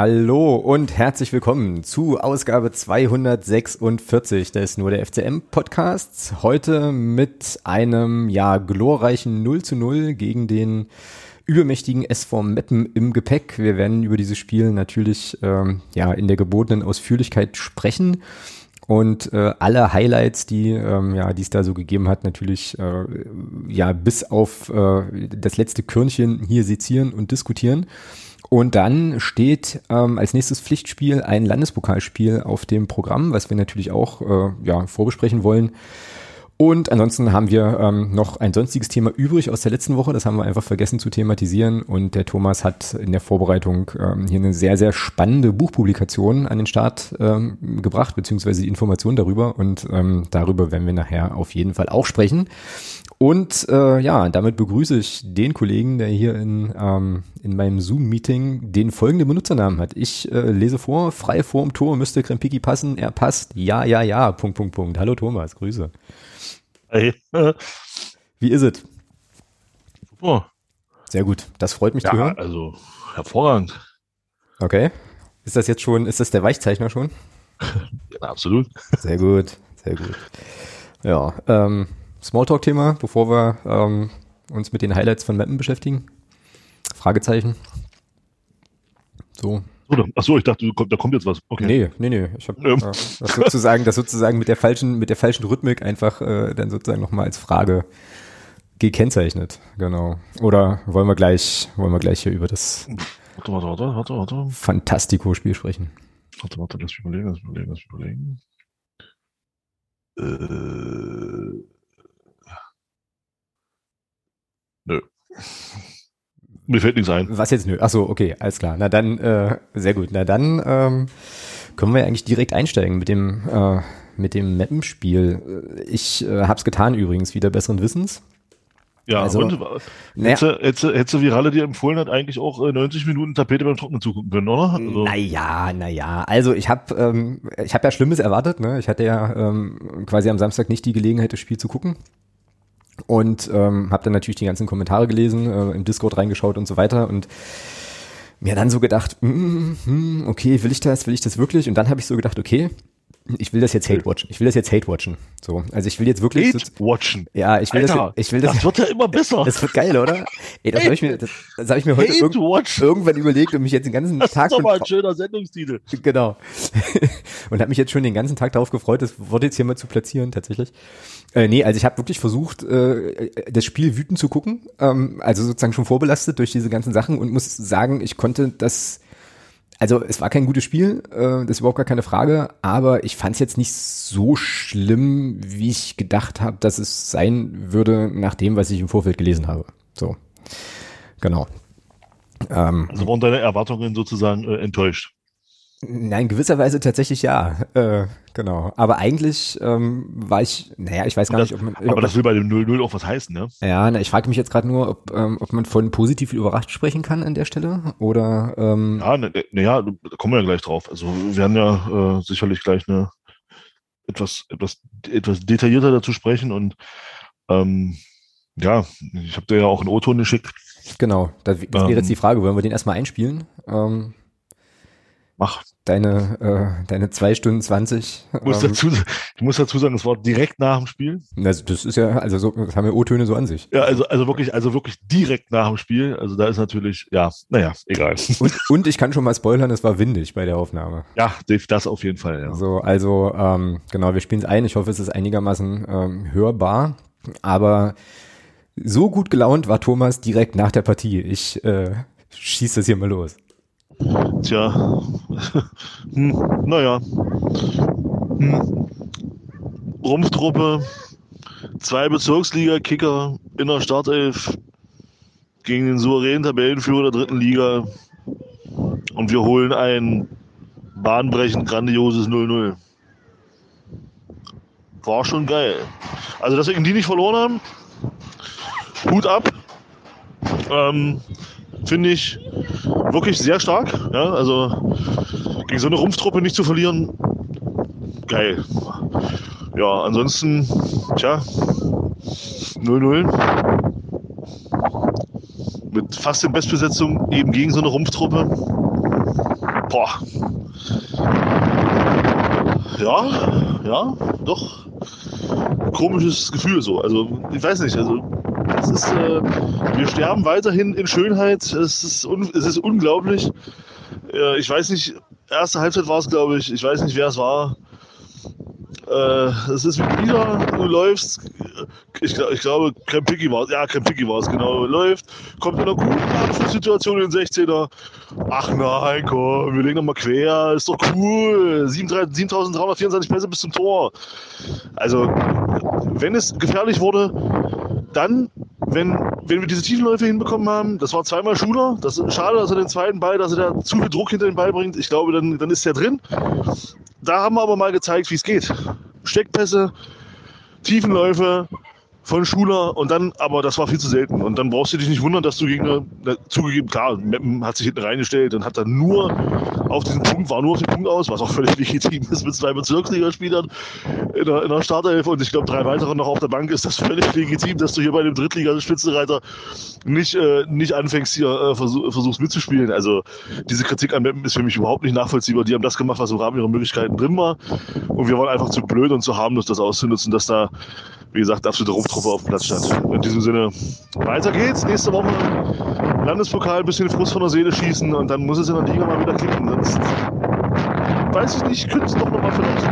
Hallo und herzlich willkommen zu Ausgabe 246 des Nur der FCM Podcasts. Heute mit einem ja glorreichen 0 zu 0 gegen den übermächtigen SV Meppen im Gepäck. Wir werden über dieses Spiel natürlich ähm, ja in der gebotenen Ausführlichkeit sprechen und äh, alle Highlights, die ähm, ja, die es da so gegeben hat, natürlich äh, ja bis auf äh, das letzte Körnchen hier sezieren und diskutieren. Und dann steht ähm, als nächstes Pflichtspiel ein Landespokalspiel auf dem Programm, was wir natürlich auch äh, ja, vorbesprechen wollen. Und ansonsten haben wir ähm, noch ein sonstiges Thema übrig aus der letzten Woche. Das haben wir einfach vergessen zu thematisieren. Und der Thomas hat in der Vorbereitung ähm, hier eine sehr, sehr spannende Buchpublikation an den Start ähm, gebracht, beziehungsweise die Information darüber. Und ähm, darüber werden wir nachher auf jeden Fall auch sprechen. Und äh, ja, damit begrüße ich den Kollegen, der hier in, ähm, in meinem Zoom-Meeting den folgenden Benutzernamen hat. Ich äh, lese vor, frei vorm Tor müsste Krempiki passen, er passt, ja, ja, ja, Punkt, Punkt, Punkt. Hallo Thomas, Grüße. Hey. Wie ist es? Super. Sehr gut, das freut mich ja, zu hören. also hervorragend. Okay. Ist das jetzt schon, ist das der Weichzeichner schon? Ja, absolut. Sehr gut, sehr gut. Ja, ähm, Smalltalk-Thema, bevor wir ähm, uns mit den Highlights von Mappen beschäftigen? Fragezeichen. So. Achso, ich dachte, da kommt jetzt was. Okay. Nee, nee, nee. Ich habe ähm. äh, das sozusagen, das sozusagen mit der falschen, mit der falschen Rhythmik einfach äh, dann sozusagen nochmal als Frage gekennzeichnet. Genau. Oder wollen wir gleich, wollen wir gleich hier über das warte, warte, warte, warte, warte. Fantastico-Spiel sprechen? Warte, warte, lass mich überlegen, lass mich überlegen, lass mich überlegen. Äh, Mir fällt nichts ein. Was jetzt nö? Achso, okay, alles klar. Na dann, äh, sehr gut. Na dann ähm, können wir eigentlich direkt einsteigen mit dem, äh, mit dem Mappenspiel. Ich äh, habe es getan übrigens, wieder besseren Wissens. Ja, also, und naja, hätte, hätte, hätte Virale dir empfohlen hat, eigentlich auch äh, 90 Minuten Tapete beim Trocknen zugucken können, oder? Also. Naja, naja. Also ich habe ähm, ich hab ja Schlimmes erwartet. Ne? Ich hatte ja ähm, quasi am Samstag nicht die Gelegenheit, das Spiel zu gucken und ähm, habe dann natürlich die ganzen Kommentare gelesen, äh, im Discord reingeschaut und so weiter und mir dann so gedacht, mm, mm, okay, will ich das, will ich das wirklich? Und dann habe ich so gedacht, okay, ich will das jetzt hate watchen. Ich will das jetzt hate watchen. So, also ich will jetzt wirklich hate watchen. Ja, ich will Alter, das. Ich will das. Das wird ja immer besser. Das wird geil, oder? Ey, das habe ich mir, das, das habe ich mir heute irg irgendwann überlegt und mich jetzt den ganzen das Tag. Das ist doch mal ein schöner Sendungstitel. Genau. und habe mich jetzt schon den ganzen Tag darauf gefreut, das Wort jetzt hier mal zu platzieren, tatsächlich. Äh, nee, also ich habe wirklich versucht, äh, das Spiel wütend zu gucken, ähm, also sozusagen schon vorbelastet durch diese ganzen Sachen und muss sagen, ich konnte das also es war kein gutes Spiel, äh, das ist überhaupt gar keine Frage, aber ich fand es jetzt nicht so schlimm, wie ich gedacht habe, dass es sein würde, nach dem, was ich im Vorfeld gelesen habe. So, genau. Ähm, also waren deine Erwartungen sozusagen äh, enttäuscht? Nein, gewisserweise tatsächlich ja. Äh, genau. Aber eigentlich ähm, war ich, naja, ich weiß gar das, nicht, ob man. Aber ob das will bei dem 0-0 auch was heißen, ne? Ja, na, ich frage mich jetzt gerade nur, ob, ähm, ob man von positiv überrascht sprechen kann an der Stelle. Oder ähm, Ja, naja, na, na da kommen wir ja gleich drauf. Also wir werden ja äh, sicherlich gleich eine etwas, etwas, etwas detaillierter dazu sprechen und ähm, ja, ich habe dir ja auch einen O-Ton geschickt. Genau, das wäre jetzt die Frage, wollen wir den erstmal einspielen? Ähm, Mach. Deine, äh, deine zwei Stunden zwanzig. Ich muss, ähm, dazu, ich muss dazu sagen, das war direkt nach dem Spiel. Das, das ist ja, also so, das haben ja O-Töne so an sich. Ja, also, also wirklich, also wirklich direkt nach dem Spiel. Also da ist natürlich, ja, naja, egal. Und, und ich kann schon mal spoilern, es war windig bei der Aufnahme. Ja, das auf jeden Fall, ja. So, also, ähm, genau, wir spielen es ein. Ich hoffe, es ist einigermaßen ähm, hörbar. Aber so gut gelaunt war Thomas direkt nach der Partie. Ich äh, schieße das hier mal los. Tja, hm, naja. Hm. Rumpftruppe, zwei Bezirksliga-Kicker in der Startelf gegen den souveränen Tabellenführer der dritten Liga. Und wir holen ein bahnbrechend grandioses 0-0. War schon geil. Also, dass wir gegen die nicht verloren haben, Hut ab. Ähm, finde ich wirklich sehr stark. Ja, also gegen so eine Rumpftruppe nicht zu verlieren, geil. Ja, ansonsten, tja, 0-0. Mit fast in Bestbesetzung eben gegen so eine Rumpftruppe. boah. Ja, ja, doch. Komisches Gefühl so. Also, ich weiß nicht, also das ist, äh, wir sterben weiterhin in Schönheit. Es ist, un, es ist unglaublich. Äh, ich weiß nicht, erste Halbzeit war es, glaube ich. Ich weiß nicht, wer es war. Äh, es ist wie wieder, du läufst, ich, ich glaube, Krempicki war es, ja, Krempicki war es, genau, läuft, kommt in einer guten Abschlusssituation in den 16er. Ach nein, komm, wir legen nochmal quer, ist doch cool. 7324 Pässe bis zum Tor. Also, wenn es gefährlich wurde, dann, wenn, wenn wir diese Tiefenläufe hinbekommen haben, das war zweimal Schuler, das schade, dass er den zweiten Ball, dass er da zu viel Druck hinter den Ball bringt. Ich glaube, dann, dann ist der drin. Da haben wir aber mal gezeigt, wie es geht. Steckpässe, Tiefenläufe, von Schuler und dann, aber das war viel zu selten. Und dann brauchst du dich nicht wundern, dass du gegen eine, zugegeben, klar, Meppen hat sich hinten reingestellt und hat dann nur auf diesen Punkt, war nur auf den Punkt aus, was auch völlig legitim ist mit zwei Bezirksligaspielern in der, in der Startelf und ich glaube drei weitere noch auf der Bank ist das völlig legitim, dass du hier bei dem Drittliga-Spitzenreiter nicht, äh, nicht anfängst hier äh, versuch, versuchst mitzuspielen. Also diese Kritik an Meppen ist für mich überhaupt nicht nachvollziehbar. Die haben das gemacht, was im Rahmen ihrer Möglichkeiten drin war und wir waren einfach zu blöd und zu harmlos, das auszunutzen, dass da wie gesagt, absolute Rumpftruppe auf dem Platz stand. In diesem Sinne, weiter geht's. Nächste Woche Landespokal, ein bisschen Frust von der Seele schießen und dann muss es in der Liga mal wieder klicken. Sonst weiß ich nicht, könnte es doch nochmal vielleicht.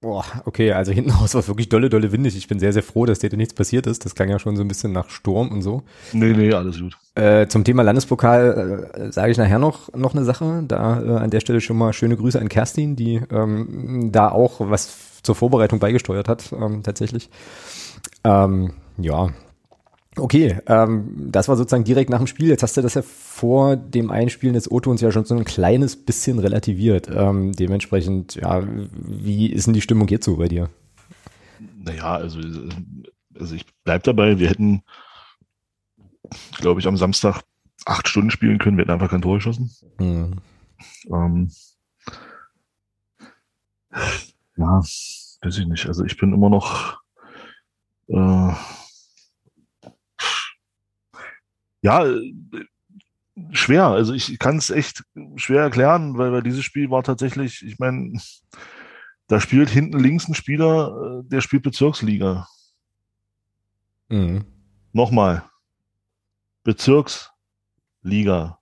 Boah, okay, also hinten raus war wirklich dolle, dolle windig. Ich bin sehr, sehr froh, dass dir da nichts passiert ist. Das klang ja schon so ein bisschen nach Sturm und so. Nee, nee, alles gut. Äh, zum Thema Landespokal äh, sage ich nachher noch, noch eine Sache. Da äh, an der Stelle schon mal schöne Grüße an Kerstin, die ähm, da auch was zur Vorbereitung beigesteuert hat, ähm, tatsächlich. Ähm, ja. Okay, ähm, das war sozusagen direkt nach dem Spiel. Jetzt hast du das ja vor dem Einspielen des O-Tons ja schon so ein kleines bisschen relativiert. Ähm, dementsprechend, ja, wie ist denn die Stimmung jetzt so bei dir? Naja, also, also ich bleib dabei, wir hätten, glaube ich, am Samstag acht Stunden spielen können, wir hätten einfach kein Tor geschossen. Mhm. Ähm, ja, weiß ich nicht. Also ich bin immer noch äh, ja schwer. Also ich kann es echt schwer erklären, weil, weil dieses Spiel war tatsächlich, ich meine, da spielt hinten links ein Spieler, äh, der spielt Bezirksliga. Mhm. Nochmal. Bezirksliga.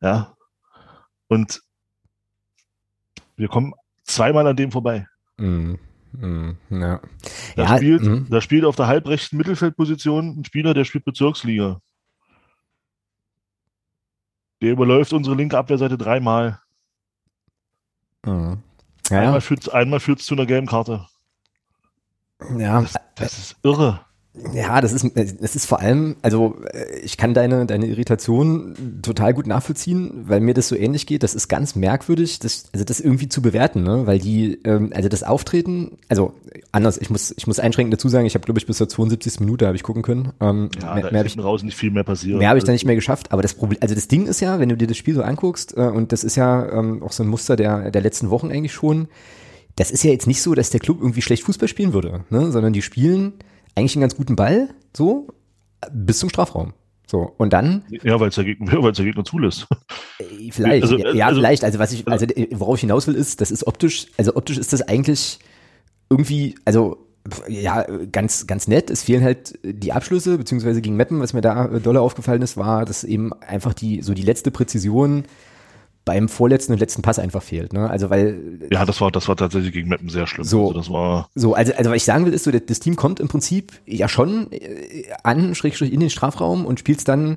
Ja. Und wir kommen zweimal an dem vorbei. Mm, mm, ja. Da, ja, spielt, mm. da spielt auf der halbrechten Mittelfeldposition ein Spieler, der spielt Bezirksliga. Der überläuft unsere linke Abwehrseite dreimal. Mhm. Ja, einmal führt führt's zu einer gelben Karte. Ja. Das, das ist irre. Ja, das ist, das ist vor allem, also äh, ich kann deine, deine Irritation total gut nachvollziehen, weil mir das so ähnlich geht. Das ist ganz merkwürdig, das, also das irgendwie zu bewerten, ne? weil die, ähm, also das Auftreten, also anders, ich muss, ich muss einschränkend dazu sagen, ich habe, glaube ich, bis zur 72. Minute habe ich gucken können. Ähm, ja, mehr, da mehr ist ich, raus nicht viel mehr passiert. Mehr habe ich da nicht mehr geschafft, aber das Problem, also das Ding ist ja, wenn du dir das Spiel so anguckst, äh, und das ist ja ähm, auch so ein Muster der, der letzten Wochen eigentlich schon, das ist ja jetzt nicht so, dass der Club irgendwie schlecht Fußball spielen würde, ne? sondern die spielen eigentlich einen ganz guten Ball, so, bis zum Strafraum. So, und dann. Ja, weil es der Gegner, der Gegner zulässt. Äh, vielleicht, also, ja, also, vielleicht. Also, was ich, also, worauf ich hinaus will, ist, das ist optisch, also optisch ist das eigentlich irgendwie, also, ja, ganz, ganz nett. Es fehlen halt die Abschlüsse, beziehungsweise gegen Meppen, was mir da dolle aufgefallen ist, war, dass eben einfach die, so die letzte Präzision beim vorletzten und letzten Pass einfach fehlt. Ne? Also weil ja, das war das war tatsächlich gegen Meppen sehr schlimm. So, also das war so also also was ich sagen will ist so, das Team kommt im Prinzip ja schon äh, an Schrägstrich in den Strafraum und spielt dann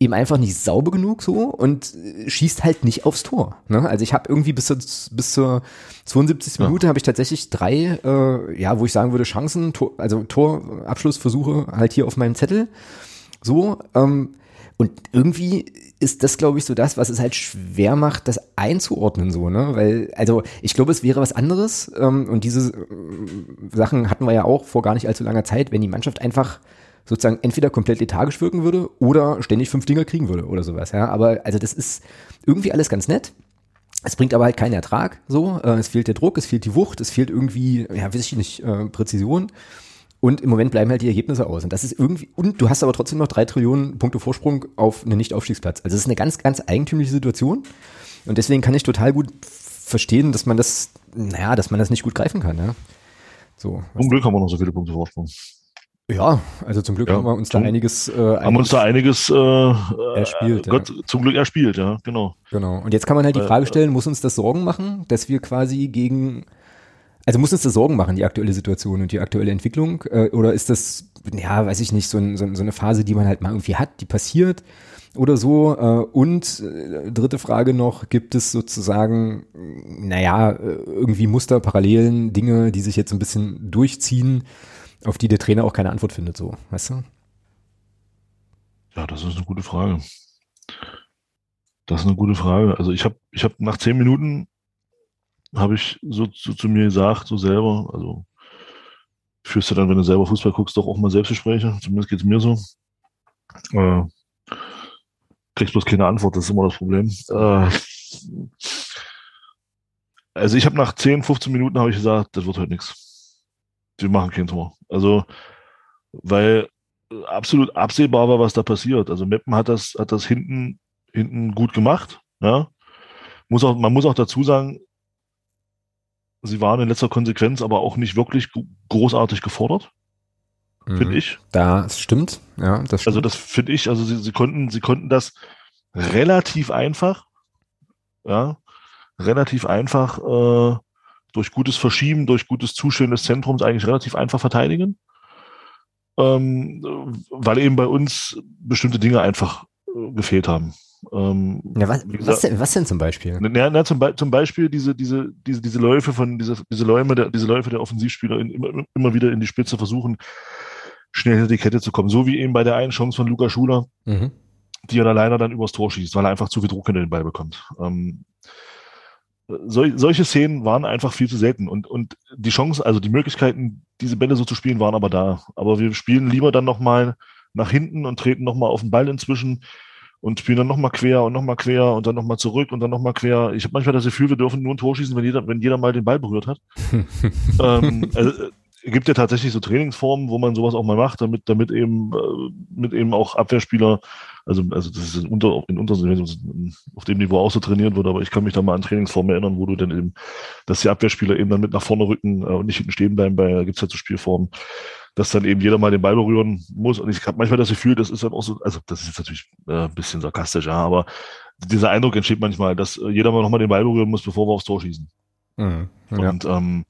eben einfach nicht sauber genug so und äh, schießt halt nicht aufs Tor. Ne? Also ich habe irgendwie bis zur, bis zur 72. Ja. Minute habe ich tatsächlich drei, äh, ja, wo ich sagen würde Chancen, Tor, also Torabschlussversuche halt hier auf meinem Zettel. So ähm, und irgendwie ist das, glaube ich, so das, was es halt schwer macht, das einzuordnen, so, ne? Weil, also ich glaube, es wäre was anderes. Ähm, und diese äh, Sachen hatten wir ja auch vor gar nicht allzu langer Zeit, wenn die Mannschaft einfach sozusagen entweder komplett lethargisch wirken würde oder ständig fünf Dinger kriegen würde oder sowas, ja. Aber also das ist irgendwie alles ganz nett. Es bringt aber halt keinen Ertrag, so. Äh, es fehlt der Druck, es fehlt die Wucht, es fehlt irgendwie, ja, weiß ich nicht, äh, Präzision. Und im Moment bleiben halt die Ergebnisse aus. Und das ist irgendwie, und du hast aber trotzdem noch drei Trillionen Punkte Vorsprung auf einen Nicht-Aufstiegsplatz. Also es ist eine ganz, ganz eigentümliche Situation. Und deswegen kann ich total gut verstehen, dass man das, naja, dass man das nicht gut greifen kann. Ja? So, Zum Glück haben wir noch so viele Punkte Vorsprung. Ja, also zum Glück ja, haben wir uns da einiges äh, haben uns da einiges äh, erspielt. Äh, Gott, ja. Zum Glück erspielt, ja, genau. Genau. Und jetzt kann man halt die Frage stellen, muss uns das Sorgen machen, dass wir quasi gegen also muss uns das Sorgen machen, die aktuelle Situation und die aktuelle Entwicklung? Äh, oder ist das, ja, weiß ich nicht, so, ein, so, so, eine Phase, die man halt mal irgendwie hat, die passiert oder so? Äh, und äh, dritte Frage noch, gibt es sozusagen, naja, irgendwie Muster, Parallelen, Dinge, die sich jetzt ein bisschen durchziehen, auf die der Trainer auch keine Antwort findet, so, weißt du? Ja, das ist eine gute Frage. Das ist eine gute Frage. Also ich habe ich hab nach zehn Minuten habe ich so zu, zu, mir gesagt, so selber, also führst du dann, wenn du selber Fußball guckst, doch auch mal Selbstgespräche, zumindest geht es mir so. Äh, kriegst bloß keine Antwort, das ist immer das Problem. Äh, also ich habe nach 10, 15 Minuten habe ich gesagt, das wird heute nichts. Wir machen kein Tor. Also, weil absolut absehbar war, was da passiert. Also Meppen hat das, hat das hinten, hinten gut gemacht. Ja. Muss auch, man muss auch dazu sagen, Sie waren in letzter Konsequenz aber auch nicht wirklich großartig gefordert, mhm. finde ich. Das stimmt, ja, das also stimmt. Also das finde ich, also sie, sie konnten, sie konnten das relativ einfach, ja, relativ einfach äh, durch gutes Verschieben, durch gutes Zustellen des Zentrums eigentlich relativ einfach verteidigen, ähm, weil eben bei uns bestimmte Dinge einfach äh, gefehlt haben. Ähm, ja, was, gesagt, was, denn, was, denn, zum Beispiel? Na, na, zum, zum, Beispiel diese, diese, diese, diese Läufe von, diese, diese, Läume der, diese Läufe der Offensivspieler in, immer, immer wieder in die Spitze versuchen, schnell hinter die Kette zu kommen. So wie eben bei der einen Chance von Luca Schuler, mhm. die er da leider dann übers Tor schießt, weil er einfach zu viel Druck hinter den Ball bekommt. Ähm, sol, solche Szenen waren einfach viel zu selten und, und die Chance, also die Möglichkeiten, diese Bälle so zu spielen, waren aber da. Aber wir spielen lieber dann nochmal nach hinten und treten nochmal auf den Ball inzwischen und spielen dann nochmal quer und nochmal quer und dann nochmal zurück und dann nochmal quer. Ich habe manchmal das Gefühl, wir dürfen nur ein Tor schießen, wenn jeder, wenn jeder mal den Ball berührt hat. ähm, also, äh, gibt ja tatsächlich so Trainingsformen, wo man sowas auch mal macht, damit, damit eben, äh, mit eben auch Abwehrspieler, also, also das ist in unter, in unter, auf dem Niveau auch so trainiert wird, aber ich kann mich da mal an Trainingsformen erinnern, wo du dann eben, dass die Abwehrspieler eben dann mit nach vorne rücken äh, und nicht hinten stehen bleiben, bei, gibt's halt so Spielformen dass dann eben jeder mal den Ball berühren muss. Und ich habe manchmal das Gefühl, das ist dann auch so, also das ist jetzt natürlich äh, ein bisschen sarkastisch, ja, aber dieser Eindruck entsteht manchmal, dass äh, jeder mal nochmal den Ball berühren muss, bevor wir aufs Tor schießen. Mhm, ja. Und, ähm,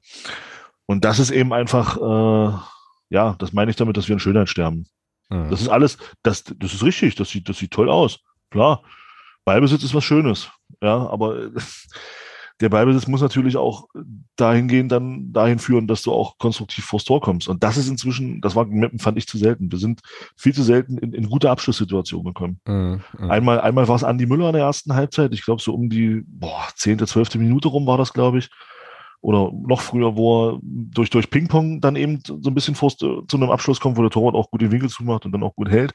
und das ist eben einfach, äh, ja, das meine ich damit, dass wir in Schönheit sterben. Mhm. Das ist alles, das, das ist richtig, das sieht, das sieht toll aus. Klar, Ballbesitz ist was Schönes, ja, aber der Ballbesitz muss natürlich auch dahingehend dann dahin führen, dass du auch konstruktiv vors Tor kommst. Und das ist inzwischen, das war fand ich zu selten. Wir sind viel zu selten in, in gute Abschlusssituationen gekommen. Mhm, mh. Einmal, einmal war es Andi Müller in der ersten Halbzeit. Ich glaube, so um die boah, 10., 12. Minute rum war das, glaube ich. Oder noch früher, wo er durch, durch Ping-Pong dann eben so ein bisschen vor, zu einem Abschluss kommt, wo der Torwart auch gut den Winkel zumacht und dann auch gut hält.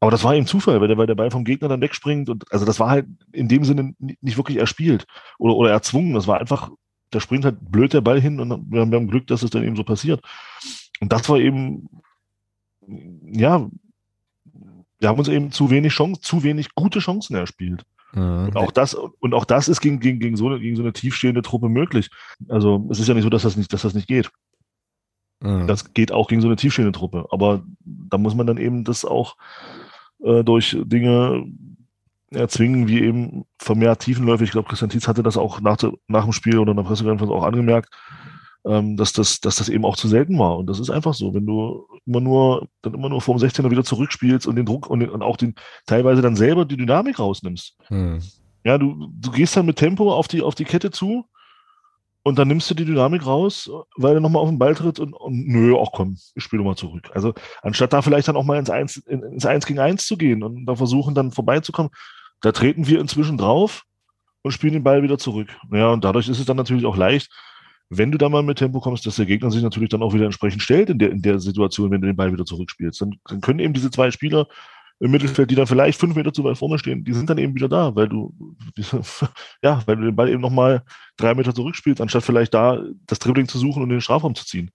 Aber das war eben Zufall, weil der, weil der Ball vom Gegner dann wegspringt. Und also das war halt in dem Sinne nicht wirklich erspielt oder, oder erzwungen. Das war einfach, da springt halt blöd der Ball hin und wir haben, wir haben Glück, dass es dann eben so passiert. Und das war eben, ja, wir haben uns eben zu wenig Chancen, zu wenig gute Chancen erspielt. Und auch das, und auch das ist gegen, gegen, gegen, so eine, gegen so eine tiefstehende Truppe möglich. Also es ist ja nicht so, dass das nicht, dass das nicht geht. Mhm. Das geht auch gegen so eine tiefstehende Truppe. Aber da muss man dann eben das auch äh, durch Dinge erzwingen, wie eben vermehrt Tiefenläufe. Ich glaube, Christian Tietz hatte das auch nach, nach dem Spiel oder in der Pressekonferenz auch angemerkt, ähm, dass, das, dass das eben auch zu selten war. Und das ist einfach so. Wenn du immer nur, dann immer nur vor dem 16er wieder zurückspielst und den Druck und, den, und auch den, teilweise dann selber die Dynamik rausnimmst. Mhm. Ja, du, du gehst dann mit Tempo auf die, auf die Kette zu und dann nimmst du die Dynamik raus, weil er nochmal auf den Ball tritt und, und nö, ach komm, ich spiele mal zurück. Also anstatt da vielleicht dann auch mal ins Eins, ins Eins gegen Eins zu gehen und da versuchen dann vorbeizukommen, da treten wir inzwischen drauf und spielen den Ball wieder zurück. Ja, und dadurch ist es dann natürlich auch leicht, wenn du da mal mit Tempo kommst, dass der Gegner sich natürlich dann auch wieder entsprechend stellt in der, in der Situation, wenn du den Ball wieder zurückspielst. Dann, dann können eben diese zwei Spieler im Mittelfeld, die dann vielleicht fünf Meter zu weit vorne stehen, die sind dann eben wieder da, weil du, ja, weil du den Ball eben nochmal drei Meter zurückspielst, anstatt vielleicht da das Dribbling zu suchen und den Strafraum zu ziehen.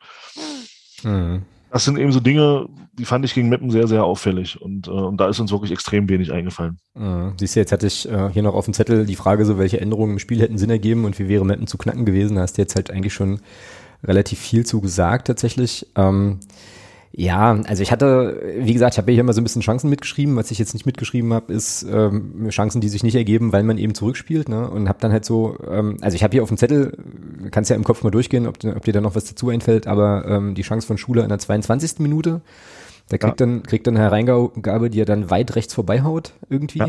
Mhm. Das sind eben so Dinge, die fand ich gegen Meppen sehr, sehr auffällig. Und, äh, und da ist uns wirklich extrem wenig eingefallen. Mhm. Siehst du, jetzt hatte ich äh, hier noch auf dem Zettel die Frage, so welche Änderungen im Spiel hätten Sinn ergeben und wie wäre Meppen zu knacken gewesen. Da hast du jetzt halt eigentlich schon relativ viel zu gesagt tatsächlich. Ähm, ja, also ich hatte, wie gesagt, ich habe hier immer so ein bisschen Chancen mitgeschrieben. Was ich jetzt nicht mitgeschrieben habe, ist ähm, Chancen, die sich nicht ergeben, weil man eben zurückspielt. Ne? Und habe dann halt so, ähm, also ich habe hier auf dem Zettel, kannst ja im Kopf mal durchgehen, ob, ob dir da noch was dazu einfällt, aber ähm, die Chance von Schuler in der 22. Minute, der kriegt ja. dann kriegt dann eine Hereingabe, die er dann weit rechts vorbeihaut irgendwie. Ja.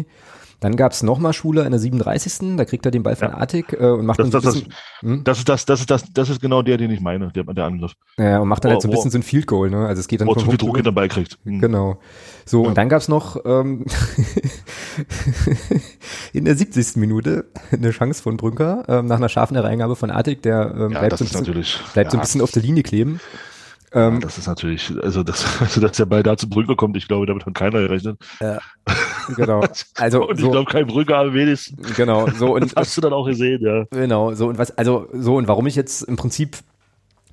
Dann gab es nochmal Schule in der 37. Da kriegt er den Ball von ja. Artig äh, und macht das, dann so das, bisschen, das, hm? das, ist das, das ist das, das ist genau der, den ich meine, der, der Angriff. Ja, und macht dann oh, halt so ein bisschen oh. so ein Field Goal, ne? Also es geht dann oh, zu viel Druck hinter Ball kriegt. Mhm. Genau. So, ja. und dann gab's noch ähm, in der 70. Minute eine Chance von Brünker ähm, nach einer scharfen Reingabe von Artig, der ähm, ja, bleibt, so ein, bisschen, bleibt so ein bisschen auf der Linie kleben. Ähm, ja, das ist natürlich, also, das, also dass der Ball da zu Brügge kommt, ich glaube, damit hat keiner gerechnet. Ja, genau. Also, und ich so, glaube, kein Brügge am wenigsten. Genau, so und. das hast du dann auch gesehen, ja. Genau, so und was, also, so und warum ich jetzt im Prinzip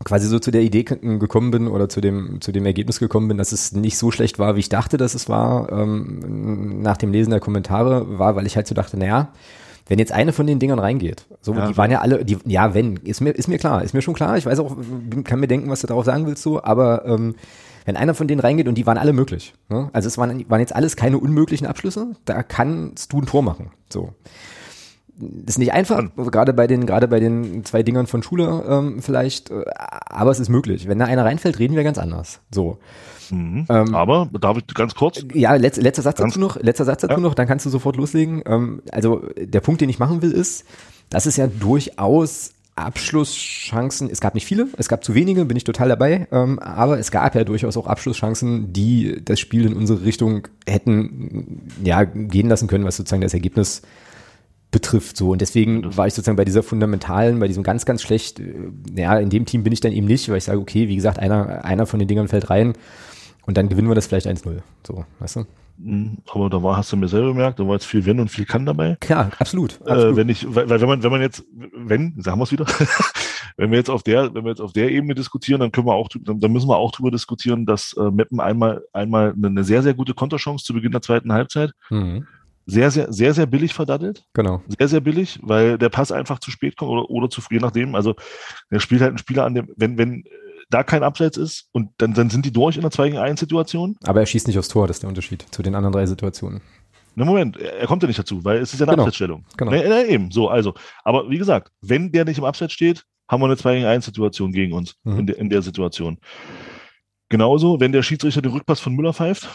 quasi so zu der Idee gekommen bin oder zu dem, zu dem Ergebnis gekommen bin, dass es nicht so schlecht war, wie ich dachte, dass es war, ähm, nach dem Lesen der Kommentare, war, weil ich halt so dachte, naja, wenn jetzt eine von den Dingern reingeht, so, ja, die waren ja alle, die, ja, wenn, ist mir, ist mir klar, ist mir schon klar, ich weiß auch, kann mir denken, was du darauf sagen willst, so, aber ähm, wenn einer von denen reingeht und die waren alle möglich, ne? also es waren, waren jetzt alles keine unmöglichen Abschlüsse, da kannst du ein Tor machen, so. Das ist nicht einfach, gerade bei den, gerade bei den zwei Dingern von Schule ähm, vielleicht, äh, aber es ist möglich. Wenn da einer reinfällt, reden wir ganz anders. So. Mhm. Ähm, Aber darf ich ganz kurz? Ja, letz, letzter Satz dazu noch, letzter Satz dazu ja. noch, dann kannst du sofort loslegen. Ähm, also der Punkt, den ich machen will, ist, dass es ja durchaus Abschlusschancen, es gab nicht viele, es gab zu wenige, bin ich total dabei, ähm, aber es gab ja durchaus auch Abschlusschancen, die das Spiel in unsere Richtung hätten ja gehen lassen können, was sozusagen das Ergebnis betrifft. So. Und deswegen war ich sozusagen bei dieser fundamentalen, bei diesem ganz, ganz schlecht, äh, ja, in dem Team bin ich dann eben nicht, weil ich sage, okay, wie gesagt, einer, einer von den Dingern fällt rein und dann gewinnen wir das vielleicht 1-0. So, weißt du? Mhm, aber da war, hast du mir selber gemerkt, da war jetzt viel Wenn und viel Kann dabei. Klar, absolut. Absolut. Äh, wenn ich, weil, wenn man, wenn man jetzt, wenn, sagen wir es wieder, wenn wir jetzt auf der, wenn wir jetzt auf der Ebene diskutieren, dann können wir auch, dann, müssen wir auch darüber diskutieren, dass äh, Meppen einmal, einmal eine, sehr, sehr gute Konterchance zu Beginn der zweiten Halbzeit mhm sehr, sehr, sehr, sehr billig verdattelt. Genau. Sehr, sehr billig, weil der Pass einfach zu spät kommt oder, oder zu früh, je nachdem. Also der spielt halt ein Spieler an dem, wenn, wenn da kein Abseits ist und dann, dann sind die durch in der 2 gegen 1 Situation. Aber er schießt nicht aufs Tor, das ist der Unterschied zu den anderen drei Situationen. Na Moment, er kommt ja nicht dazu, weil es ist ja eine genau. Abseitsstellung. Genau. Nee, nee, eben, so, also. Aber wie gesagt, wenn der nicht im Abseits steht, haben wir eine 2 gegen 1 Situation gegen uns mhm. in, de, in der Situation. Genauso, wenn der Schiedsrichter den Rückpass von Müller pfeift,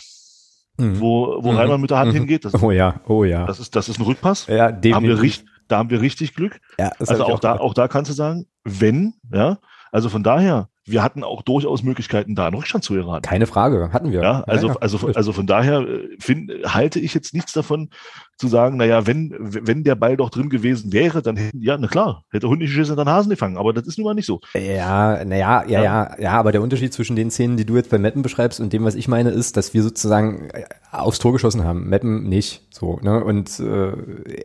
mhm. wo, wo mhm. Reimann mit der Hand mhm. hingeht. Das, oh ja, oh ja. Das ist, das ist ein Rückpass. Ja, definitiv. Da haben wir, richtig, da haben wir richtig Glück. Ja, also auch, auch da, auch da kannst du sagen, wenn, ja, also von daher, wir hatten auch durchaus Möglichkeiten, da einen Rückstand zu geraten. Keine Frage, hatten wir. Ja, also, ja, ja. also, also von daher äh, find, halte ich jetzt nichts davon zu sagen, naja, wenn, wenn der Ball doch drin gewesen wäre, dann hätten, ja, na klar, hätte Hund nicht geschissen, dann Hasen gefangen, aber das ist nun mal nicht so. Ja, naja, ja, ja, ja, ja, aber der Unterschied zwischen den Szenen, die du jetzt bei Meppen beschreibst und dem, was ich meine, ist, dass wir sozusagen äh, aufs Tor geschossen haben, Meppen nicht, so, ne, und, äh,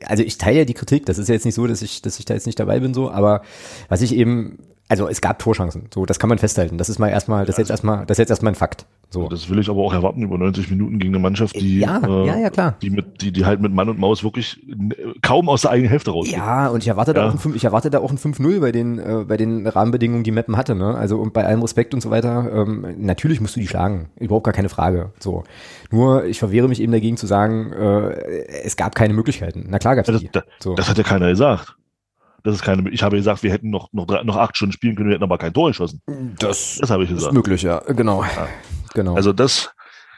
also ich teile ja die Kritik, das ist ja jetzt nicht so, dass ich, dass ich da jetzt nicht dabei bin, so, aber was ich eben also es gab Torchancen, so das kann man festhalten. Das ist mal erstmal, das ist jetzt erstmal, das ist jetzt erstmal ein Fakt. So. Das will ich aber auch erwarten über 90 Minuten gegen eine Mannschaft, die ja, äh, ja, ja, klar. die mit, die, die halt mit Mann und Maus wirklich kaum aus der eigenen Hälfte rausgeht. Ja, und ich erwarte ja. da auch ein 5, ich erwarte da auch ein 5-0 bei den, äh, bei den Rahmenbedingungen, die Meppen hatte, ne? Also und bei allem Respekt und so weiter. Ähm, natürlich musst du die schlagen, überhaupt gar keine Frage. So, nur ich verwehre mich eben dagegen zu sagen, äh, es gab keine Möglichkeiten. Na klar gab's die. Das, so. das hat ja keiner gesagt. Das ist keine, ich habe gesagt, wir hätten noch, noch, drei, noch acht Stunden spielen können, wir hätten aber kein Tor geschossen. Das, das habe ich gesagt. Ist möglich, ja, genau. Ja. genau. Also das,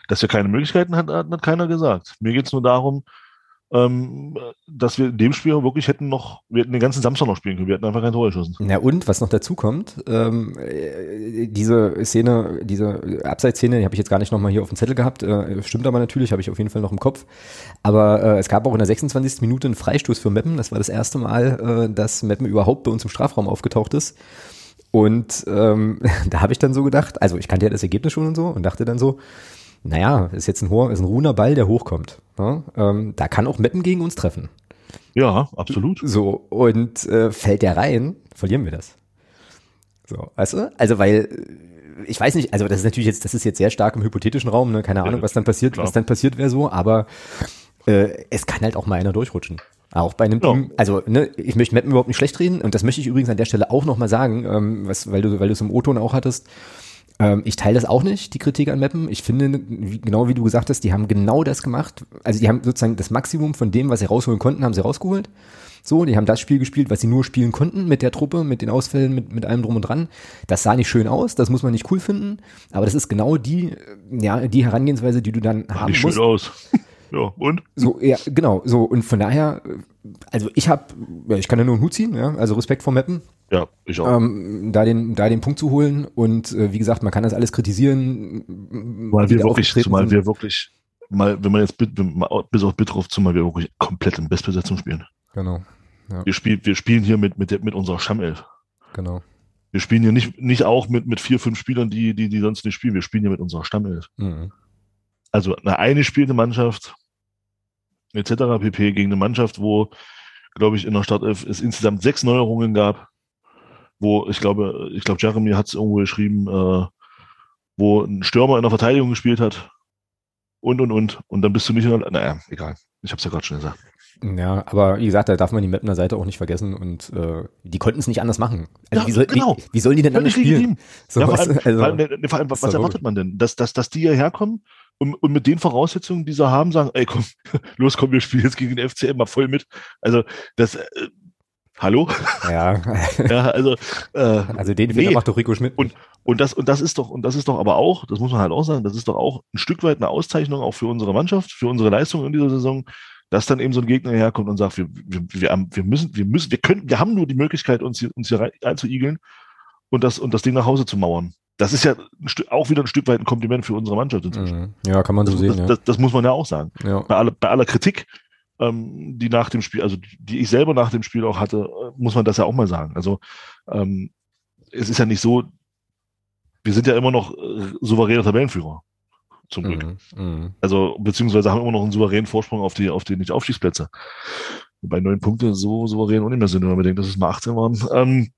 dass wir keine Möglichkeiten hatten, hat, hat keiner gesagt. Mir geht es nur darum, ähm, dass wir in dem Spiel wirklich hätten noch, wir hätten den ganzen Samstag noch spielen können, wir hätten einfach kein Tor geschossen. Ja und, was noch dazu kommt, ähm, äh, diese Szene, diese Abseitsszene, die habe ich jetzt gar nicht nochmal hier auf dem Zettel gehabt, äh, stimmt aber natürlich, habe ich auf jeden Fall noch im Kopf, aber äh, es gab auch in der 26. Minute einen Freistoß für Meppen, das war das erste Mal, äh, dass Meppen überhaupt bei uns im Strafraum aufgetaucht ist und ähm, da habe ich dann so gedacht, also ich kannte ja das Ergebnis schon und so und dachte dann so, naja, ist jetzt ein hoher, ist ein ruhender Ball, der hochkommt. Ja, ähm, da kann auch Meppen gegen uns treffen. Ja, absolut. So, und äh, fällt der rein, verlieren wir das. So, weißt du? Also weil äh, ich weiß nicht, also das ist natürlich jetzt, das ist jetzt sehr stark im hypothetischen Raum, ne? Keine Ahnung, was dann passiert, klar. was dann passiert wäre so, aber äh, es kann halt auch mal einer durchrutschen. Auch bei einem ja. Team, also ne, ich möchte Mappen überhaupt nicht schlecht reden und das möchte ich übrigens an der Stelle auch nochmal sagen, ähm, was, weil du, weil du es im O-Ton auch hattest. Ähm, ich teile das auch nicht, die Kritik an Mappen. Ich finde, genau wie du gesagt hast, die haben genau das gemacht. Also die haben sozusagen das Maximum von dem, was sie rausholen konnten, haben sie rausgeholt. So, die haben das Spiel gespielt, was sie nur spielen konnten mit der Truppe, mit den Ausfällen, mit, mit allem drum und dran. Das sah nicht schön aus, das muss man nicht cool finden, aber das ist genau die, ja, die Herangehensweise, die du dann haben nicht musst. schön aus. Ja, und? So, ja, genau, so, und von daher, also ich habe, ja, ich kann ja nur einen Hut ziehen, ja, also Respekt vor Mappen. Ja, ich auch. Ähm, da, den, da den Punkt zu holen und äh, wie gesagt, man kann das alles kritisieren. Weil wir wirklich, zumal wir wirklich, mal, wenn man jetzt bis auf Bitroff, zumal wir wirklich komplett in Bestbesetzung spielen. Genau. Ja. Wir, spiel, wir spielen hier mit, mit, mit unserer Stammelf. Genau. Wir spielen hier nicht, nicht auch mit, mit vier, fünf Spielern, die, die, die sonst nicht spielen. Wir spielen hier mit unserer Stammelf. Mhm. Also eine eine spielende Mannschaft, etc. pp. gegen eine Mannschaft, wo, glaube ich, in der Startelf es insgesamt sechs Neuerungen gab, wo ich glaube, ich glaube, Jeremy hat es irgendwo geschrieben, äh, wo ein Stürmer in der Verteidigung gespielt hat und und und und dann bist du nicht in der, naja, egal. Ich habe es ja gerade schon gesagt. Ja, aber wie gesagt, da darf man die Mapner Seite auch nicht vergessen und äh, die konnten es nicht anders machen. Also ja, wie, soll, genau. wie, wie sollen die denn anders spielen? So, ja, vor allem, also, vor allem, ne, vor allem was erwartet man denn? Dass, dass, dass die hierher kommen und, und mit den Voraussetzungen, die sie haben, sagen, ey komm, los komm, wir spielen jetzt gegen den FCM mal voll mit. Also das äh, Hallo? Ja. ja, also äh, also den Fehler nee. macht doch Rico Schmidt. Und und das und das ist doch und das ist doch aber auch, das muss man halt auch sagen, das ist doch auch ein Stück weit eine Auszeichnung auch für unsere Mannschaft, für unsere Leistung in dieser Saison, dass dann eben so ein Gegner herkommt und sagt, wir, wir, wir, wir müssen, wir müssen, wir können, wir haben nur die Möglichkeit, uns hier, uns hier einzuigeln und das, und das Ding nach Hause zu mauern. Das ist ja auch wieder ein Stück weit ein Kompliment für unsere Mannschaft inzwischen. Mhm. Ja, kann man so das, sehen. Das, ja. das, das, muss man ja auch sagen. Ja. Bei, aller, bei aller Kritik, ähm, die nach dem Spiel, also die ich selber nach dem Spiel auch hatte, äh, muss man das ja auch mal sagen. Also ähm, es ist ja nicht so, wir sind ja immer noch äh, souveräner Tabellenführer zum Glück. Mhm, mh. Also, beziehungsweise haben immer noch einen souveränen Vorsprung auf die, auf die Nicht-Aufstiegsplätze. Wobei neun Punkte so souverän auch nicht mehr sind, wenn man bedenkt, dass es mal 18 waren. Ähm,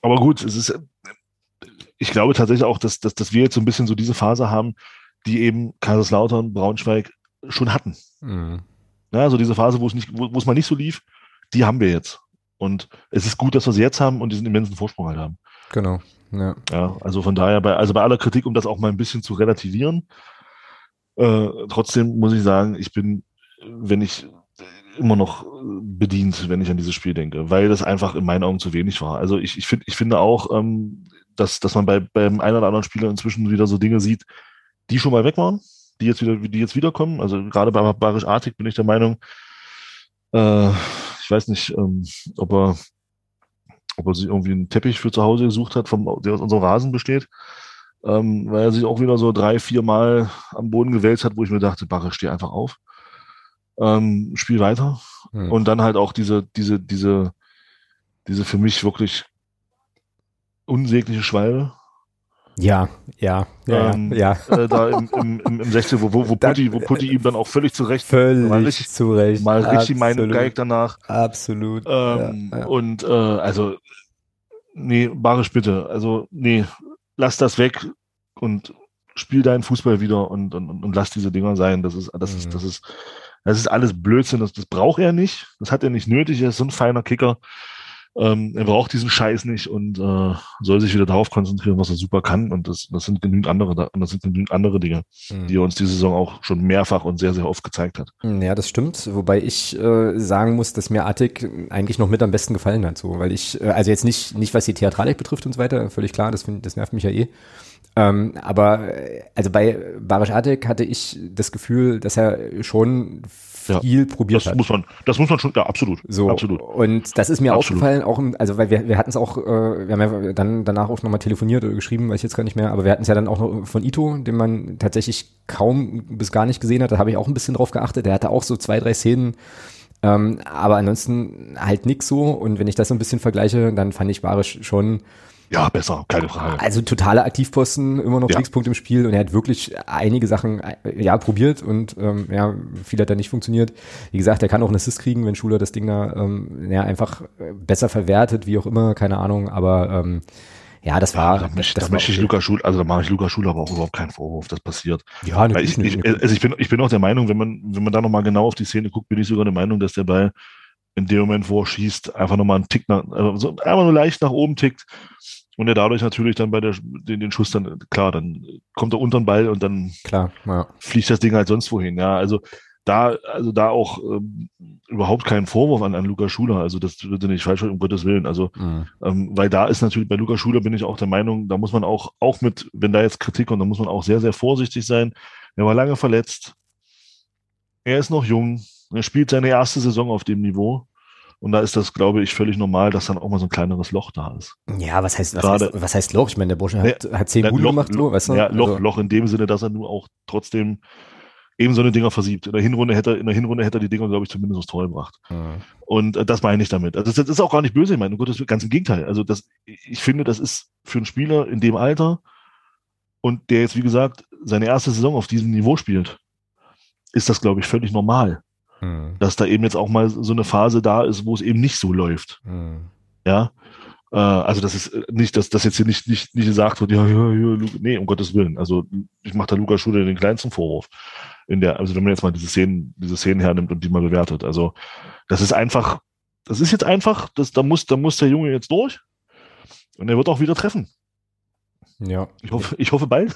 aber gut, es ist, ich glaube tatsächlich auch, dass, dass, dass wir jetzt so ein bisschen so diese Phase haben, die eben Kaiserslautern, Braunschweig schon hatten. Mhm. Ja, also diese Phase, wo es nicht, wo, wo es mal nicht so lief, die haben wir jetzt. Und es ist gut, dass wir sie jetzt haben und diesen immensen Vorsprung halt haben. Genau. Ja. ja, also von daher, bei, also bei aller Kritik, um das auch mal ein bisschen zu relativieren, äh, trotzdem muss ich sagen, ich bin, wenn ich immer noch bedient, wenn ich an dieses Spiel denke, weil das einfach in meinen Augen zu wenig war. Also ich, ich, find, ich finde auch, ähm, dass, dass man bei, beim einen oder anderen Spieler inzwischen wieder so Dinge sieht, die schon mal weg waren, die jetzt wieder, die jetzt wiederkommen. Also gerade bei Barisch Artig bin ich der Meinung, äh, ich weiß nicht, ähm, ob er ob er sich irgendwie einen Teppich für zu Hause gesucht hat, vom, der aus unserem Rasen besteht, ähm, weil er sich auch wieder so drei, vier Mal am Boden gewälzt hat, wo ich mir dachte, Barre, steh einfach auf, ähm, spiel weiter. Hm. Und dann halt auch diese, diese, diese, diese für mich wirklich unsägliche Schwalbe. Ja, ja, ja, ähm, ja. Äh, da im, im, im, im 16, wo, wo, wo, Putti, wo Putti ihm dann auch völlig zurecht völlig mal richtig, zurecht. mal richtig meine Geig danach. Absolut. Ähm, ja, ja. Und äh, also, nee, Barisch bitte. Also, nee, lass das weg und spiel deinen Fußball wieder und, und, und lass diese Dinger sein. Das ist, das ist, mhm. das ist, das ist alles Blödsinn. Das, das braucht er nicht. Das hat er nicht nötig. Er ist so ein feiner Kicker. Ähm, er braucht diesen Scheiß nicht und äh, soll sich wieder darauf konzentrieren, was er super kann. Und das, das sind genügend andere, das sind genügend andere Dinge, mhm. die er uns diese Saison auch schon mehrfach und sehr, sehr oft gezeigt hat. Ja, das stimmt. Wobei ich äh, sagen muss, dass mir Attic eigentlich noch mit am besten gefallen hat. So, weil ich, äh, also jetzt nicht, nicht was die Theatralik betrifft und so weiter, völlig klar, das, find, das nervt mich ja eh. Ähm, aber äh, also bei Barisch Attic hatte ich das Gefühl, dass er schon viel ja, probiert das hat. Muss man, das muss man schon, ja, absolut. So, absolut. Und das ist mir absolut. aufgefallen, auch im, also weil wir, wir hatten es auch, äh, wir haben ja dann danach auch nochmal telefoniert oder geschrieben, weiß ich jetzt gar nicht mehr, aber wir hatten es ja dann auch noch von Ito, den man tatsächlich kaum bis gar nicht gesehen hat, da habe ich auch ein bisschen drauf geachtet. Der hatte auch so zwei, drei Szenen, ähm, aber ansonsten halt nix so. Und wenn ich das so ein bisschen vergleiche, dann fand ich Barisch schon ja, besser, keine Frage. Also totaler Aktivposten, immer noch ja. Fixpunkt im Spiel und er hat wirklich einige Sachen äh, ja probiert und ähm, ja, viel hat da nicht funktioniert. Wie gesagt, er kann auch einen Assist kriegen, wenn Schuler das Ding da ähm, ja, einfach besser verwertet, wie auch immer, keine Ahnung, aber ähm, Ja, das war. da, mich, das da, möchte ich. Luca Schul, also da mache ich Luca Schul aber auch überhaupt keinen Vorwurf, das passiert. Ja, natürlich ich, ich, also ich, bin, ich bin auch der Meinung, wenn man, wenn man da nochmal genau auf die Szene guckt, bin ich sogar der Meinung, dass der Ball in dem Moment, wo er schießt, einfach nochmal einen Tick nach, also so einfach nur leicht nach oben tickt und er dadurch natürlich dann bei der, den, den Schuss dann, klar, dann kommt er unter den Ball und dann Klar, ja. fliegt das Ding halt sonst wohin. Ja, also da, also da auch ähm, überhaupt keinen Vorwurf an, an Luca Schuler. Also das würde nicht falsch sein, um Gottes Willen. Also Mhm. ähm, weil da ist natürlich bei Luca Schuler bin ich auch der Meinung, da muss man auch, auch mit, wenn da jetzt Kritik kommt, da muss man auch sehr, sehr vorsichtig sein. Er war lange verletzt. Er ist noch jung. Er spielt seine erste Saison auf dem Niveau. Und da ist das, glaube ich, völlig normal, dass dann auch mal so ein kleineres Loch da ist. Ja, was heißt, was, Gerade- heißt, was heißt Loch? Ich meine, der Bursche hat, hat zehn Gute gemacht, so, weißt du? ja, Loch, Also, Loch in dem Sinne, dass er nur auch trotzdem eben so eine Dinger versiebt. In der Hinrunde hätte er, in der Hinrunde hätte er die Dinger, glaube ich, zumindest aufs Tor gebracht. Mhm. Und äh, das meine ich damit. Also das, das ist auch gar nicht böse, ich meine, um Gottes Willen, ganz im Gegenteil. Also das, ich finde, das ist für einen Spieler in dem Alter und der jetzt, wie gesagt, seine erste Saison auf diesem Niveau spielt, ist das, glaube ich, völlig normal, Mhm. dass da eben jetzt auch mal so eine Phase da ist, wo es eben nicht so läuft. Mhm. Ja. Äh, also das ist äh, nicht, dass das jetzt hier nicht, nicht, nicht gesagt wird, ja, ja, ja, Lu- nee, um Gottes Willen. Also ich mache da Lukas Schule den kleinsten Vorwurf. In der, also wenn man jetzt mal diese Szenen, diese Szenen hernimmt und die mal bewertet. Also das ist einfach, das ist jetzt einfach, das, da muss, da muss der Junge jetzt durch. Und er wird auch wieder treffen. Ja. Ich hoffe, ich hoffe bald.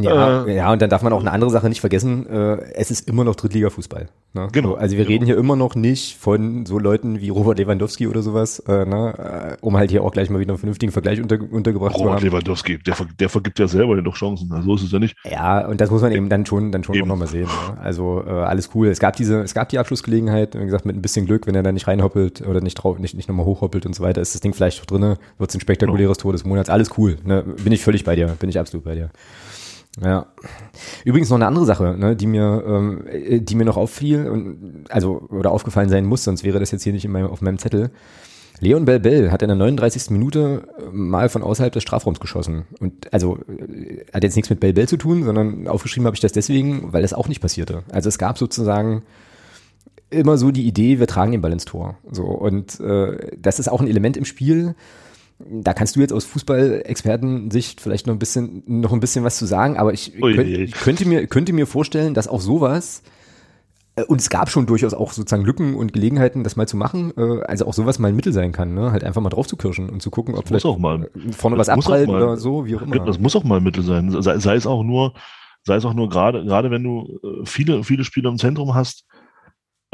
Ja, Äh, ja, und dann darf man auch eine andere Sache nicht vergessen. Äh, es ist immer noch Drittliga-Fußball. Ne? Genau, So, also wir genau. reden hier immer noch nicht von so Leuten wie Robert Lewandowski oder sowas, äh, ne? äh, um halt hier auch gleich mal wieder einen vernünftigen Vergleich unter, untergebracht zu Robert haben. Lewandowski, der, ver- der vergibt ja selber noch Chancen. Also so ist es ja nicht. Ja, und das muss man eben dann schon, dann schon Eben. auch nochmal sehen. Ne? Also äh, alles cool. Es gab diese, es gab die Abschlussgelegenheit, wie gesagt, mit ein bisschen Glück, wenn er da nicht reinhoppelt oder nicht drauf, nicht, nicht nochmal hochhoppelt und so weiter, ist das Ding vielleicht noch drinne, wird es ein spektakuläres Tor des Monats. Alles cool. Ne? Bin ich völlig bei dir, bin ich absolut bei dir. Ja. Übrigens noch eine andere Sache, ne, die mir, ähm, äh, die mir noch auffiel und also oder aufgefallen sein muss, sonst wäre das jetzt hier nicht in meinem, auf meinem Zettel. Leon Bell Bell hat in der 39. Minute äh, mal von außerhalb des Strafraums geschossen. Und also äh, hat jetzt nichts mit Bell Bell zu tun, sondern aufgeschrieben habe ich das deswegen, weil das auch nicht passierte. Also es gab sozusagen immer so die Idee, wir tragen den Ball ins Tor. So und äh, das ist auch ein Element im Spiel. Da kannst du jetzt aus Fußballexperten-Sicht vielleicht noch ein bisschen noch ein bisschen was zu sagen, aber ich, könnt, könnte mir könnte mir vorstellen, dass auch sowas äh, und es gab schon durchaus auch sozusagen Lücken und Gelegenheiten, das mal zu machen. äh, Also auch sowas mal ein Mittel sein kann, ne? Halt einfach mal drauf zu kirschen und zu gucken, ob Das vielleicht auch mal. vorne was muss auch abprallt mal- oder so, wie auch immer. Das muss auch mal ein Mittel sein. Sei, sei es auch nur, sei es auch nur gerade, gerade wenn du äh, viele, viele Spieler im Zentrum hast,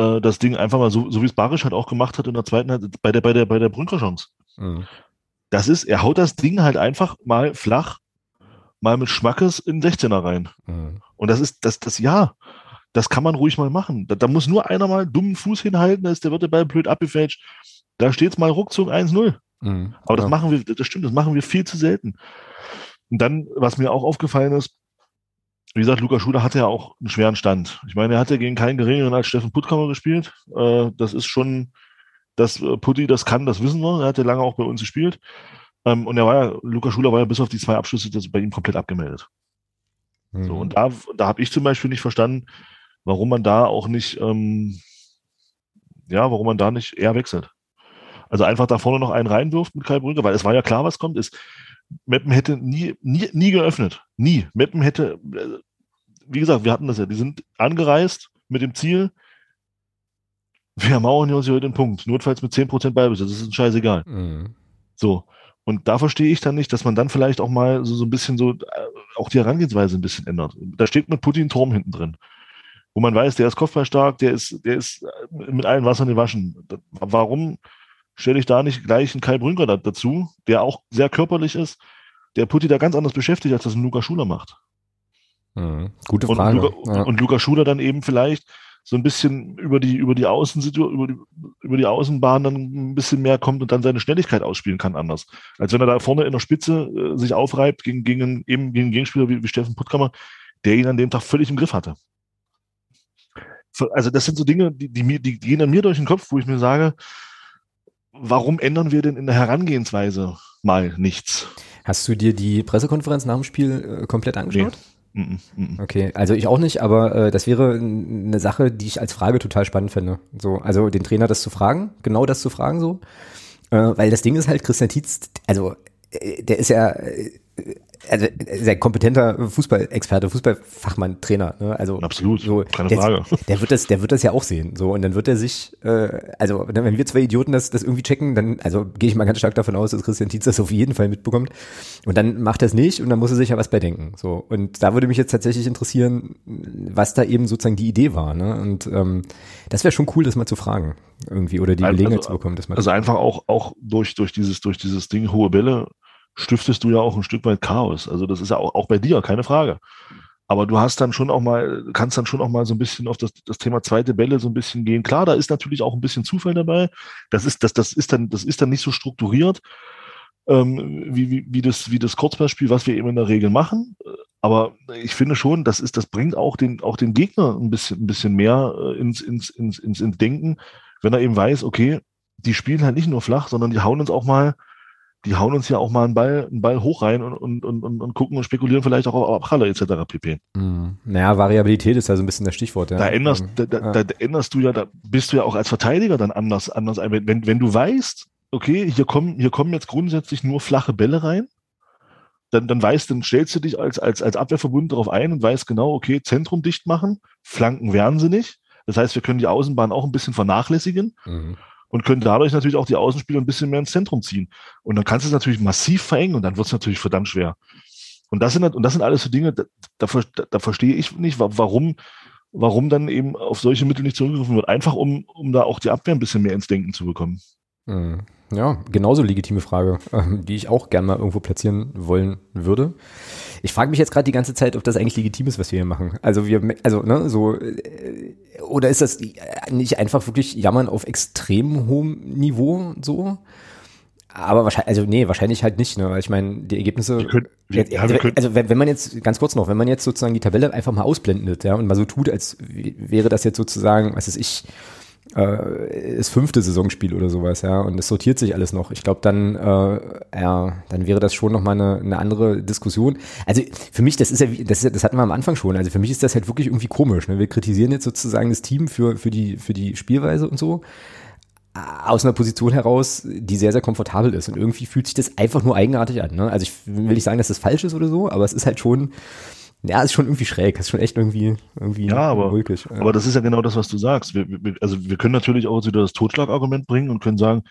das Ding einfach mal so, so wie es Barisch halt auch gemacht hat in der zweiten bei der, bei der, bei der Brünker-Chance. Mhm. Das ist, er haut das Ding halt einfach mal flach, mal mit Schmackes in den 16er rein. Mhm. Und das ist, das, das, ja, das kann man ruhig mal machen. Da, da muss nur einer mal dummen Fuß hinhalten, da ist der wird der Ball blöd abgefälscht. Da steht's mal ruckzuck 1-0. Mhm. Aber das Ja. machen wir, das stimmt, das machen wir viel zu selten. Und dann, was mir auch aufgefallen ist, wie gesagt, Luca Schuler hatte ja auch einen schweren Stand. Ich meine, er hat ja gegen keinen geringeren als Steffen Puttkammer gespielt. Äh, das ist schon, dass äh, Putti das kann, das wissen wir. Er hat ja lange auch bei uns gespielt. Ähm, und er war ja, Luca Schuler war ja bis auf die zwei Abschlüsse das bei ihm komplett abgemeldet. Mhm. So, und da, da habe ich zum Beispiel nicht verstanden, warum man da auch nicht, ähm, ja, warum man da nicht eher wechselt. Also einfach da vorne noch einen reinwirft mit Kai Brügge, weil es war ja klar, was kommt, ist, Meppen hätte nie, nie, nie geöffnet. Nie. Meppen hätte, äh, wie gesagt, wir hatten das ja, die sind angereist mit dem Ziel, wir mauern uns heute den Punkt. Notfalls mit 10% Ballbesitz, das ist uns scheißegal. Mhm. So. Und da verstehe ich dann nicht, dass man dann vielleicht auch mal so, so ein bisschen so, äh, auch die Herangehensweise ein bisschen ändert. Da steht mit Putin ein Turm hinten drin. Wo man weiß, der ist kopfballstark, der ist, der ist äh, mit allen Wassern gewaschen. Warum stelle ich da nicht gleich einen Kai Brünker da, dazu, der auch sehr körperlich ist, der Putti da ganz anders beschäftigt, als das ein Luca Schuler macht. Mhm. Gute Und Frage. Luca, ja. und Luca Schuler dann eben vielleicht so ein bisschen über die, über die Außensitu über die, über die Außenbahn dann ein bisschen mehr kommt und dann seine Schnelligkeit ausspielen kann anders. Als wenn er da vorne in der Spitze äh, sich aufreibt gegen, gegen, einen- eben gegen einen Gegenspieler wie, wie Steffen Puttkammer, der ihn an dem Tag völlig im Griff hatte. Also das sind so Dinge, die, die, mir, die gehen an mir durch den Kopf, wo ich mir sage, warum ändern wir denn in der Herangehensweise mal nichts? Hast du dir die Pressekonferenz nach dem Spiel äh, komplett angeschaut? Mm. Okay, also ich auch nicht, aber äh, das wäre eine Sache, die ich als Frage total spannend finde. So, also den Trainer das zu fragen, genau das zu fragen so. Äh, weil das Ding ist halt, Christian Tietz, also äh, der ist ja, äh, also sehr kompetenter Fußballexperte, Fußballfachmann, Trainer. Ne? Also absolut, so, keine der, Frage. Der wird das, der wird das ja auch sehen. So und dann wird er sich, äh, also wenn wir zwei Idioten das, das irgendwie checken, dann, also gehe ich mal ganz stark davon aus, dass Christian Tietz das auf jeden Fall mitbekommt. Und dann macht er es nicht und dann muss er sich ja was bedenken. So und da würde mich jetzt tatsächlich interessieren, was da eben sozusagen die Idee war. Ne? Und ähm, das wäre schon cool, das mal zu fragen irgendwie oder die Also- Gelegenheit also- zu bekommen, das mal. Also einfach auch, auch durch, durch dieses, durch dieses Ding hohe Bälle stiftest du ja auch ein Stück weit Chaos. Also das ist ja auch, auch bei dir, keine Frage. Aber du hast dann schon auch mal, kannst dann schon auch mal so ein bisschen auf das, das Thema zweite Bälle so ein bisschen gehen. Klar, da ist natürlich auch ein bisschen Zufall dabei. Das ist, das, das ist dann, das ist dann nicht so strukturiert, ähm, wie, wie, wie das, wie das Kurzballspiel, was wir eben in der Regel machen. Aber ich finde schon, das ist, das bringt auch den, auch den Gegner ein bisschen, ein bisschen mehr äh, ins, ins, ins, ins, ins Denken, wenn er eben weiß, okay, die spielen halt nicht nur flach, sondern die hauen uns auch mal, die hauen uns ja auch mal einen Ball, einen Ball hoch rein und, und, und, und, gucken und spekulieren vielleicht auch auf Abpralle etc. pp. Mhm. Naja, Variabilität ist ja so ein bisschen das Stichwort. Ja. Da änderst, Ähm, da, da, ja. da änderst du ja, da bist du ja auch als Verteidiger dann anders, anders. ein. Wenn, wenn du weißt, okay, hier kommen, hier kommen jetzt grundsätzlich nur flache Bälle rein, dann, dann weißt, dann stellst du dich als, als, als Abwehrverbund darauf ein und weißt genau, okay, Zentrum dicht machen, Flanken werden sie nicht. Das heißt, wir können die Außenbahn auch ein bisschen vernachlässigen Mhm. Und können dadurch natürlich auch die Außenspieler ein bisschen mehr ins Zentrum ziehen. Und dann kannst du es natürlich massiv verengen und dann wird es natürlich verdammt schwer. Und das sind, und das sind alles so Dinge, da, da, da, verstehe ich nicht, wa- warum, warum dann eben auf solche Mittel nicht zurückgegriffen wird. Einfach um, um da auch die Abwehr ein bisschen mehr ins Denken zu bekommen. Mhm. Ja, genauso legitime Frage, ähm, die ich auch gern mal irgendwo platzieren wollen würde. Ich frage mich jetzt gerade die ganze Zeit, ob das eigentlich legitim ist, was wir hier machen. Also wir, also ne, so äh, oder ist das nicht einfach wirklich Jammern auf extrem hohem Niveau so? Aber wahrscheinlich, also nee, wahrscheinlich halt nicht. Ne? Weil Ich meine, die Ergebnisse. Wir können- ja, also, also wenn, wenn man jetzt ganz kurz noch, wenn man jetzt sozusagen die Tabelle einfach mal ausblendet, ja, und mal so tut, als wäre das jetzt sozusagen, was weiß ich, äh, das fünfte Saisonspiel oder sowas, ja, und es sortiert sich alles noch. Ich glaube, dann, äh, ja, dann wäre das schon nochmal eine, eine andere Diskussion. Also für mich, das ist ja, das, ist das hatten wir am Anfang schon. Also für mich ist das halt wirklich irgendwie komisch. Ne? Wir kritisieren jetzt sozusagen das Team für für die für die Spielweise und so aus einer Position heraus, die sehr, sehr komfortabel ist. Und irgendwie fühlt sich das einfach nur eigenartig an. Ne? Also ich will nicht sagen, dass das falsch ist oder so, aber es ist halt schon, ja, es ist schon irgendwie schräg. Ist schon echt irgendwie, irgendwie Ja, aber- ulkig. Ja. Aber das ist ja genau das, was du sagst. Wir, wir, also wir können natürlich auch wieder das Totschlagargument bringen und können sagen,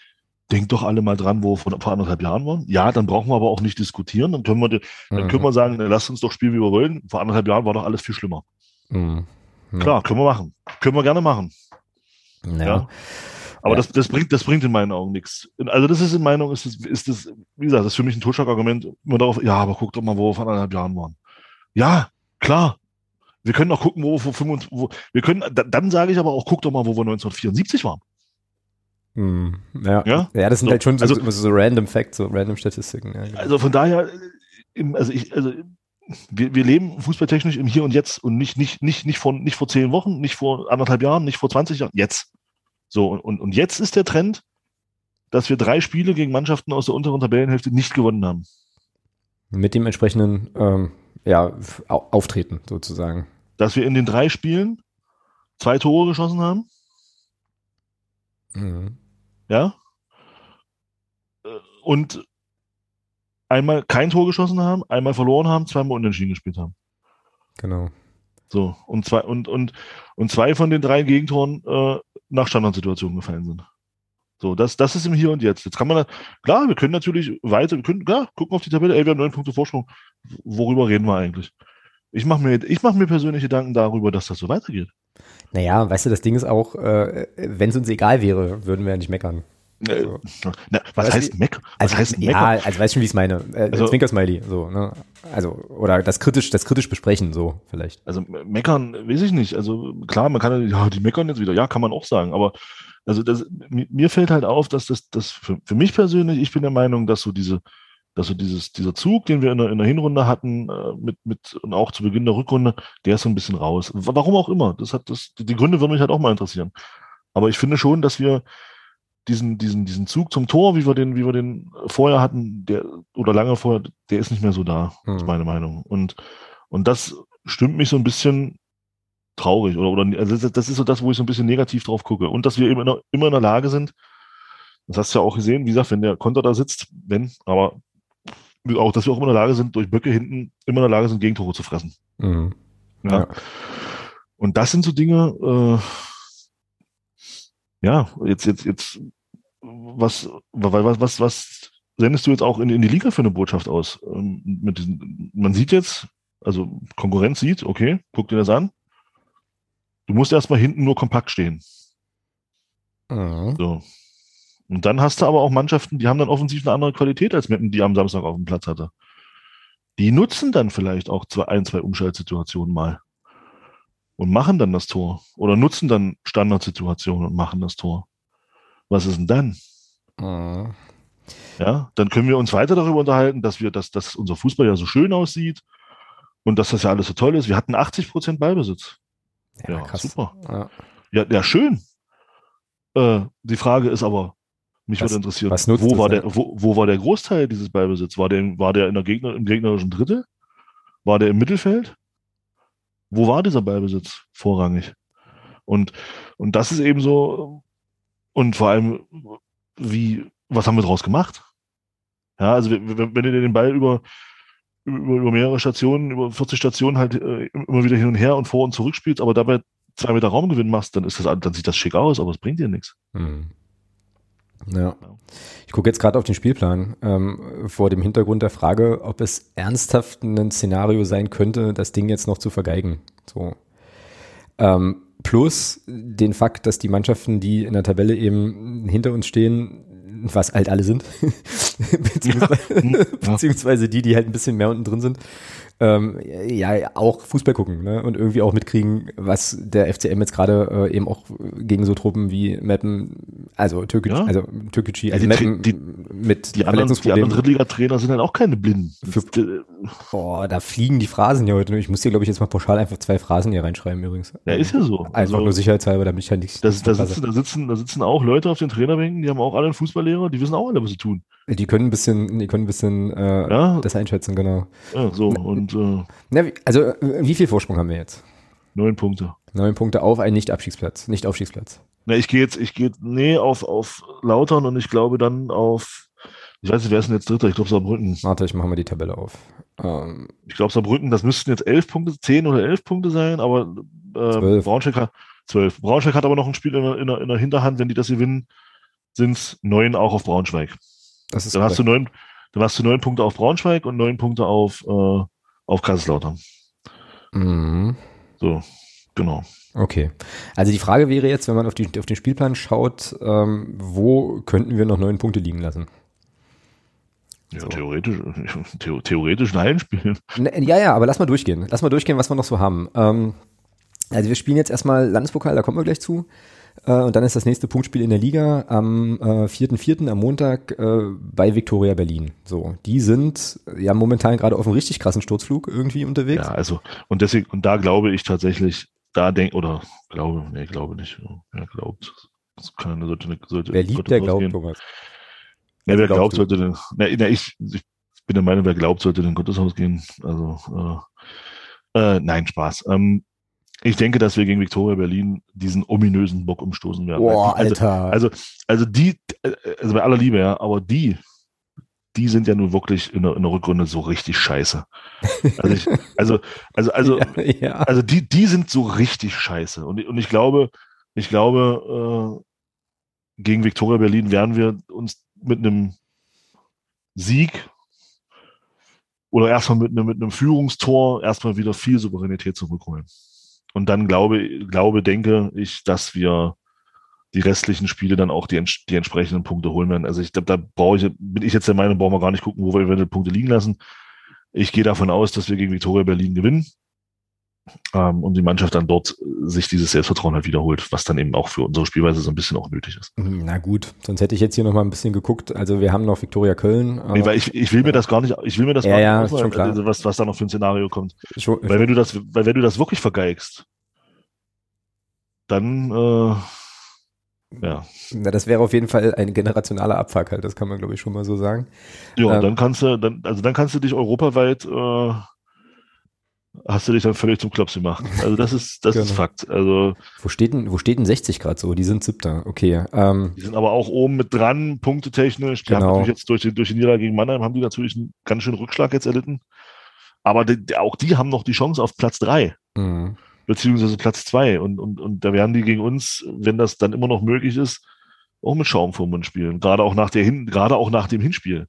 denkt doch alle mal dran, wo wir vor, vor anderthalb Jahren waren. Ja, dann brauchen wir aber auch nicht diskutieren. Dann können wir, dann Mhm. können wir sagen, na, lasst uns doch spielen, wie wir wollen. Vor anderthalb Jahren war doch alles viel schlimmer. Mhm. Ja. Klar, können wir machen. Können wir gerne machen. Ja. Ja. Aber Ja. das, das, bringt, das bringt in meinen Augen nichts. Also das ist in meinen Augen, ist das, ist das, wie gesagt, das ist für mich ein Totschlagargument. Immer darauf, ja, aber guck doch mal, wo wir vor anderthalb Jahren waren. Ja, klar. Wir können auch gucken, wo wir vor 25, wo, wir können, da- dann sage ich aber auch, guck doch mal, wo wir 1974 waren. Mhm. Ja. Ja? ja, das sind So, halt schon so, also- so, random Facts, so random Statistiken. Ja, genau. Also von daher, also ich, also wir, wir leben fußballtechnisch im Hier und Jetzt und nicht, nicht, nicht, nicht, vor, nicht vor zehn Wochen, nicht vor anderthalb Jahren, nicht vor 20 Jahren, jetzt. So, und, und, und jetzt ist der Trend, dass wir drei Spiele gegen Mannschaften aus der unteren Tabellenhälfte nicht gewonnen haben. Mit dem entsprechenden ähm, ja, Au- Auftreten sozusagen. Dass wir in den drei Spielen zwei Tore geschossen haben, Mhm. ja, äh, und einmal kein Tor geschossen haben, einmal verloren haben, zweimal unentschieden gespielt haben. Genau. So, und zwei, und, und, und zwei von den drei Gegentoren äh, nach Standardsituationen gefallen sind. So, das, das ist im Hier und Jetzt. Jetzt kann man, klar, wir können natürlich weiter, wir können, klar, gucken auf die Tabelle, ey, wir haben neun Punkte Vorsprung. Worüber reden wir eigentlich? Ich mache mir, ich mach mir persönlich Gedanken darüber, dass das so weitergeht. Naja, weißt du, das Ding ist auch, äh, wenn es uns egal wäre, würden wir ja nicht meckern. Äh, So. na, was Also, heißt Meck? Was Also, heißt ja, Mecker? also weißt schon, wie ich es meine. Äh, Also- Zwinkersmiley, so, ne? Also, oder das kritisch, das kritisch besprechen, so, vielleicht. Also meckern, weiß ich nicht. Also klar, man kann ja, ja, die meckern jetzt wieder. Ja, kann man auch sagen. Aber also das, mi- mir fällt halt auf, dass das, das für, für mich persönlich, ich bin der Meinung, dass so diese, dass so dieses, dieser Zug, den wir in der, in der Hinrunde hatten, äh, mit, mit, und auch zu Beginn der Rückrunde, der ist so ein bisschen raus. Wa- Warum auch immer. Das hat, das, die Gründe würden mich halt auch mal interessieren. Aber ich finde schon, dass wir diesen, diesen, diesen Zug zum Tor, wie wir den, wie wir den vorher hatten, der, oder lange vorher, der ist nicht mehr so da, ist Hm. meine Meinung. Und, und das stimmt mich so ein bisschen traurig oder, oder also das, ist so das, wo ich so ein bisschen negativ drauf gucke. Und dass wir immer, in der- immer in der Lage sind, das hast du ja auch gesehen, wie gesagt, wenn der Konter da sitzt, wenn, aber auch, dass wir auch immer in der Lage sind, durch Böcke hinten immer in der Lage sind, Gegentore zu fressen. Mhm. Ja. ja. Und das sind so Dinge, äh, ja, jetzt, jetzt, jetzt, was, was, was, was sendest du jetzt auch in, in die Liga für eine Botschaft aus? Ähm, mit diesen, man sieht jetzt, also Konkurrenz sieht, okay, guck dir das an. Du musst erstmal hinten nur kompakt stehen. Mhm. So. Und dann hast du aber auch Mannschaften, die haben dann offensiv eine andere Qualität als Meppen, die am Samstag auf dem Platz hatte. Die nutzen dann vielleicht auch zwei, ein, zwei Umschaltsituationen mal und machen dann das Tor. Oder nutzen dann Standardsituationen und machen das Tor. Was ist denn dann? Mhm. Ja, dann können wir uns weiter darüber unterhalten, dass wir, dass, dass unser Fußball ja so schön aussieht und dass das ja alles so toll ist. Wir hatten 80 Prozent Ballbesitz. Ja, ja super. Ja. ja, ja, schön. Äh, die Frage ist aber, mich was, würde interessieren, wo war, der, wo, wo war der Großteil dieses Ballbesitz? War der, war der in der Gegner, im gegnerischen Drittel? War der im Mittelfeld? Wo war dieser Ballbesitz vorrangig? Und, und das ist eben so, und vor allem, wie, was haben wir daraus gemacht? Ja, also wenn, wenn du den Ball über, über, über mehrere Stationen, über 40 Stationen halt äh, immer wieder hin und her und vor und zurück spielst, aber dabei zwei Meter Raumgewinn machst, dann ist das, dann sieht das schick aus, aber es bringt dir nichts. Hm. Ja. Ich gucke jetzt gerade auf den Spielplan ähm, vor dem Hintergrund der Frage, ob es ernsthaft ein Szenario sein könnte, das Ding jetzt noch zu vergeigen. So. Ähm, plus den Fakt, dass die Mannschaften, die in der Tabelle eben hinter uns stehen, was halt alle sind, beziehungsweise, ja. beziehungsweise die, die halt ein bisschen mehr unten drin sind, ähm, ja auch Fußball gucken ne? und irgendwie auch mitkriegen, was der FCM jetzt gerade äh, eben auch gegen so Truppen wie Meppen, also Türkic, ja. also Türkgücü, also ja, Meppen die, mit die anderen, die anderen Drittliga-Trainer sind halt auch keine Blinden. Für, boah, da fliegen die Phrasen ja heute. Ich muss hier, glaube ich, jetzt mal pauschal einfach zwei Phrasen hier reinschreiben übrigens. Ja, ist ja so. Einfach also, nur sicherheitshalber, damit ich halt nicht. Das, da, sitzen, da, sitzen, da sitzen auch Leute auf den Trainerbänken, die haben auch alle einen Fußballlehrer, die wissen auch alle, was sie tun. Die können ein bisschen, die können ein bisschen äh, ja. das einschätzen, genau. Ja, so und äh, Na, also wie viel Vorsprung haben wir jetzt? Neun Punkte. Neun Punkte auf einen Nicht-Abstiegsplatz, Nicht-Aufstiegsplatz. Na, ich gehe jetzt, ich gehe, nee, auf, auf Lautern und ich glaube dann auf, ich weiß nicht, wer ist denn jetzt Dritter? Ich glaube Saarbrücken. Warte, ich mache mal die Tabelle auf. Ähm, ich glaube Saarbrücken, das müssten jetzt elf Punkte, zehn oder elf Punkte sein, aber äh, Braunschweig hat zwölf. Braunschweig hat aber noch ein Spiel in der, in der, in der Hinterhand, wenn die das gewinnen, sind es neun auch auf Braunschweig. Das ist dann hast du neun, dann hast du neun Punkte auf Braunschweig und neun Punkte auf, äh, auf Kaiserslautern. Mhm. So, genau. Okay. Also die Frage wäre jetzt, wenn man auf, die, auf den Spielplan schaut, ähm, wo könnten wir noch neun Punkte liegen lassen? Ja, so. theoretisch, the theoretisch ein spielen. Ne, ja, ja, aber lass mal durchgehen. Lass mal durchgehen, was wir noch so haben. Ähm, also wir spielen jetzt erstmal Landespokal, da kommen wir gleich zu. Äh, und dann ist das nächste Punktspiel in der Liga am äh, 4.4. am Montag äh, bei Viktoria Berlin. So, die sind ja momentan gerade auf einem richtig krassen Sturzflug irgendwie unterwegs. Ja, also und deswegen und da glaube ich tatsächlich, da denk oder glaube, nee, glaube nicht. Wer glaubt, das kann sollte, sollte Wer liebt, der glaubt, Thomas. Ja, wer glaubt, sollte denn, na, na, ich, ich bin der Meinung, wer glaubt, sollte in Gotteshaus gehen. Also äh, äh, nein, Spaß. Ähm, ich denke, dass wir gegen Viktoria Berlin diesen ominösen Bock umstoßen werden. Boah, also, Alter. Also, also die, also bei aller Liebe, ja, aber die, die sind ja nun wirklich in der, in der Rückrunde so richtig scheiße. Also, ich, also, also, also, ja, ja. also die, die sind so richtig scheiße. Und, und ich glaube, ich glaube, äh, gegen Viktoria Berlin werden wir uns mit einem Sieg oder erstmal mit einem, mit einem Führungstor erstmal wieder viel Souveränität zurückholen. Und dann glaube, glaube, denke ich, dass wir die restlichen Spiele dann auch die, die entsprechenden Punkte holen werden. Also ich glaube, da brauche ich, bin ich jetzt der Meinung, brauchen wir gar nicht gucken, wo wir eventuell Punkte liegen lassen. Ich gehe davon aus, dass wir gegen Viktoria Berlin gewinnen ähm, und die Mannschaft dann dort sich dieses Selbstvertrauen halt wiederholt, was dann eben auch für unsere Spielweise so ein bisschen auch nötig ist. Mhm, na gut, sonst hätte ich jetzt hier noch mal ein bisschen geguckt. Also wir haben noch Viktoria Köln. Nee, weil ich, ich will mir das gar nicht, ich will mir das ja, gar ja, nicht, schon klar. Also was, was da noch für ein Szenario kommt. Schon, weil wenn du das, weil wenn du das wirklich vergeigst, dann äh, ja. Na, das wäre auf jeden Fall ein generationaler Abfuck halt, das kann man glaube ich schon mal so sagen. Ja, ähm, dann kannst du, dann, also dann kannst du dich europaweit äh, hast du dich dann völlig zum Klops gemacht. Also das ist, das genau. ist Fakt. Also wo steht denn, wo steht denn 60 Grad so? Die sind siebter. Okay. Ähm, die sind aber auch oben mit dran, punktetechnisch. Die genau. haben natürlich jetzt durch die, durch die Niederlage gegen Mannheim haben die natürlich einen ganz schönen Rückschlag jetzt erlitten. Aber die, auch die haben noch die Chance auf Platz drei. Mhm. Beziehungsweise Platz zwei. Und, und, und da werden die gegen uns, wenn das dann immer noch möglich ist, auch mit Schaum vor Mund spielen. Gerade auch nach der Hin, gerade auch nach dem Hinspiel.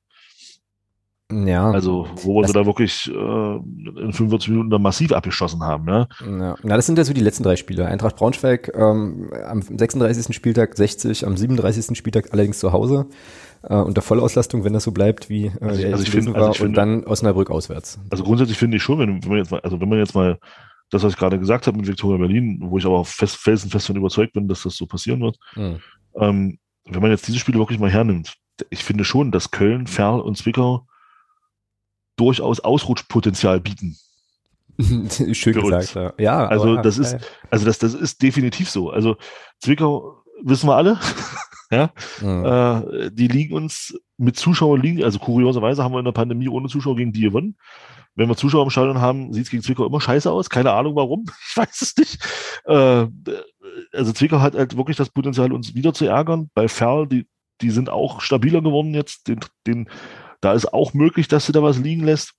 Ja. Also, wo wir sie da wirklich äh, in 45 Minuten dann massiv abgeschossen haben. Ne? Ja. ja, das sind ja so die letzten drei Spiele. Eintracht Braunschweig ähm, am 36. Spieltag 60, am 37. Spieltag allerdings zu Hause äh, unter Vollauslastung, wenn das so bleibt, wie äh, also, also ich find, war, also und dann Osnabrück auswärts. Also grundsätzlich finde ich schon, wenn, wenn man jetzt mal, also wenn man jetzt mal das, was ich gerade gesagt habe mit Viktoria Berlin, wo ich aber fest, felsenfest von überzeugt bin, dass das so passieren wird, mhm. ähm, wenn man jetzt diese Spiele wirklich mal hernimmt, ich finde schon, dass Köln, Ferl und Zwickau durchaus Ausrutschpotenzial bieten. Schön gesagt, ja. ja. Also aber, das ist, also das, das ist definitiv so. Also Zwickau wissen wir alle. ja, mhm. äh, die liegen uns mit Zuschauern liegen, also kurioserweise haben wir in der Pandemie ohne Zuschauer gegen die gewonnen. Wenn wir Zuschauer im Stadion haben, sieht es gegen Zwickau immer scheiße aus. Keine Ahnung warum. Ich weiß es nicht. Äh, also Zwickau hat halt wirklich das Potenzial, uns wieder zu ärgern. Bei Ferl, die, die sind auch stabiler geworden jetzt. Den, den da ist auch möglich, dass du da was liegen lässt.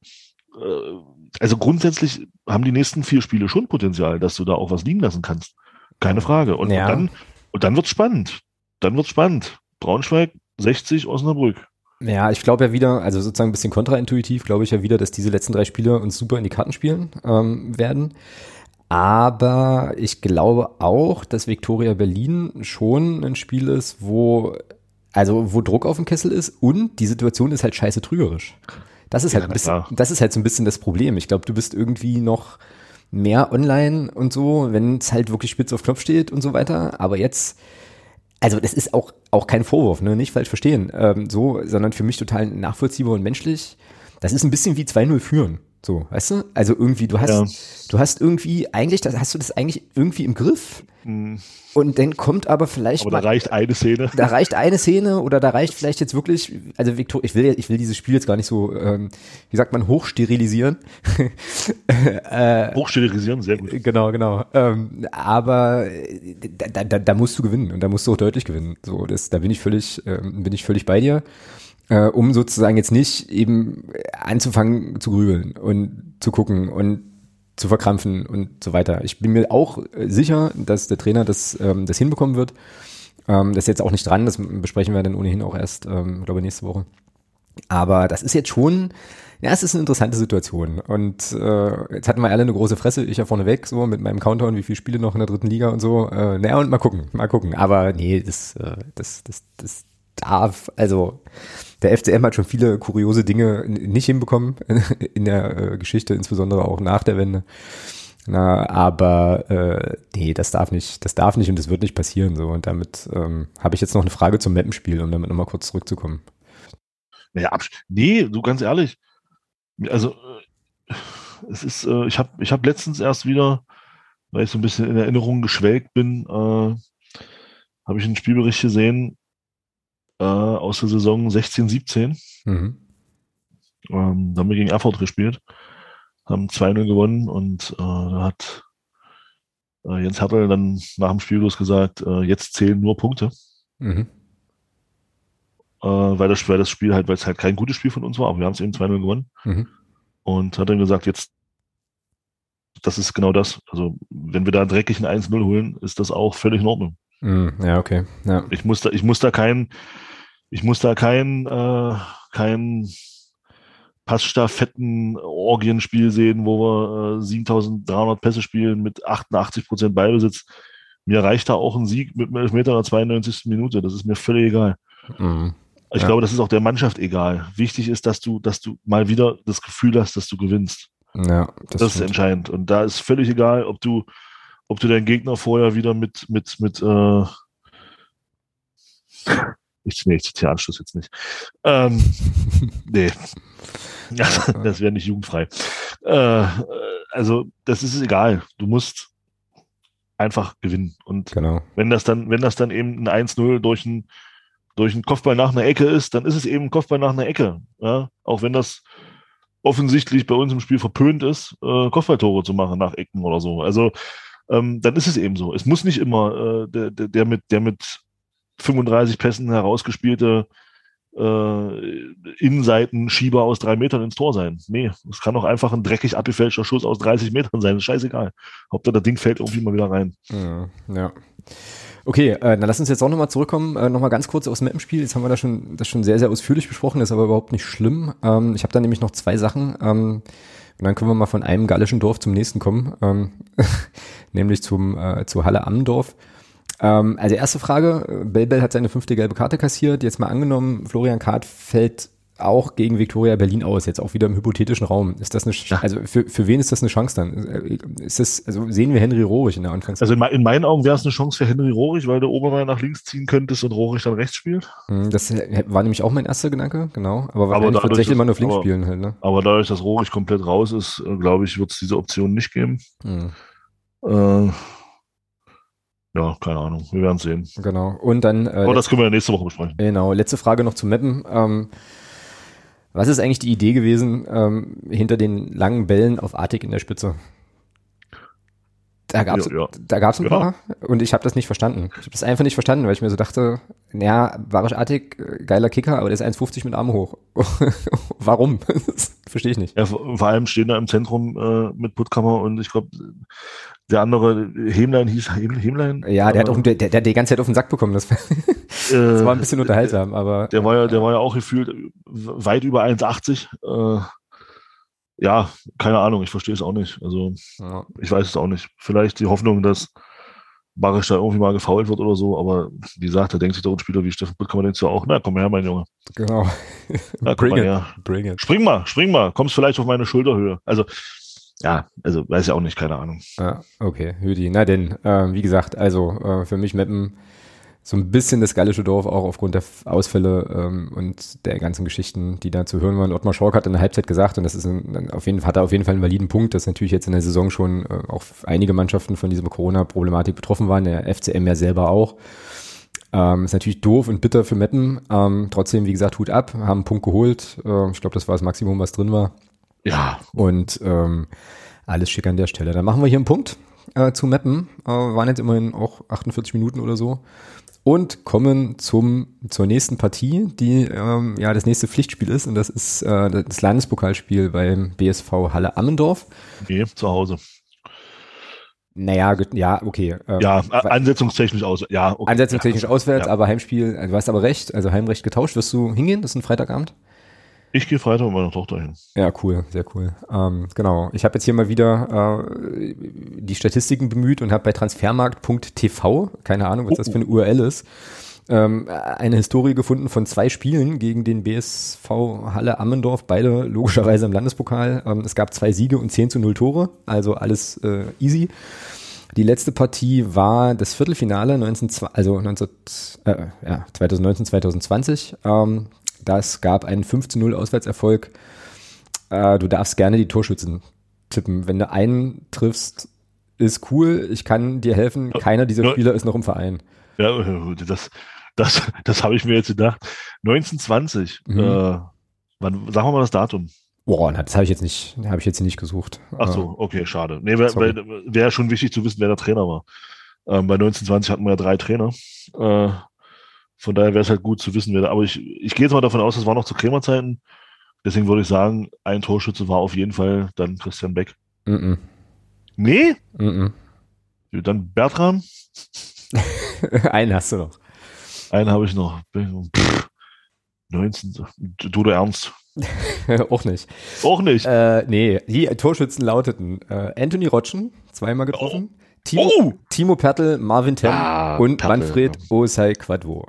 Äh, also grundsätzlich haben die nächsten vier Spiele schon Potenzial, dass du da auch was liegen lassen kannst. Keine Frage. Und, ja. und dann, und dann wird's spannend. Dann wird's spannend. Braunschweig, 60, Osnabrück. Ja, ich glaube ja wieder, also sozusagen ein bisschen kontraintuitiv, glaube ich ja wieder, dass diese letzten drei Spiele uns super in die Karten spielen ähm, werden. Aber ich glaube auch, dass Viktoria Berlin schon ein Spiel ist, wo also wo Druck auf dem Kessel ist und die Situation ist halt scheiße trügerisch. Das ist halt ein bisschen, das ist halt so ein bisschen das Problem. Ich glaube, du bist irgendwie noch mehr online und so, wenn es halt wirklich spitz auf Knopf steht und so weiter. Aber jetzt, also das ist auch, auch kein Vorwurf, ne? nicht falsch verstehen, ähm, so, sondern für mich total nachvollziehbar und menschlich. Das ist ein bisschen wie 2-0 führen. So, weißt du? Also irgendwie, du hast, ja. du hast irgendwie, eigentlich, das, hast du das eigentlich irgendwie im Griff. Mhm. Und dann kommt aber vielleicht. Aber da reicht eine Szene. Da reicht eine Szene oder da reicht vielleicht jetzt wirklich, also Victor, ich will, ich will dieses Spiel jetzt gar nicht so, ähm, wie sagt man, hochsterilisieren. äh, hochsterilisieren, sehr gut. Genau, genau. Ähm, aber da, da, da musst du gewinnen und da musst du auch deutlich gewinnen. So, das, da bin ich völlig, ähm, bin ich völlig bei dir äh, um sozusagen jetzt nicht eben anzufangen zu grübeln und zu gucken und zu verkrampfen und so weiter. Ich bin mir auch sicher, dass der Trainer das, ähm, das hinbekommen wird. Ähm, das ist jetzt auch nicht dran, das besprechen wir dann ohnehin auch erst, ähm, glaube nächste Woche. Aber das ist jetzt schon, ja, es ist eine interessante Situation. Und äh, jetzt hatten wir alle eine große Fresse, ich ja vorneweg, so mit meinem Countdown, wie viele Spiele noch in der dritten Liga und so. Äh, naja, und mal gucken, mal gucken. Aber nee, das, äh, das, das, das darf, also der FCM hat schon viele kuriose Dinge nicht hinbekommen in der äh, Geschichte, insbesondere auch nach der Wende. Na, aber äh, nee, das darf nicht, das darf nicht und das wird nicht passieren. So und damit ähm, habe ich jetzt noch eine Frage zum Mappenspiel, um damit nochmal kurz zurückzukommen. Naja, nee, du ganz ehrlich. Also äh, es ist, äh, ich habe, ich habe letztens erst wieder, weil ich so ein bisschen in Erinnerung geschwelgt bin, äh, habe ich einen Spielbericht gesehen äh, aus der Saison 16, 17. Mhm. Ähm, da haben wir gegen Erfurt gespielt, haben 2-0 gewonnen und äh, da hat äh, Jens Hertel dann nach dem Spiel gesagt, äh, jetzt zählen nur Punkte. Mhm. Äh, weil, das, weil das Spiel halt, weil es halt kein gutes Spiel von uns war, aber wir haben es eben 2-0 gewonnen. Mhm. Und hat dann gesagt, jetzt das ist genau das. Also, wenn wir da dreckig ein 1-0 holen, ist das auch völlig in Ordnung. Mhm. Ja, okay. Ja. Ich muss da, ich muss da kein, ich muss da kein, äh, kein Passstaffetten-Orgienspiel sehen, wo wir äh, 7300 Pässe spielen mit 88 Prozent Ballbesitz. Mir reicht da auch ein Sieg mit einem Elfmeter in der 92. Minute. Das ist mir völlig egal. Mhm. Ich ja. glaube, das ist auch der Mannschaft egal. Wichtig ist, dass du, dass du mal wieder das Gefühl hast, dass du gewinnst. Ja, das, das ist entscheidend. Und da ist völlig egal, ob du, ob du deinen Gegner vorher wieder mit, mit, mit, äh, ich, nee, ich zitiere Anschluss jetzt nicht. Ähm, nee. Das wäre nicht jugendfrei. Äh, also, das ist egal. Du musst einfach gewinnen. Und genau. wenn das dann, wenn das dann eben ein 1-0 durch ein, durch einen Kopfball nach einer Ecke ist, dann ist es eben ein Kopfball nach einer Ecke. Ja? Auch wenn das offensichtlich bei uns im Spiel verpönt ist, äh, Kopfballtore zu machen nach Ecken oder so. Also ähm, dann ist es eben so. Es muss nicht immer äh, der, der, mit, der mit 35 Pässen herausgespielte äh, Innenseiten-Schieber aus drei Metern ins Tor sein. Nee, es kann auch einfach ein dreckig abgefälschter Schuss aus 30 Metern sein. Das ist scheißegal. Hauptsache, das Ding fällt irgendwie mal wieder rein. Ja. ja. Okay, äh, dann lass uns jetzt auch nochmal zurückkommen, äh, nochmal ganz kurz aufs Mappenspiel. Jetzt haben wir da schon, das schon sehr, sehr ausführlich besprochen, ist aber überhaupt nicht schlimm. Ähm, ich habe da nämlich noch zwei Sachen. Ähm, und dann können wir mal von einem gallischen Dorf zum nächsten kommen, ähm, nämlich zum, äh, zu Halle Ammendorf. Ähm, also erste Frage, Bellbell hat seine fünfte gelbe Karte kassiert. Jetzt mal angenommen, Florian Kart fällt auch gegen Viktoria Berlin aus, jetzt auch wieder im hypothetischen Raum. Ist das eine, ja. also für, für wen ist das eine Chance dann? Ist das, also sehen wir Henry Rohrig in der Anfangszeit? Also in, in meinen Augen wäre es eine Chance für Henry Rohrig, weil der Obermeier nach links ziehen könntest und Rohrig dann rechts spielt. Hm, das war nämlich auch mein erster Gedanke, genau. Aber wahrscheinlich wird Sechelmann auf links aber, spielen halt, ne? Aber dadurch, dass Rohrig komplett raus ist, äh, glaube ich, wird es diese Option nicht geben. Hm. Äh, ja, keine Ahnung. Wir werden sehen. Genau. Und dann. Äh, Aber das können wir ja nächste Woche besprechen. Genau. Letzte Frage noch zu Mappen. Ähm, was ist eigentlich die Idee gewesen ähm, hinter den langen Bällen auf Artig in der Spitze? Da gab es ja, ja. da gab's ein ja. paar und ich habe das nicht verstanden. Ich habe das einfach nicht verstanden, weil ich mir so dachte, naja, Barisch Artig, äh, geiler Kicker, aber der ist 1,50 mit Arm hoch. Warum? verstehe ich nicht. Ja, vor allem stehen da im Zentrum äh, mit Puttkammer und ich glaube, der andere, Hemlein hieß Hemlein? Ja, der hat auch, der, der hat die ganze Zeit auf den Sack bekommen. Das, das war ein bisschen unterhaltsam, aber. Der war ja, der war ja auch gefühlt weit über 1,80. Äh, ja, keine Ahnung, ich verstehe es auch nicht. Also, ja. ich weiß es auch nicht. Vielleicht die Hoffnung, dass Barisch da irgendwie mal gefault wird oder so, aber wie gesagt, da denkt sich doch ein Spieler wie Steffen Puttkammer denkt ja auch, na komm her, mein Junge. Genau. Na, Bring it. Her. Bring it. Spring mal, spring mal, kommst vielleicht auf meine Schulterhöhe. Also, ja, also weiß ja auch nicht, keine Ahnung. Ja, okay, Hüdi. Na denn, äh, wie gesagt, also äh, für mich Meppen so ein bisschen das gallische Dorf, auch aufgrund der Ausfälle ähm, und der ganzen Geschichten, die da zu hören waren. Ottmar Schork hat in der Halbzeit gesagt, und das ist ein, auf jeden, hat er auf jeden Fall einen validen Punkt, dass natürlich jetzt in der Saison schon äh, auch einige Mannschaften von dieser Corona-Problematik betroffen waren, der FCM ja selber auch. Ähm, ist natürlich doof und bitter für Meppen. Ähm, trotzdem, wie gesagt, Hut ab, haben einen Punkt geholt. Äh, ich glaube, das war das Maximum, was drin war. Ja. Und ähm, alles schick an der Stelle. Dann machen wir hier einen Punkt äh, zu Mappen. Äh, waren jetzt immerhin auch 48 Minuten oder so. Und kommen zum, zur nächsten Partie, die ähm, ja das nächste Pflichtspiel ist. Und das ist äh, das Landespokalspiel beim BSV Halle Ammendorf. Nee, zu Hause. Naja, ja, okay. Ähm, ja, ansetzungstechnisch aus, ja. Okay. Ansetzungstechnisch ja, auswärts, ja. aber Heimspiel, also du hast aber recht, also Heimrecht getauscht. Wirst du hingehen? Das ist ein Freitagabend? Ich gehe Freitag mit meiner Tochter hin. Ja, cool, sehr cool. Ähm, genau. Ich habe jetzt hier mal wieder äh, die Statistiken bemüht und habe bei transfermarkt.tv, keine Ahnung, was oh. das für eine URL ist, ähm, eine Historie gefunden von zwei Spielen gegen den BSV Halle Ammendorf, beide logischerweise im Landespokal. Ähm, es gab zwei Siege und 10 zu 0 Tore, also alles äh, easy. Die letzte Partie war das Viertelfinale 19, also 19, äh, ja, 2019, 2020. Ähm, das gab einen 15-0 Auswärtserfolg. Äh, du darfst gerne die Torschützen tippen. Wenn du einen triffst, ist cool. Ich kann dir helfen. Keiner dieser Spieler ist noch im Verein. Ja, das, das, das habe ich mir jetzt gedacht. 1920. Mhm. Äh, wann, sagen wir mal das Datum. Boah, das habe ich jetzt nicht, habe ich jetzt nicht gesucht. Ach so, okay, schade. Nee, wäre wär schon wichtig zu wissen, wer der Trainer war. Ähm, bei 1920 hatten wir ja drei Trainer. Äh, von daher wäre es halt gut zu wissen, wer da. Aber ich, ich gehe jetzt mal davon aus, das war noch zu Krämerzeiten. Deswegen würde ich sagen, ein Torschütze war auf jeden Fall dann Christian Beck. Mm -mm. Nee? Mm dann Bertram. einen hast du noch. Einen habe ich noch. Pff, 19. Du, du Ernst. Auch nicht. Auch nicht. Äh, nee, die Torschützen lauteten äh, Anthony Rotschen, zweimal getroffen. Oh. Timo, oh. Timo Pertl, Marvin Temm ah, und Pertl, Manfred ja. Osei Quadvo.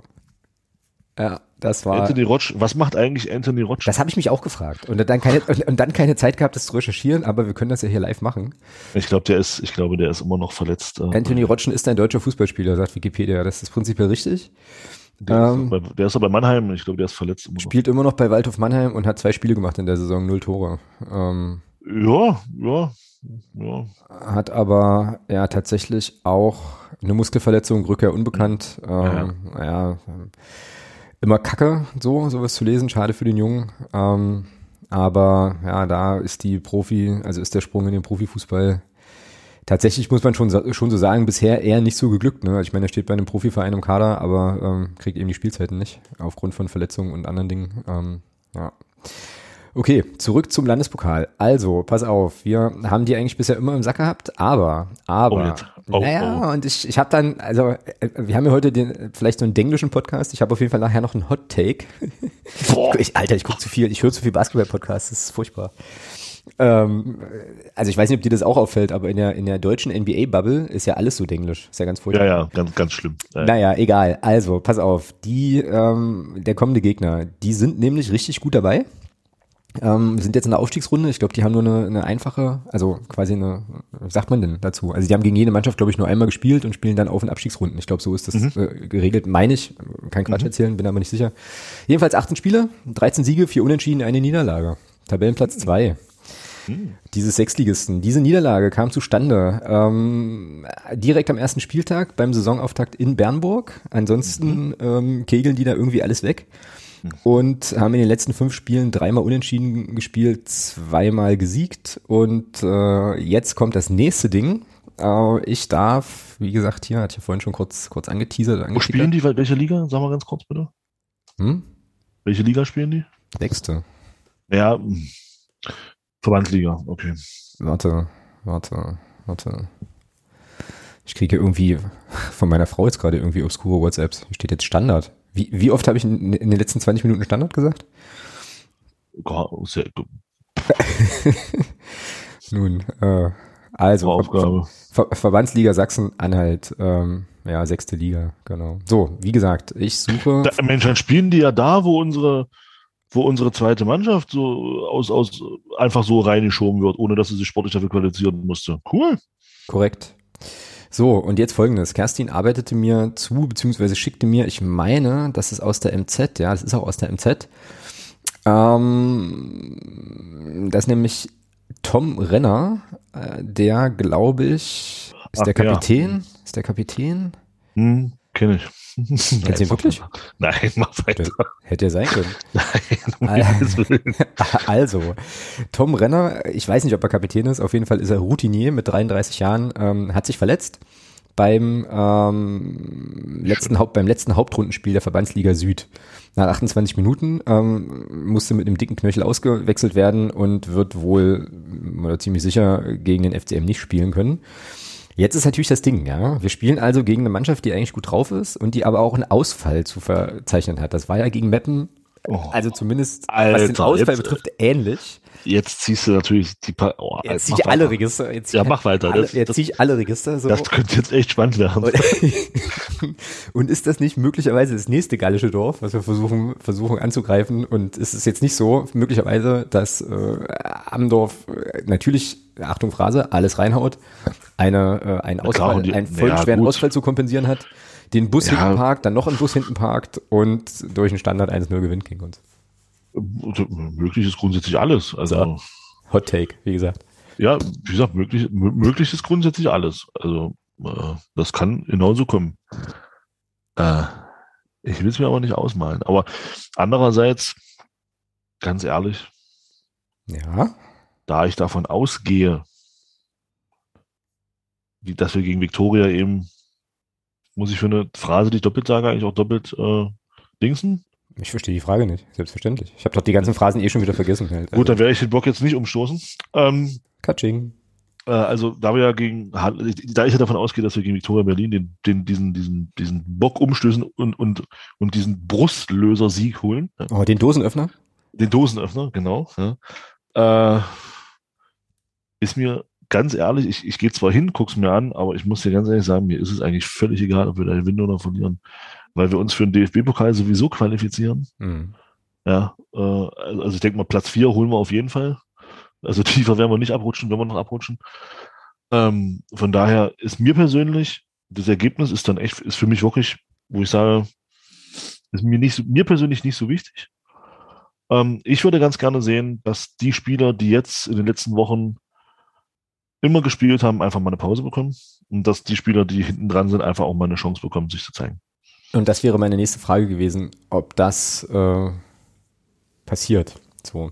Ja, das war. Anthony Rotsch, was macht eigentlich Anthony Rotsch? Das habe ich mich auch gefragt. Und dann, keine, und dann keine Zeit gehabt, das zu recherchieren, aber wir können das ja hier live machen. Ich glaube, der ist, ich glaube, der ist immer noch verletzt. Äh, Anthony Rotschen ist ein deutscher Fußballspieler, sagt Wikipedia. Das ist prinzipiell richtig. Der, ähm, ist, bei, der ist aber bei Mannheim, ich glaube, der ist verletzt. Immer spielt immer noch bei Waldhof Mannheim und hat zwei Spiele gemacht in der Saison, null Tore. Ähm, ja, ja, ja. Hat aber ja tatsächlich auch eine Muskelverletzung, Rückkehr unbekannt. Ähm, ja. ja immer Kacke, so, sowas zu lesen. Schade für den Jungen. Ähm, aber ja, da ist die Profi, also ist der Sprung in den Profifußball tatsächlich muss man schon, schon so sagen, bisher eher nicht so geglückt. Ne? Ich meine, er steht bei einem Profiverein im Kader, aber ähm, kriegt eben die Spielzeiten nicht, aufgrund von Verletzungen und anderen Dingen. Ähm, ja. Okay, zurück zum Landespokal. Also, pass auf, wir haben die eigentlich bisher immer im Sack gehabt, aber, aber, oh, naja, oh. und ich, ich habe dann, also, äh, wir haben ja heute den, vielleicht so einen englischen Podcast, ich habe auf jeden Fall nachher noch einen Hot Take. Boah. Ich, Alter, ich gucke zu viel, ich höre zu viel Basketball-Podcasts, das ist furchtbar. Ähm, also ich weiß nicht, ob dir das auch auffällt, aber in der, in der deutschen NBA-Bubble ist ja alles so denglisch. Ist ja ganz furchtbar. Ja, ja, ganz, ganz schlimm. Ja, naja, egal. Also, pass auf. Die, ähm, der kommende Gegner, die sind nämlich richtig gut dabei. Ähm, sind jetzt in der Aufstiegsrunde. Ich glaube, die haben nur eine, eine einfache, also quasi eine, was sagt man denn dazu? Also die haben gegen jede Mannschaft, glaube ich, nur einmal gespielt und spielen dann auf in Abstiegsrunden. Ich glaube, so ist das mhm. äh, geregelt, meine ich. Kein Quatsch mhm. erzählen, bin aber nicht sicher. Jedenfalls 18 Spiele, 13 Siege, 4 Unentschieden, eine Niederlage. Tabellenplatz 2. Mhm. Dieses Sechsligisten. Diese Niederlage kam zustande ähm, direkt am ersten Spieltag beim Saisonauftakt in Bernburg. Ansonsten mhm. ähm, kegeln die da irgendwie alles weg mhm. Und haben in den letzten fünf Spielen dreimal unentschieden gespielt, zweimal gesiegt und äh, jetzt kommt das nächste Ding. Äh, ich darf, wie gesagt, hier hatte ich ja vorhin schon kurz kurz angeteasert. Wo spielen die? Welche Liga? Sag mal ganz kurz bitte. Hm? Welche Liga spielen die? Sechste. Ja, Verbandsliga, okay. Warte, warte, warte. Ich kriege irgendwie von meiner Frau jetzt gerade irgendwie obskure WhatsApps. Hier steht jetzt Standard. Wie, wie oft habe ich in, in, den letzten 20 Minuten Standard gesagt? Sehr gut. Nun, äh, also. Ver Ver Verbandsliga Sachsen-Anhalt, ähm, ja, sechste Liga, genau. So, wie gesagt, ich suche. Da, Mensch, dann spielen die ja da, wo unsere wo unsere zweite Mannschaft so aus, aus einfach so reingeschoben wird, ohne dass sie sich sportlich dafür qualifizieren musste. Cool. Korrekt. So, und jetzt folgendes. Kerstin arbeitete mir zu, beziehungsweise schickte mir, ich meine, das ist aus der MZ, ja, das ist auch aus der MZ. Ähm, das ist nämlich Tom Renner, äh, der, glaube ich, ist Ach, der Kapitän? Ja. Ist der Kapitän? Hm, kenne ich. Kennst du ihn wirklich? Nein, mach weiter. Hätte ja sein können. Nein, also, Tom Renner, ich weiß nicht, ob er Kapitän ist, auf jeden Fall ist er Routinier mit 33 Jahren, ähm, hat sich verletzt beim ähm, letzten Haupt, beim letzten Hauptrundenspiel der Verbandsliga Süd. Nach 28 Minuten ähm, musste mit einem dicken Knöchel ausgewechselt werden und wird wohl oder ziemlich sicher gegen den FCM nicht spielen können. Jetzt ist natürlich das Ding, ja. Wir spielen also gegen eine Mannschaft, die eigentlich gut drauf ist und die aber auch einen Ausfall zu verzeichnen hat. Das war ja gegen Meppen, oh, also zumindest Alter, was den Ausfall jetzt, betrifft, ähnlich. Jetzt ziehst du natürlich die pa oh, Jetzt zieh ich alle. Register. Jetzt ja, mach weiter. Alle, jetzt zieh ich alle Register. So. Das könnte jetzt echt spannend werden. und ist das nicht möglicherweise das nächste gallische Dorf, was wir versuchen, versuchen anzugreifen? Und ist es jetzt nicht so, möglicherweise, dass äh, Amdorf äh, natürlich, Achtung Phrase, alles reinhaut, eine, äh, einen, Ausfall, einen voll ja. Ausfall zu kompensieren hat, den Bus ja. hinten parkt, dann noch einen Bus hinten parkt und durch einen Standard 1-0 gewinnt gegen uns. Möglich ist grundsätzlich alles. Also so. Hot Take, wie gesagt. Ja, wie gesagt, möglich, möglich ist grundsätzlich alles. Also äh, das kann genauso kommen. Äh, ich will es mir aber nicht ausmalen. Aber andererseits, ganz ehrlich, ja. da ich davon ausgehe, dass wir gegen Victoria eben, muss ich für eine Phrase, die ich doppelt sage, eigentlich auch doppelt äh, dingsen? Ich verstehe die Frage nicht, selbstverständlich. Ich habe doch die ganzen Phrasen eh schon wieder vergessen. Halt. Gut, dann werde ich den Bock jetzt nicht umstoßen. Ähm, Katsching. Äh, also da wir ja gegen, da ich ja davon ausgehe, dass wir gegen Victoria Berlin den, den, diesen, diesen, diesen Bock umstößen und, und, und diesen Brustlöser-Sieg holen. Oh, den Dosenöffner? Den Dosenöffner, genau. Ja. Äh, ist mir ganz ehrlich, ich, ich gehe zwar hin, guck's mir an, aber ich muss dir ganz ehrlich sagen, mir ist es eigentlich völlig egal, ob wir da gewinnen oder verlieren weil wir uns für den DFB-Pokal sowieso qualifizieren. Mhm. Ja, äh, also ich denke mal, Platz 4 holen wir auf jeden Fall. Also tiefer werden wir nicht abrutschen, wenn wir noch abrutschen. Ähm, von daher ist mir persönlich, das Ergebnis ist dann echt, ist für mich wirklich, wo ich sage, ist mir nicht, mir persönlich nicht so wichtig. Ähm, ich würde ganz gerne sehen, dass die Spieler, die jetzt in den letzten Wochen immer gespielt haben, einfach mal eine Pause bekommen und dass die Spieler, die hinten dran sind, einfach auch mal eine Chance bekommen, sich zu zeigen. Und das wäre meine nächste Frage gewesen, ob das äh, passiert. So.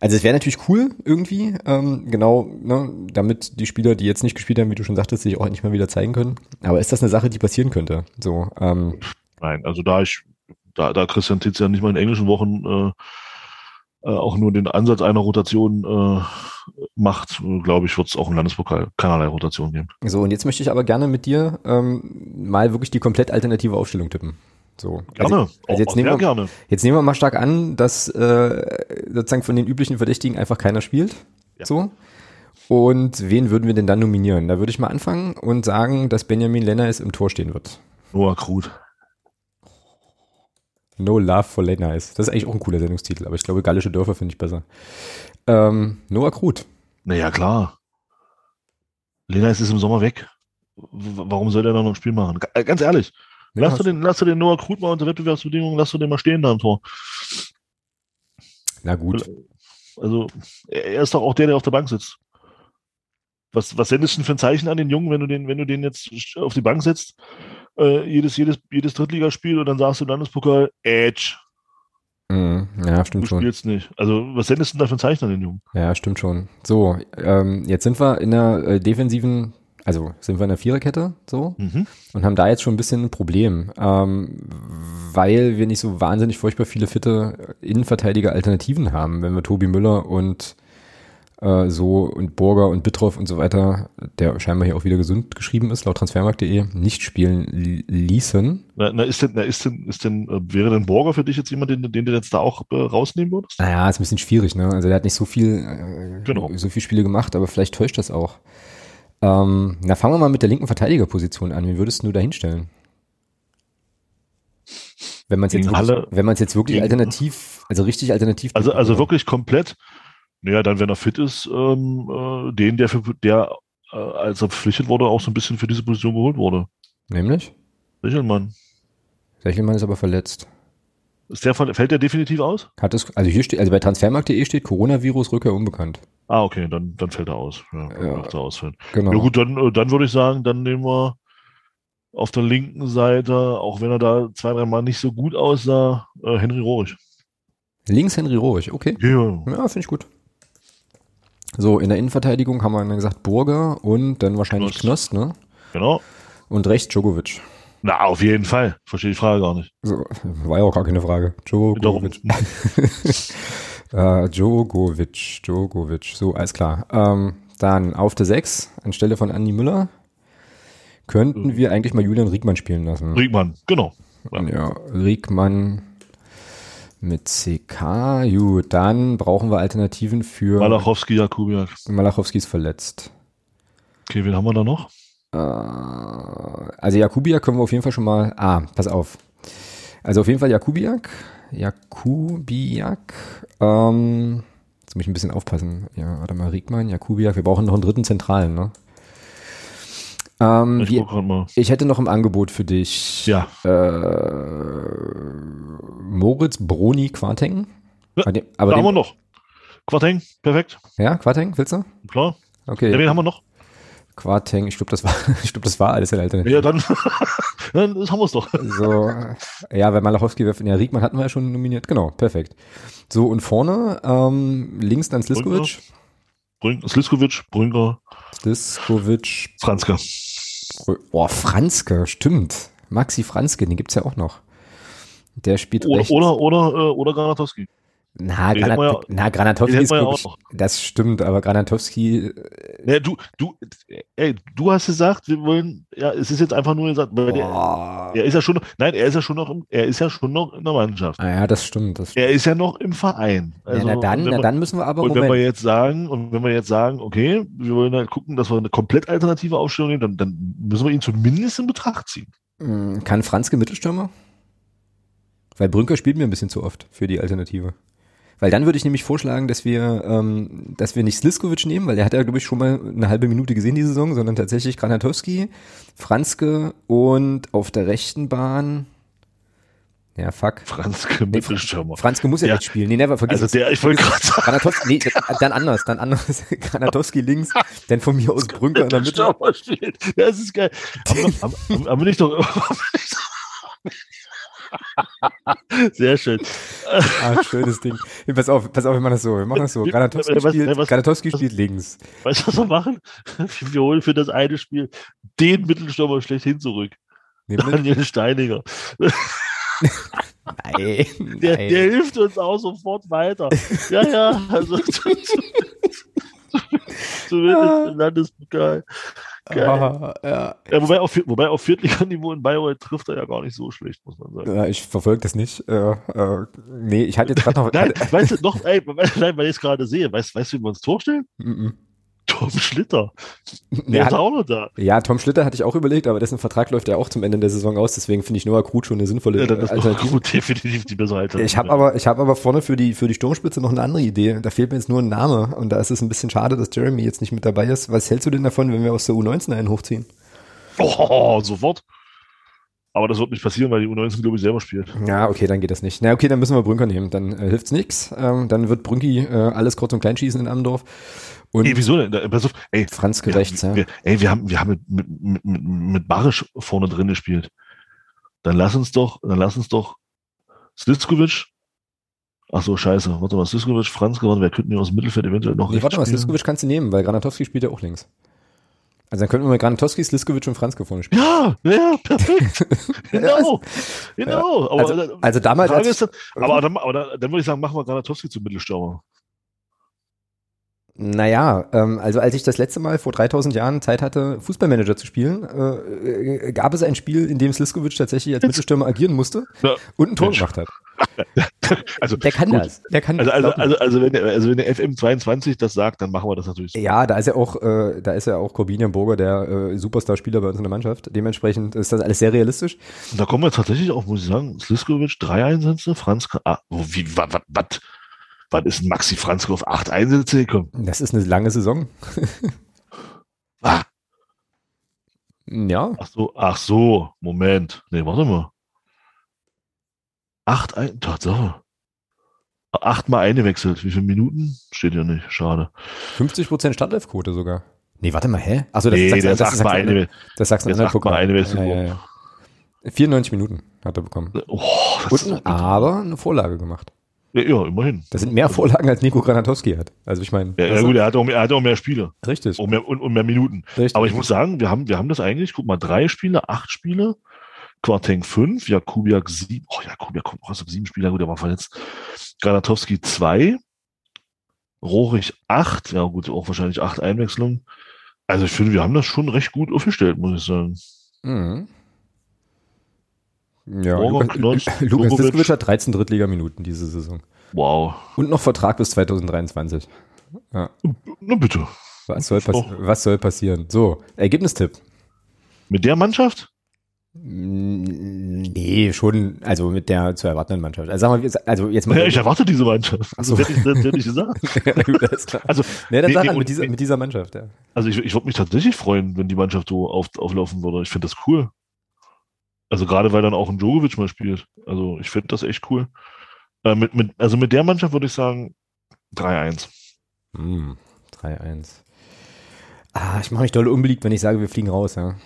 Also es wäre natürlich cool irgendwie, ähm, genau, ne, damit die Spieler, die jetzt nicht gespielt haben, wie du schon sagtest, sich auch nicht mal wieder zeigen können. Aber ist das eine Sache, die passieren könnte? So, ähm, Nein, also da ich, da, da Christian Titz ja nicht mal in englischen Wochen äh, äh, auch nur den Ansatz einer Rotation äh, macht, glaube ich, wird es auch im Landespokal keinerlei Rotation geben. So, und jetzt möchte ich aber gerne mit dir ähm, mal wirklich die komplett alternative Aufstellung tippen. So. Gerne, also, also jetzt, auch nehmen wir, gerne. jetzt nehmen wir mal stark an, dass äh, sozusagen von den üblichen Verdächtigen einfach keiner spielt. Ja. So. Und wen würden wir denn dann nominieren? Da würde ich mal anfangen und sagen, dass Benjamin Lenner im Tor stehen wird. Noah Krut. No Love for Lenners. Das ist eigentlich auch ein cooler Sendungstitel, aber ich glaube, gallische Dörfer finde ich besser. Ähm, Noah Krut. Naja, klar. Lena ist im Sommer weg. Warum soll der dann noch ein Spiel machen? Äh, Ganz ehrlich. Ja, lass, du den, lass du den Noah Krut mal unter Wettbewerbsbedingungen, lass du den mal stehen da im Tor. Na gut. Also, er er ist doch auch der, der auf der Bank sitzt. Was, was sendest du denn für ein Zeichen an den Jungen, wenn du den, wenn du den jetzt auf die Bank setzt, äh, jedes, jedes, jedes Drittligaspiel und dann sagst du im Landespokal, Edge, Mhm. Ja, du stimmt schon. spielst nicht. Also, was sendest du denn da für ein Zeichen an den Jungen? Ja, stimmt schon. So, ähm, jetzt sind wir in der äh, defensiven, also sind wir in der Viererkette so Mhm. und haben da jetzt schon ein bisschen ein Problem, ähm, weil wir nicht so wahnsinnig furchtbar viele fitte Innenverteidiger Alternativen haben, wenn wir Tobi Müller und äh, so und Burger und Bittroff und so weiter, der scheinbar hier auch wieder gesund geschrieben ist, laut transfermarkt.de, nicht spielen li- ließen. Na, na, ist denn, na, ist denn, ist denn, äh, wäre denn Borger für dich jetzt jemand, den, den du jetzt da auch äh, rausnehmen würdest? Naja, ist ein bisschen schwierig, ne? Also der hat nicht so viel, äh, Genau. so viel Spiele gemacht, aber vielleicht täuscht das auch. Ähm, na, fangen wir mal mit der linken Verteidigerposition an. Wie würdest du da hinstellen? Wenn man es jetzt, wirklich- Halle- wenn man es jetzt wirklich alternativ, also richtig alternativ. Also, also wirklich komplett. Naja, dann, wenn er fit ist, ähm, äh, den, der, für, der äh, als er verpflichtet wurde, auch so ein bisschen für diese Position geholt wurde. Nämlich? Sichelmann. Sechelmann ist aber verletzt. Ist der, fällt der definitiv aus? Hat es, also hier steht, also bei transfermarkt.de steht Coronavirus Rückkehr unbekannt. Ah, okay, dann, dann fällt er aus. Ja, dann Ja. er. Genau. Ja gut, dann, äh, dann würde ich sagen, dann nehmen wir auf der linken Seite, auch wenn er da zwei, drei Mal nicht so gut aussah, äh, Henry Rohrig. Links Henry Rohrig, okay. Ja. Ja, finde ich gut. So, in der Innenverteidigung haben wir dann gesagt Burger und dann wahrscheinlich Knost. Knost, ne? genau. Und rechts Djokovic. Na, auf jeden Fall. Verstehe die Frage gar nicht. So, war ja auch gar keine Frage. Djokovic. äh, Djokovic, Djokovic. So, alles klar. Ähm, dann auf der 6, anstelle von Andi Müller, könnten Mhm. wir eigentlich mal Julian Riegmann spielen lassen. Riegmann, genau. Ja, Riegmann mit CK. Gut, dann brauchen wir Alternativen für Malachowski, Jakubiak. Malachowski ist verletzt. Okay, wen haben wir da noch? Äh, also Jakubiak können wir auf jeden Fall schon mal. Ah, pass auf. Also auf jeden Fall Jakubiak. Jakubiak. Ähm, jetzt muss ich ein bisschen aufpassen. Ja, warte mal, Riegmann, Jakubiak. Wir brauchen noch einen dritten Zentralen, ne? Ähm, Ich wie, mal. ich hätte noch im Angebot für dich Ja. äh, Moritz Broni Quarteng. Ja, den- aber da haben wir noch. Quateng, perfekt. ja, Quarteng, willst du? Klar. Okay, Ja, wen haben wir noch? Quarteng, ich glaube, das war, ich glaube, das war alles in der Alternative. Ja, dann, dann haben wir es doch. So, ja, weil Malachowski, wirft- ja, Riegmann hatten wir ja schon nominiert. Genau, perfekt. So, und vorne, ähm, links dann Sliskovic. Brün Sliskovic, Brünker, Sliskovic, Franzke. Oh, Franzke, stimmt. Maxi Franzke, den gibt's ja auch noch. Der spielt Oder, rechts. oder, oder, äh, oder Granatowski. Na, Granat, ja- na, Granatowski ist, ja das stimmt, aber Granatowski, Ja, du, du, ey, du hast gesagt, wir wollen, ja, es ist jetzt einfach nur gesagt, weil der, er ist ja schon, noch, nein, er ist ja schon noch, im, er ist ja schon noch in der Mannschaft. Ah, ja, das stimmt. Das Er ist ja noch im Verein. Also, ja, na dann, und wenn na dann müssen wir aber, Und wenn wir Moment, jetzt sagen, und wenn wir jetzt sagen, okay, wir wollen halt gucken, dass wir eine komplett alternative Aufstellung nehmen, dann, dann müssen wir ihn zumindest in Betracht ziehen. Mm, kann Franzke Mittelstürmer? Weil Brünker spielt mir ein bisschen zu oft für die Alternative. Weil dann würde ich nämlich vorschlagen, dass wir, ähm, dass wir nicht Sliskovic nehmen, weil der hat ja, glaube ich, schon mal eine halbe Minute gesehen, die Saison, sondern tatsächlich Granatowski, Franzke und auf der rechten Bahn, ja, fuck. Franzke Mittelstürmer. Franzke muss ja, Ja. nicht spielen. Nee, never, vergiss Also der, ich wollte gerade sagen, Granatowski, nee, dann anders, dann anders. Granatowski links, dann von mir aus Brünker in der Mitte. Spielt. Ja, das ist geil. Haben, haben, haben haben wir nicht doch, Sehr schön. Ah, schönes Ding. Hey, pass auf, pass auf, wir machen das so. Wir machen das so. Granatowski was- spielt, was- Granatowski was- spielt links. Weißt du, was wir machen? Wir holen für das eine Spiel den Mittelstürmer schlechthin zurück. Nämlich, Daniel Steiniger. nein, Der, nein. der hilft uns auch sofort weiter. Ja, ja, also zumindest im Landespokal. Ah, ja. Ja, wobei, auf, wobei auf Viertliganiveau in Bayreuth trifft er ja gar nicht so schlecht, muss man sagen. Ja, ich verfolge das nicht. Äh, äh, nee, ich hatte jetzt gerade noch. Nein, weißt du, noch, ey, nein, weil ich es gerade sehe, weißt, weißt du, wie wir uns vorstellen? Mhm. Tom Schlitter. Der ist auch noch da. ja, Tom Schlitter hatte ich auch überlegt, aber dessen Vertrag läuft ja auch zum Ende der Saison aus, deswegen finde ich Noah Krut schon eine sinnvolle Ja, dann ist Alternative. gut, definitiv die bessere Alternative. Ich habe aber, ich habe aber vorne für die für die Sturmspitze noch eine andere Idee. Da fehlt mir jetzt nur ein Name und da ist es ein bisschen schade, dass Jeremy jetzt nicht mit dabei ist. Was hältst du denn davon, wenn wir aus der U19 einen hochziehen? Oh, sofort. Aber das wird nicht passieren, weil die U19, glaube ich, selber spielt. Ja, okay, dann geht das nicht. Na, okay, dann müssen wir Brünker nehmen. Dann äh, hilft's nix. Ähm, dann wird Brünki äh, alles kurz und klein schießen in Amdorf. Und Ey, wieso denn? Pass auf, ey, Franz wir, gerecht, ja. wir, ey, wir haben, wir haben mit, mit, mit, mit, Barisch vorne drin gespielt. Dann lass uns doch, dann lass uns doch Sliskovic. Ach so, scheiße. Warte mal, Sliskovic, Franz gewonnen. Wer könnten wir aus dem Mittelfeld eventuell noch Nee, warte mal, spielen? Sliskovic kannst du nehmen, weil Granatowski spielt ja auch links. Also dann könnten wir mit Granatowski, Sliskovic und Franzke vorne spielen. Ja, ja, perfekt. genau. Genau. Aber, Also, also damals, Frage als, ist dann, aber, dann, aber dann, dann würde ich sagen, machen wir Granatowski zum Mittelstürmer. Naja, ähm, also als ich das letzte Mal vor 3000 Jahren Zeit hatte, Fußballmanager zu spielen, äh, äh, gab es ein Spiel, in dem Sliskovic tatsächlich als Mittelstürmer agieren musste Ja. und ein Tor gemacht hat. Also, Der kann gut. das. Der kann Also, das. also, also, also, wenn der, also wenn der FM22 das sagt, dann machen wir das natürlich so. Ja, da ist ja auch, äh, da ist ja auch Corbinian Burger der äh, Superstar-Spieler bei uns in der Mannschaft. Dementsprechend ist das alles sehr realistisch. Und da kommen wir tatsächlich auch, muss ich sagen, Sliskovic drei Einsätze, Franz, ah, wie, was, was ist ein Maxi Franzke auf acht Einsätze gekommen? Das ist eine lange Saison. Ah, Ja, ach so, ach so, Moment. Nee, warte mal. Acht ein, Tatsache. Achtmal eingewechselt. Wie viele Minuten? Steht ja nicht. Schade. 50% Startelfquote sogar. Nee, warte mal, hä? Achso, das, nee, ist das, Sachsen- eingewechselt. das sagst du der ist in achtmal eingewechselt ja, ja, ja. 94 Minuten hat er bekommen. Oh, das Und, aber eine Vorlage gemacht. Ja, ja, immerhin. Das sind mehr Vorlagen, als Nico Granatowski hat. Also ich meine, Ja, ja, gut, er hat, auch mehr, er hat auch mehr Spiele richtig. und mehr, und, und mehr Minuten. richtig. Aber ich muss sagen, wir haben, wir haben das eigentlich, guck mal, drei Spiele, acht Spiele, Quarteng fünf, Jakubiak sieben, oh, Jakubiak kommt raus auf sieben Spieler, gut, der war verletzt. Granatowski zwei, Rohrig acht, ja gut, auch wahrscheinlich acht Einwechslungen. Also ich finde, wir haben das schon recht gut aufgestellt, muss ich sagen. Mhm. Ja, Lukas, Lukas. Diskovic hat 13 Drittligaminuten diese Saison. Wow. Und noch Vertrag bis 2023. Na bitte. Was soll, was soll passieren? So, Ergebnistipp. Mit der Mannschaft? Nee, schon, also mit der zu erwartenden Mannschaft. Also sagen wir, also jetzt mal. Ja, ich erwarte diese Mannschaft. Ach so. Hätte hätte ich gesagt. Gut. Also, Nee, dann nee, sag nee, halt mit dieser, mit dieser Mannschaft, ja. Also ich, ich würde mich tatsächlich freuen, wenn die Mannschaft so auf, auflaufen würde. Ich finde das cool. Also gerade weil dann auch ein Djokovic mal spielt. Also ich finde das echt cool. Äh, mit, mit, also mit der Mannschaft würde ich sagen 3-1. Hm, 3-1. Ah, ich mache mich doll unbeliebt, wenn ich sage, wir fliegen raus, ja.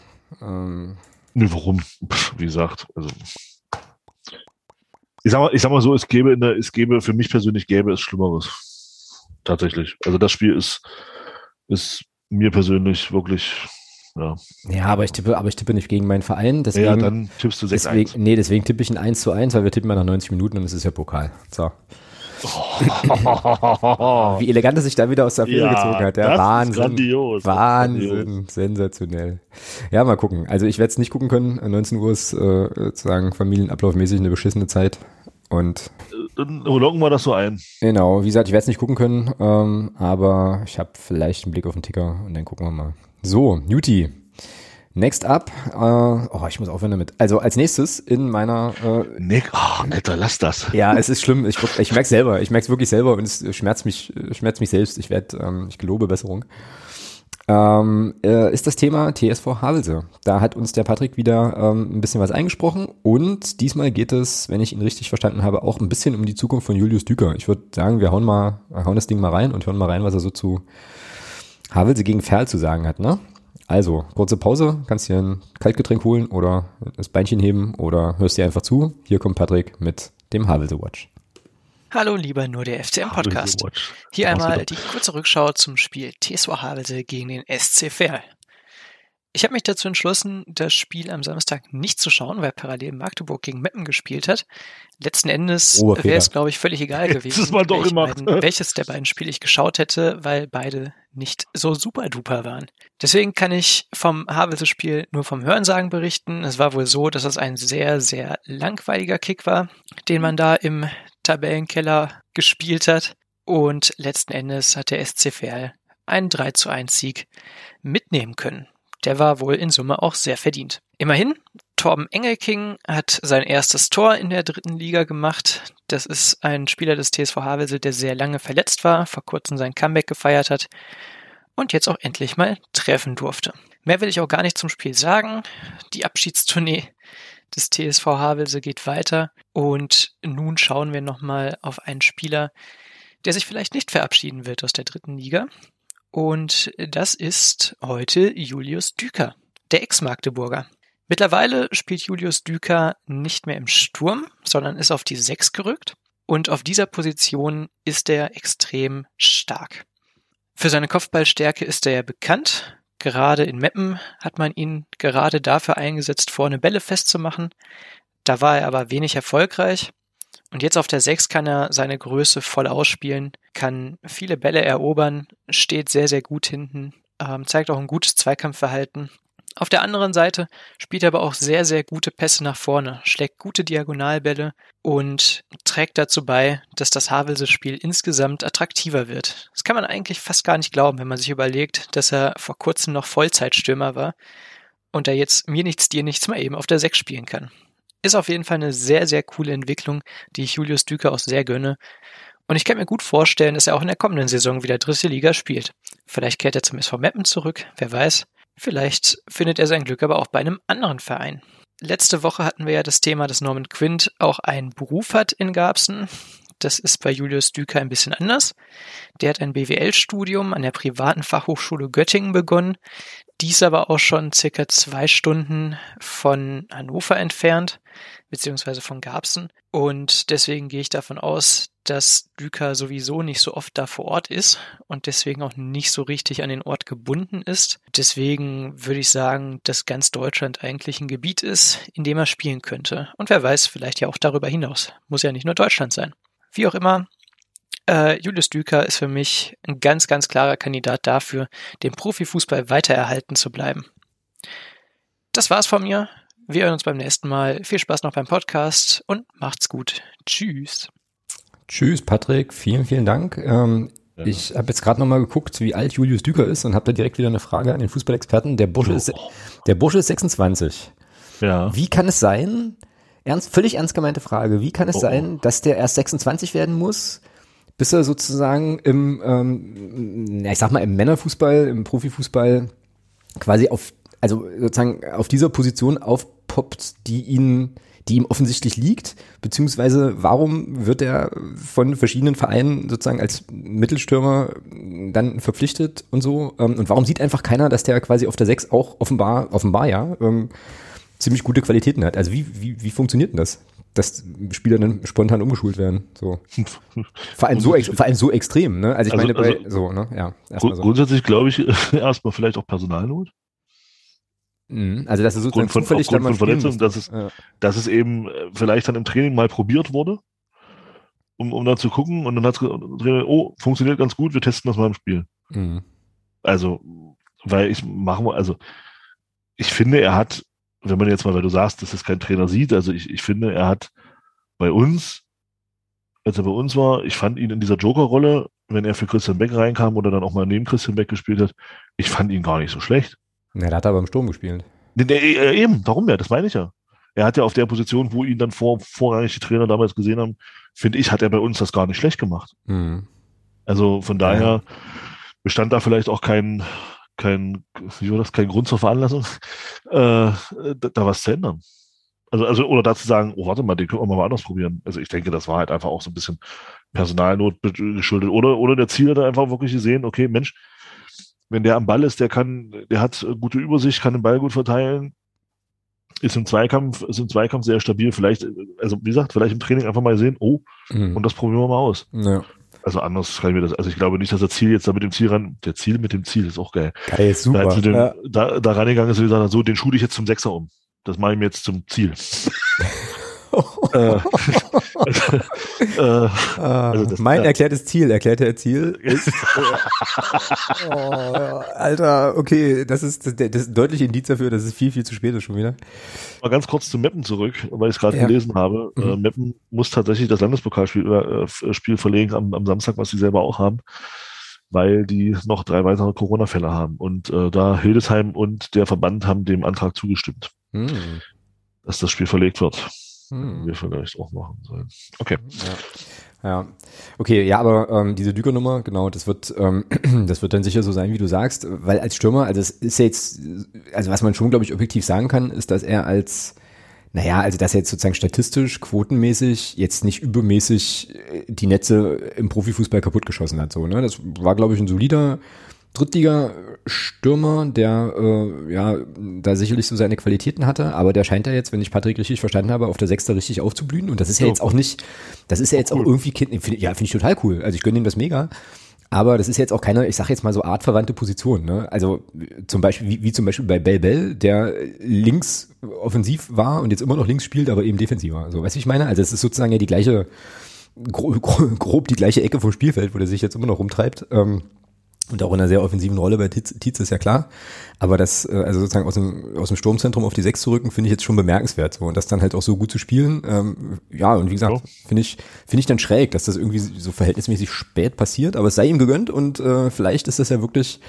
Ähm, Nee, warum? Pff, wie gesagt, also ich sag mal, ich sag mal so, es gäbe in der, es gäbe, für mich persönlich gäbe es Schlimmeres. Tatsächlich. Also das Spiel ist, ist mir persönlich wirklich, ja. ja, aber ich tippe, aber ich tippe nicht gegen meinen Verein, deswegen, ja, dann tippst du 6-1. deswegen, nee, deswegen tippe ich ein 1 zu 1, weil wir tippen ja nach 90 Minuten und es ist ja Pokal. So. Wie elegant er sich da wieder aus der Affäre Ja, gezogen hat. Ja, Wahnsinn. grandios. Wahnsinn. Sensationell. Ja, mal gucken. Also ich werde es nicht gucken können. 19 Uhr ist äh, sozusagen familienablaufmäßig eine beschissene Zeit. Und Dann loggen wir das so ein. genau, wie gesagt, ich werde es nicht gucken können, ähm, aber ich habe vielleicht einen Blick auf den Ticker und dann gucken wir mal. So, Newty. Next up, äh, oh, ich muss aufhören damit. Also als nächstes in meiner äh, Nick, oh, Alter, lass das. Ja, es ist schlimm. Ich, ich merke selber. Ich merke es wirklich selber und es schmerzt mich, schmerzt mich selbst. Ich werde, ähm, ich gelobe Besserung. Ähm, äh, ist das Thema TSV Havelse. Da hat uns der Patrick wieder ähm, ein bisschen was eingesprochen und diesmal geht es, wenn ich ihn richtig verstanden habe, auch ein bisschen um die Zukunft von Julius Düker. Ich würde sagen, wir hauen mal, hauen das Ding mal rein und hören mal rein, was er so zu Havelse gegen Ferl zu sagen hat, ne? Also, kurze Pause, kannst dir ein Kaltgetränk holen oder das Beinchen heben oder hörst dir einfach zu. Hier kommt Patrick mit dem Havelse Watch. Hallo, lieber nur der FCM Podcast. Hier einmal die kurze Rückschau zum Spiel TSV Havelse gegen den SC Verl. Ich habe mich dazu entschlossen, das Spiel am Samstag nicht zu schauen, weil parallel Magdeburg gegen Meppen gespielt hat. Letzten Endes wäre es, glaube ich, völlig egal gewesen, welch beiden, welches der beiden Spiele ich geschaut hätte, weil beide nicht so super duper waren. Deswegen kann ich vom Havelse-Spiel nur vom Hörensagen berichten. Es war wohl so, dass es ein sehr, sehr langweiliger Kick war, den man da im Tabellenkeller gespielt hat. Und letzten Endes hat der SC Verl einen 3 zu 1 Sieg mitnehmen können der war wohl in Summe auch sehr verdient. Immerhin, Torben Engelking hat sein erstes Tor in der dritten Liga gemacht. Das ist ein Spieler des TSV Havelse, der sehr lange verletzt war, vor kurzem sein Comeback gefeiert hat und jetzt auch endlich mal treffen durfte. Mehr will ich auch gar nicht zum Spiel sagen. Die Abschiedstournee des TSV Havelse geht weiter und nun schauen wir nochmal auf einen Spieler, der sich vielleicht nicht verabschieden wird aus der dritten Liga. Und das ist heute Julius Düker, der Ex-Magdeburger. Mittlerweile spielt Julius Düker nicht mehr im Sturm, sondern ist auf die Sechs gerückt. Und auf dieser Position ist er extrem stark. Für seine Kopfballstärke ist er ja bekannt. Gerade in Meppen hat man ihn gerade dafür eingesetzt, vorne Bälle festzumachen. Da war er aber wenig erfolgreich. Und jetzt auf der 6 kann er seine Größe voll ausspielen, kann viele Bälle erobern, steht sehr, sehr gut hinten, ähm, zeigt auch ein gutes Zweikampfverhalten. Auf der anderen Seite spielt er aber auch sehr, sehr gute Pässe nach vorne, schlägt gute Diagonalbälle und trägt dazu bei, dass das Havelse-Spiel insgesamt attraktiver wird. Das kann man eigentlich fast gar nicht glauben, wenn man sich überlegt, dass er vor kurzem noch Vollzeitstürmer war und er jetzt mir nichts, dir nichts mal eben auf der 6 spielen kann. Ist auf jeden Fall eine sehr, sehr coole Entwicklung, die ich Julius Düker auch sehr gönne. Und ich kann mir gut vorstellen, dass er auch in der kommenden Saison wieder dritte Liga spielt. Vielleicht kehrt er zum SV Meppen zurück, wer weiß. Vielleicht findet er sein Glück aber auch bei einem anderen Verein. Letzte Woche hatten wir ja das Thema, dass Norman Quint auch einen Beruf hat in Garbsen. Das ist bei Julius Düker ein bisschen anders. Der hat ein BWL-Studium an der privaten Fachhochschule Göttingen begonnen, dies aber auch schon circa zwei Stunden von Hannover entfernt, beziehungsweise von Garbsen. Und deswegen gehe ich davon aus, dass Düker sowieso nicht so oft da vor Ort ist und deswegen auch nicht so richtig an den Ort gebunden ist. Deswegen würde ich sagen, dass ganz Deutschland eigentlich ein Gebiet ist, in dem er spielen könnte. Und wer weiß, vielleicht ja auch darüber hinaus. Muss ja nicht nur Deutschland sein. Wie auch immer, äh, Julius Düker ist für mich ein ganz, ganz klarer Kandidat dafür, dem Profifußball weiter erhalten zu bleiben. Das war's von mir. Wir hören uns beim nächsten Mal. Viel Spaß noch beim Podcast und macht's gut. Tschüss. Tschüss, Patrick. Vielen, vielen Dank. Ähm, ja. Ich habe jetzt gerade nochmal geguckt, wie alt Julius Düker ist und habe da direkt wieder eine Frage an den Fußballexperten. Der Bursche, oh. ist, der Bursche ist 26. Ja. Wie kann es sein, ernst, völlig ernst gemeinte Frage, wie kann es oh. sein, dass der erst 26 werden muss, bis er sozusagen im, ähm, ich sag mal, im Männerfußball, im Profifußball quasi auf, also sozusagen auf dieser Position aufpoppt, die ihn, die ihm offensichtlich liegt, beziehungsweise warum wird er von verschiedenen Vereinen sozusagen als Mittelstürmer dann verpflichtet und so ähm, und warum sieht einfach keiner, dass der quasi auf der 6 auch offenbar, offenbar ja, ähm, ziemlich gute Qualitäten hat. Also wie, wie, wie funktioniert denn das? Dass Spieler dann spontan umgeschult werden. So. Vor allem so, vor allem so extrem, ne? Also ich also, meine, bei, also, so, ne? Ja. Grund, so. Grundsätzlich glaube ich erstmal vielleicht auch Personalnot. Mhm. Also das ist sozusagen von, zufällig dann von Verletzung, dass es, ja. dass es eben äh, vielleicht dann im Training mal probiert wurde, um, um dann zu gucken und dann hat Trainer, oh, funktioniert ganz gut, wir testen das mal im Spiel. Mhm. Also, weil ich mache, also ich finde, er hat wenn man jetzt mal, weil du sagst, dass es kein Trainer sieht, also ich, ich finde, er hat bei uns, als er bei uns war, ich fand ihn in dieser Joker-Rolle, wenn er für Christian Beck reinkam oder dann auch mal neben Christian Beck gespielt hat, ich fand ihn gar nicht so schlecht. Ja, der hat aber im Sturm gespielt. Nee, nee, äh, eben, darum ja, das meine ich ja. Er hat ja auf der Position, wo ihn dann vor, vorrangig die Trainer damals gesehen haben, finde ich, hat er bei uns das gar nicht schlecht gemacht. Mhm. Also von daher ja. bestand da vielleicht auch kein, kein, wie war das, kein Grund zur Veranlassung, äh, da, da, was zu ändern. Also, also, oder dazu sagen, oh, warte mal, den können wir mal anders probieren. Also ich denke, das war halt einfach auch so ein bisschen Personalnot geschuldet. Oder, oder der Ziel hat einfach wirklich gesehen, okay, Mensch, wenn der am Ball ist, der kann, der hat gute Übersicht, kann den Ball gut verteilen, ist im Zweikampf, ist im Zweikampf sehr stabil. Vielleicht, also wie gesagt, vielleicht im Training einfach mal sehen, oh, mhm. und das probieren wir mal aus. Ja. Also anders kann ich mir das, also ich glaube nicht, dass der Ziel jetzt da mit dem Ziel ran, der Ziel mit dem Ziel ist auch geil. Geil, super. Da, den, ja. da, da rangegangen ist, wie gesagt, so, den schule ich jetzt zum Sechser um. Das mache ich mir jetzt zum Ziel. äh, äh, also das, mein ja. erklärtes Ziel, erklärte er Ziel ist. oh, Alter, okay, das ist, das, das ist ein deutliches Indiz dafür, dass es viel, viel zu spät ist schon wieder. Mal ganz kurz zu Meppen zurück, weil ich es gerade ja. gelesen habe. Mhm. Äh, Meppen muss tatsächlich das Landespokalspiel äh, Spiel verlegen am, am Samstag, was sie selber auch haben weil die noch drei weitere Corona-Fälle haben. Und äh, da Hildesheim und der Verband haben dem Antrag zugestimmt, mhm. dass das Spiel verlegt wird. Hm. Wir vielleicht auch machen sollen. Okay. Ja. ja. Okay, ja, aber ähm, diese Düker-Nummer, genau, das wird, ähm, das wird dann sicher so sein, wie du sagst, weil als Stürmer, also es ist jetzt, also was man schon, glaube ich, objektiv sagen kann, ist, dass er als naja, also dass er jetzt sozusagen statistisch, quotenmäßig jetzt nicht übermäßig äh, die Netze im Profifußball kaputtgeschossen hat. So, ne? Das war, glaube ich, ein solider Drittliga-Stürmer, der äh, ja da sicherlich so seine Qualitäten hatte, aber der scheint ja jetzt, wenn ich Patrick richtig verstanden habe, auf der Sechster richtig aufzublühen. Und das ist ja, ja jetzt auch nicht, das ist ja jetzt cool. auch irgendwie, find, ja, finde ich total cool. Also ich gönne ihm das mega. Aber das ist jetzt auch keine, ich sage jetzt mal so artverwandte Position. Ne? Also zum Beispiel, wie, wie zum Beispiel bei Bell Bell, der links offensiv war und jetzt immer noch links spielt, aber eben defensiver. So, weißt du, ich meine? Also es ist sozusagen ja die gleiche, grob, grob die gleiche Ecke vom Spielfeld, wo der sich jetzt immer noch rumtreibt. Ähm, und auch in einer sehr offensiven Rolle bei Tietz, Tietz ist ja klar. Aber das, äh, also sozusagen aus dem, aus dem Sturmzentrum auf die Sechs zu rücken, finde ich jetzt schon bemerkenswert. So. Und das dann halt auch so gut zu spielen. Ähm, ja, und wie gesagt, finde ich, finde ich dann schräg, dass das irgendwie so verhältnismäßig spät passiert. Aber es sei ihm gegönnt und äh, vielleicht ist das ja wirklich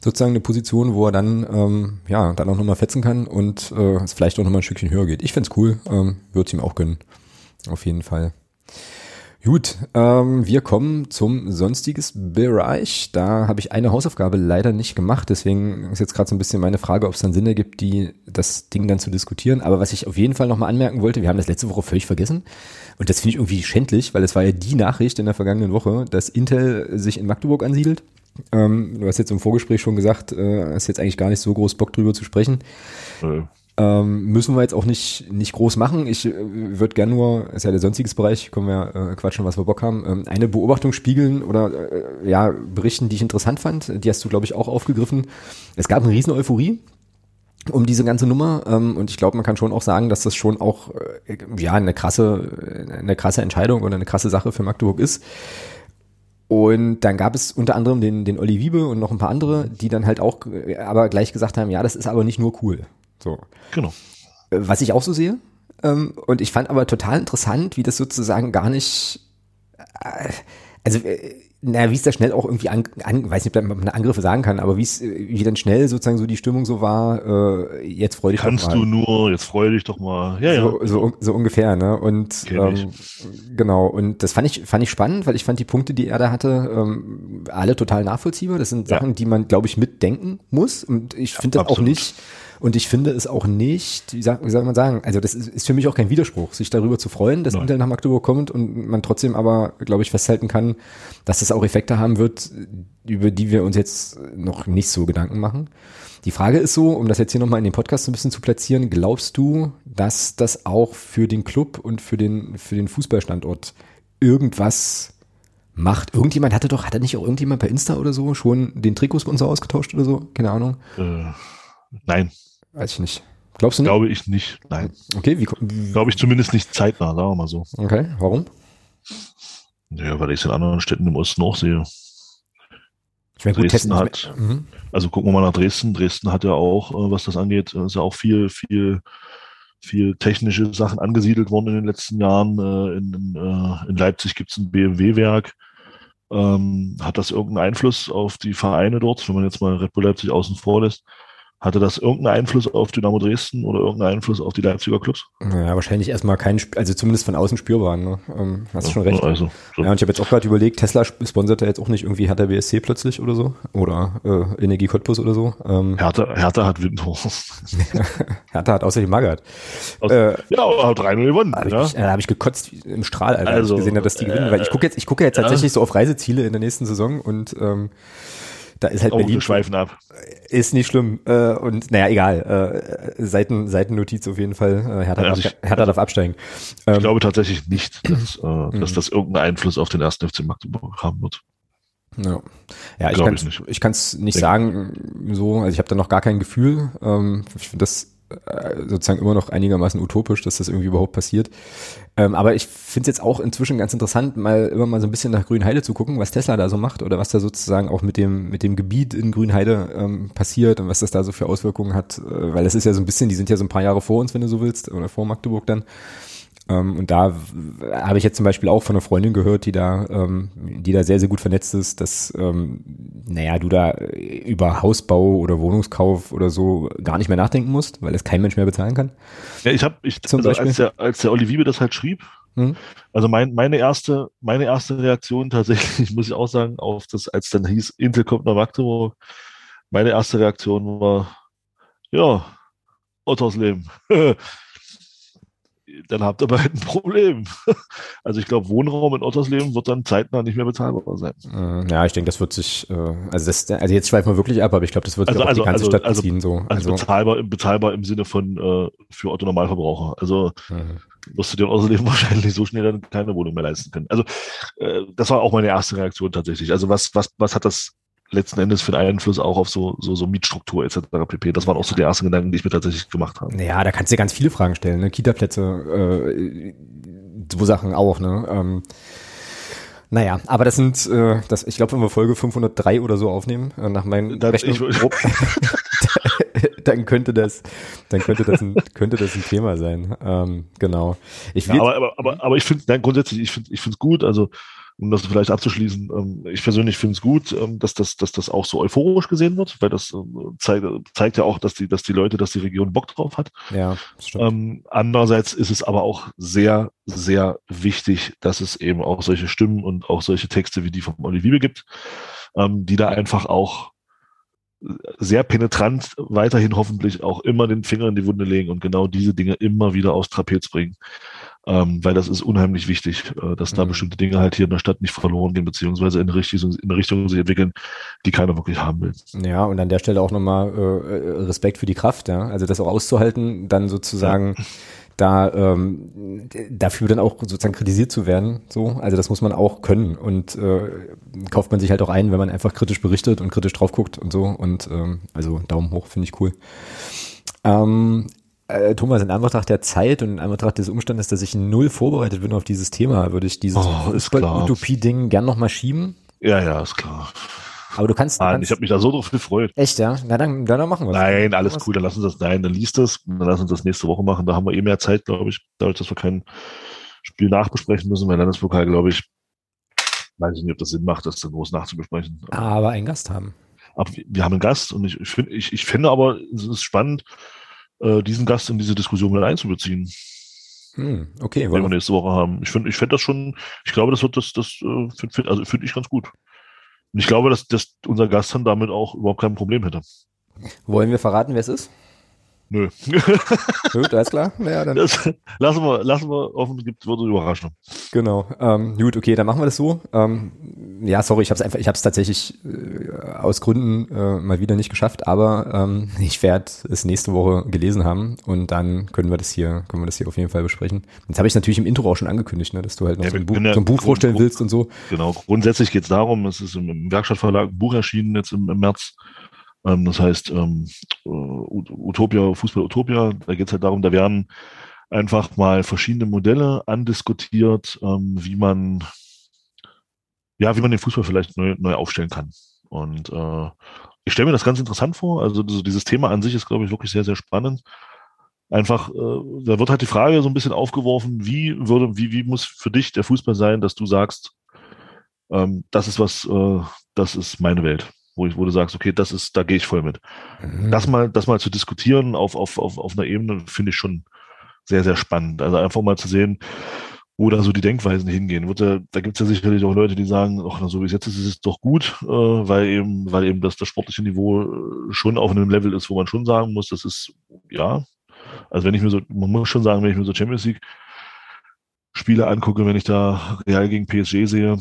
sozusagen eine Position, wo er dann, ähm, ja, dann auch nochmal fetzen kann und äh, es vielleicht auch nochmal ein Stückchen höher geht. Ich find's cool, ähm, würde es ihm auch gönnen. Auf jeden Fall. Gut, ähm, wir kommen zum sonstiges Bereich. Da habe ich eine Hausaufgabe leider nicht gemacht, deswegen ist jetzt gerade so ein bisschen meine Frage, ob es dann Sinn ergibt, die, das Ding dann zu diskutieren. Aber was ich auf jeden Fall nochmal anmerken wollte, wir haben das letzte Woche völlig vergessen und das finde ich irgendwie schändlich, weil es war ja die Nachricht in der vergangenen Woche, dass Intel sich in Magdeburg ansiedelt. Ähm, du hast jetzt im Vorgespräch schon gesagt, äh, hast jetzt eigentlich gar nicht so groß Bock drüber zu sprechen. Ja. Ähm, müssen wir jetzt auch nicht, nicht groß machen. Ich äh, würde gerne nur, ist ja der sonstiges Bereich, können wir äh, quatschen, was wir Bock haben, ähm, eine Beobachtung spiegeln oder äh, ja, berichten, die ich interessant fand. Die hast du, glaube ich, auch aufgegriffen. Es gab eine riesen Euphorie um diese ganze Nummer ähm, und ich glaube, man kann schon auch sagen, dass das schon auch äh, ja eine krasse, eine krasse Entscheidung oder eine krasse Sache für Magdeburg ist. Und dann gab es unter anderem den, den Olli Wiebe und noch ein paar andere, die dann halt auch äh, aber gleich gesagt haben, ja, das ist aber nicht nur cool. So. Genau. Was ich auch so sehe. Ähm, und ich fand aber total interessant, wie das sozusagen gar nicht, äh, also, äh, naja, wie es da schnell auch irgendwie an, an weiß nicht, ob man Angriffe sagen kann, aber wie es, wie dann schnell sozusagen so die Stimmung so war, äh, jetzt freu dich Kannst doch mal. Kannst du nur, jetzt freu dich doch mal. Ja, so, ja. So, so ungefähr, ne? Und ähm, genau, und das fand ich, fand ich spannend, weil ich fand die Punkte, die er da hatte, ähm, alle total nachvollziehbar. Das sind Sachen, ja. die man, glaube ich, mitdenken muss. Und ich finde das absolut. auch nicht und ich finde es auch nicht, wie, sag, wie soll man sagen, also das ist, ist für mich auch kein Widerspruch, sich darüber zu freuen, dass Nein. Intel nach Magdeburg kommt und man trotzdem aber, glaube ich, festhalten kann, dass das auch Effekte haben wird, über die wir uns jetzt noch nicht so Gedanken machen. Die Frage ist so, um das jetzt hier nochmal in den Podcast so ein bisschen zu platzieren, glaubst du, dass das auch für den Club und für den, für den Fußballstandort irgendwas macht? Irgendjemand hatte doch, hat er nicht auch irgendjemand bei Insta oder so schon den Trikotsponsor ausgetauscht oder so? Keine Ahnung. Äh, nein. Weiß ich nicht. Glaubst du nicht? Glaube ich nicht, nein. Okay, wie, wie Glaube ich zumindest nicht zeitnah, sagen wir mal so. Okay, warum? Ja, weil ich es in anderen Städten im Osten auch sehe. Ich meine, Dresden hat, mhm. also gucken wir mal nach Dresden. Dresden hat ja auch, äh, was das angeht, ist ja auch viel, viel, viel technische Sachen angesiedelt worden in den letzten Jahren. Äh, in, in, äh, in Leipzig gibt es ein BMW-Werk. Ähm, hat das irgendeinen Einfluss auf die Vereine dort, wenn man jetzt mal Red Bull Leipzig außen vor lässt? Hatte das irgendeinen Einfluss auf Dynamo Dresden oder irgendeinen Einfluss auf die Leipziger Clubs? Ja, wahrscheinlich erstmal kein, also zumindest von außen spürbar. Ne? Ähm, hast du schon recht. Also, so. Ja, und ich habe jetzt auch gerade überlegt, Tesla sponsert ja jetzt auch nicht irgendwie Hertha BSC plötzlich oder so oder äh, Energie Cottbus oder so. Ähm, Hertha, Hertha hat. Hertha hat außerdem Magath. Aus, äh, ja, aber 3-0 gewonnen. Da habe ja. ich, äh, hab ich gekotzt im Strahl, Alter, also, als ich gesehen habe, dass die gewinnen. Weil ich gucke jetzt, ich gucke jetzt tatsächlich ja. so auf Reiseziele in der nächsten Saison und ähm, da ist halt oh, Berlin. Schweifen ab. Ist nicht schlimm. Äh, und naja, egal. Äh, Seiten, Seitennotiz auf jeden Fall. Äh, Hertha, also darf, ich, Hertha darf absteigen. Ich ähm, glaube tatsächlich nicht, dass, äh, mhm. dass das irgendeinen Einfluss auf den ersten FC Magdeburg haben wird. Ja, ja ich kann es nicht, ich kann's nicht sagen so, also ich habe da noch gar kein Gefühl. Ähm, ich finde das sozusagen immer noch einigermaßen utopisch, dass das irgendwie überhaupt passiert. Ähm, aber ich finde es jetzt auch inzwischen ganz interessant, mal immer mal so ein bisschen nach Grünheide zu gucken, was Tesla da so macht oder was da sozusagen auch mit dem mit dem Gebiet in Grünheide ähm, passiert und was das da so für Auswirkungen hat, äh, weil es ist ja so ein bisschen, die sind ja so ein paar Jahre vor uns, wenn du so willst, oder vor Magdeburg dann. Ähm, und da habe ich jetzt zum Beispiel auch von einer Freundin gehört, die da, ähm, die da sehr, sehr gut vernetzt ist, dass, ähm, naja, du da über Hausbau oder Wohnungskauf oder so gar nicht mehr nachdenken musst, weil es kein Mensch mehr bezahlen kann. Ja, ich habe, ich, also als der, als der Olivier das halt schrieb, hm? also mein, meine erste, meine erste Reaktion tatsächlich, muss ich auch sagen, auf das, als dann hieß, Intel kommt nach Magdeburg, meine erste Reaktion war, ja, Ottos Leben. dann habt ihr bald ein Problem. Also ich glaube, Wohnraum in Ottersleben wird dann zeitnah nicht mehr bezahlbar sein. Äh, ja, ich denke, das wird sich, äh, also das, also jetzt schweifen wir wirklich ab, aber ich glaube, das wird also, sich also, die ganze also, Stadt also, beziehen. So. Also, also bezahlbar, bezahlbar im Sinne von äh, für Otto Normalverbraucher. Also mhm. wirst du dir in Ottersleben wahrscheinlich so schnell dann keine Wohnung mehr leisten können. Also äh, das war auch meine erste Reaktion tatsächlich. Also was, was, was hat das letzten Endes für einen Einfluss auch auf so, so, so Mietstruktur etc. pp. Das waren auch so die ersten Gedanken, die ich mir tatsächlich gemacht habe. Ja, da kannst du dir ganz viele Fragen stellen. Ne? Kita-Plätze, äh, so Sachen auch. Ne? Ähm, naja, aber das sind, äh, das, ich glaube, wenn wir Folge 503 oder so aufnehmen, äh, nach meinen dann, Rechnungen, dann könnte das, dann könnte das ein, könnte das ein Thema sein. Ähm, genau. Ich ja, aber, aber, aber, aber ich finde, grundsätzlich, ich finde, ich finde es gut. Also um das vielleicht abzuschließen, ähm, ich persönlich finde es gut, ähm, dass, das, dass das auch so euphorisch gesehen wird, weil das ähm, zeigt, zeigt ja auch, dass die, dass die Leute, dass die Region Bock drauf hat. Ja. Ähm, andererseits ist es aber auch sehr, sehr wichtig, dass es eben auch solche Stimmen und auch solche Texte wie die von Olivier gibt, ähm, die da einfach auch sehr penetrant weiterhin hoffentlich auch immer den Finger in die Wunde legen und genau diese Dinge immer wieder aufs Trapez bringen ähm, weil das ist unheimlich wichtig, äh, dass da mhm. bestimmte Dinge halt hier in der Stadt nicht verloren gehen, beziehungsweise in eine Richtung, in eine Richtung sich entwickeln, die keiner wirklich haben will. Ja, und an der Stelle auch nochmal äh, Respekt für die Kraft, ja. Also das auch auszuhalten, dann sozusagen ja. da ähm, dafür dann auch sozusagen kritisiert zu werden. So, also das muss man auch können und äh, kauft man sich halt auch ein, wenn man einfach kritisch berichtet und kritisch drauf guckt und so. Und ähm, also Daumen hoch, finde ich cool. Ähm, äh, Thomas, in Anbetracht der Zeit und in Anbetracht des Umstandes, dass ich null vorbereitet bin auf dieses Thema, würde ich dieses oh, Utopie-Ding gern nochmal schieben. Ja, ja, ist klar. Aber du kannst. Nein, kannst, ich habe mich da so drauf gefreut. Echt, ja? Na dann, dann machen wir Nein, alles was? cool, dann lass uns das, nein, dann liest das, dann lass uns das nächste Woche machen. Da haben wir eh mehr Zeit, glaube ich, dadurch, dass wir kein Spiel nachbesprechen müssen, weil Landespokal, glaube ich, weiß ich nicht, ob das Sinn macht, das dann groß nachzubesprechen. Aber einen Gast haben. Aber wir haben einen Gast und ich, ich, find, ich, ich finde aber, es ist spannend, äh, diesen Gast in diese Diskussion mit einzubeziehen. Hm, okay. Den wir nächste Woche haben. Ich finde, ich finde das schon, ich glaube, das wird das, das äh, finde find, also finde ich ganz gut. Und ich glaube, dass, dass unser Gast dann damit auch überhaupt kein Problem hätte. Wollen wir verraten, wer es ist? Nö. gut, alles klar. Naja, dann. Das, lassen wir, lassen wir offen, gibt wird eine Überraschung. Genau. Ähm, gut, okay, dann machen wir das so. Ähm, ja, sorry, ich habe es einfach, ich habe es tatsächlich äh, aus Gründen äh, mal wieder nicht geschafft, aber ähm, ich werde es nächste Woche gelesen haben und dann können wir das hier, können wir das hier auf jeden Fall besprechen. Jetzt habe ich natürlich im Intro auch schon angekündigt, ne, dass du halt noch ja, so, ein Buch, ja so ein Buch vorstellen willst und so. Genau. Grundsätzlich geht es darum, es ist im Werkstattverlag ein Buch erschienen jetzt im, im März ähm, das heißt ähm, äh, Utopia, Fußball Utopia, da geht es halt darum, da werden einfach mal verschiedene Modelle andiskutiert, ähm, wie man ja, wie man den Fußball vielleicht neu, neu aufstellen kann. Und äh, ich stelle mir das ganz interessant vor. Also dieses Thema an sich ist, glaube ich, wirklich sehr, sehr spannend. Einfach, äh, da wird halt die Frage so ein bisschen aufgeworfen, wie würde, wie, wie muss für dich der Fußball sein, dass du sagst, ähm, das ist was, äh, das ist meine Welt wo, ich, wo du sagst, okay, das ist, da gehe ich voll mit. Mhm. Das mal, das mal zu diskutieren auf, auf, auf, auf einer Ebene finde ich schon sehr, sehr spannend. Also einfach mal zu sehen, wo da so die Denkweisen hingehen. Da, da gibt es ja sicherlich auch Leute, die sagen, ach, so wie es jetzt ist, ist es doch gut, äh, weil eben, weil eben das, das sportliche Niveau äh, schon auf einem Level ist, wo man schon sagen muss, das ist, ja, also wenn ich mir so, man muss schon sagen, wenn ich mir so Champions League Spiele angucke, wenn ich da Real gegen PSG sehe,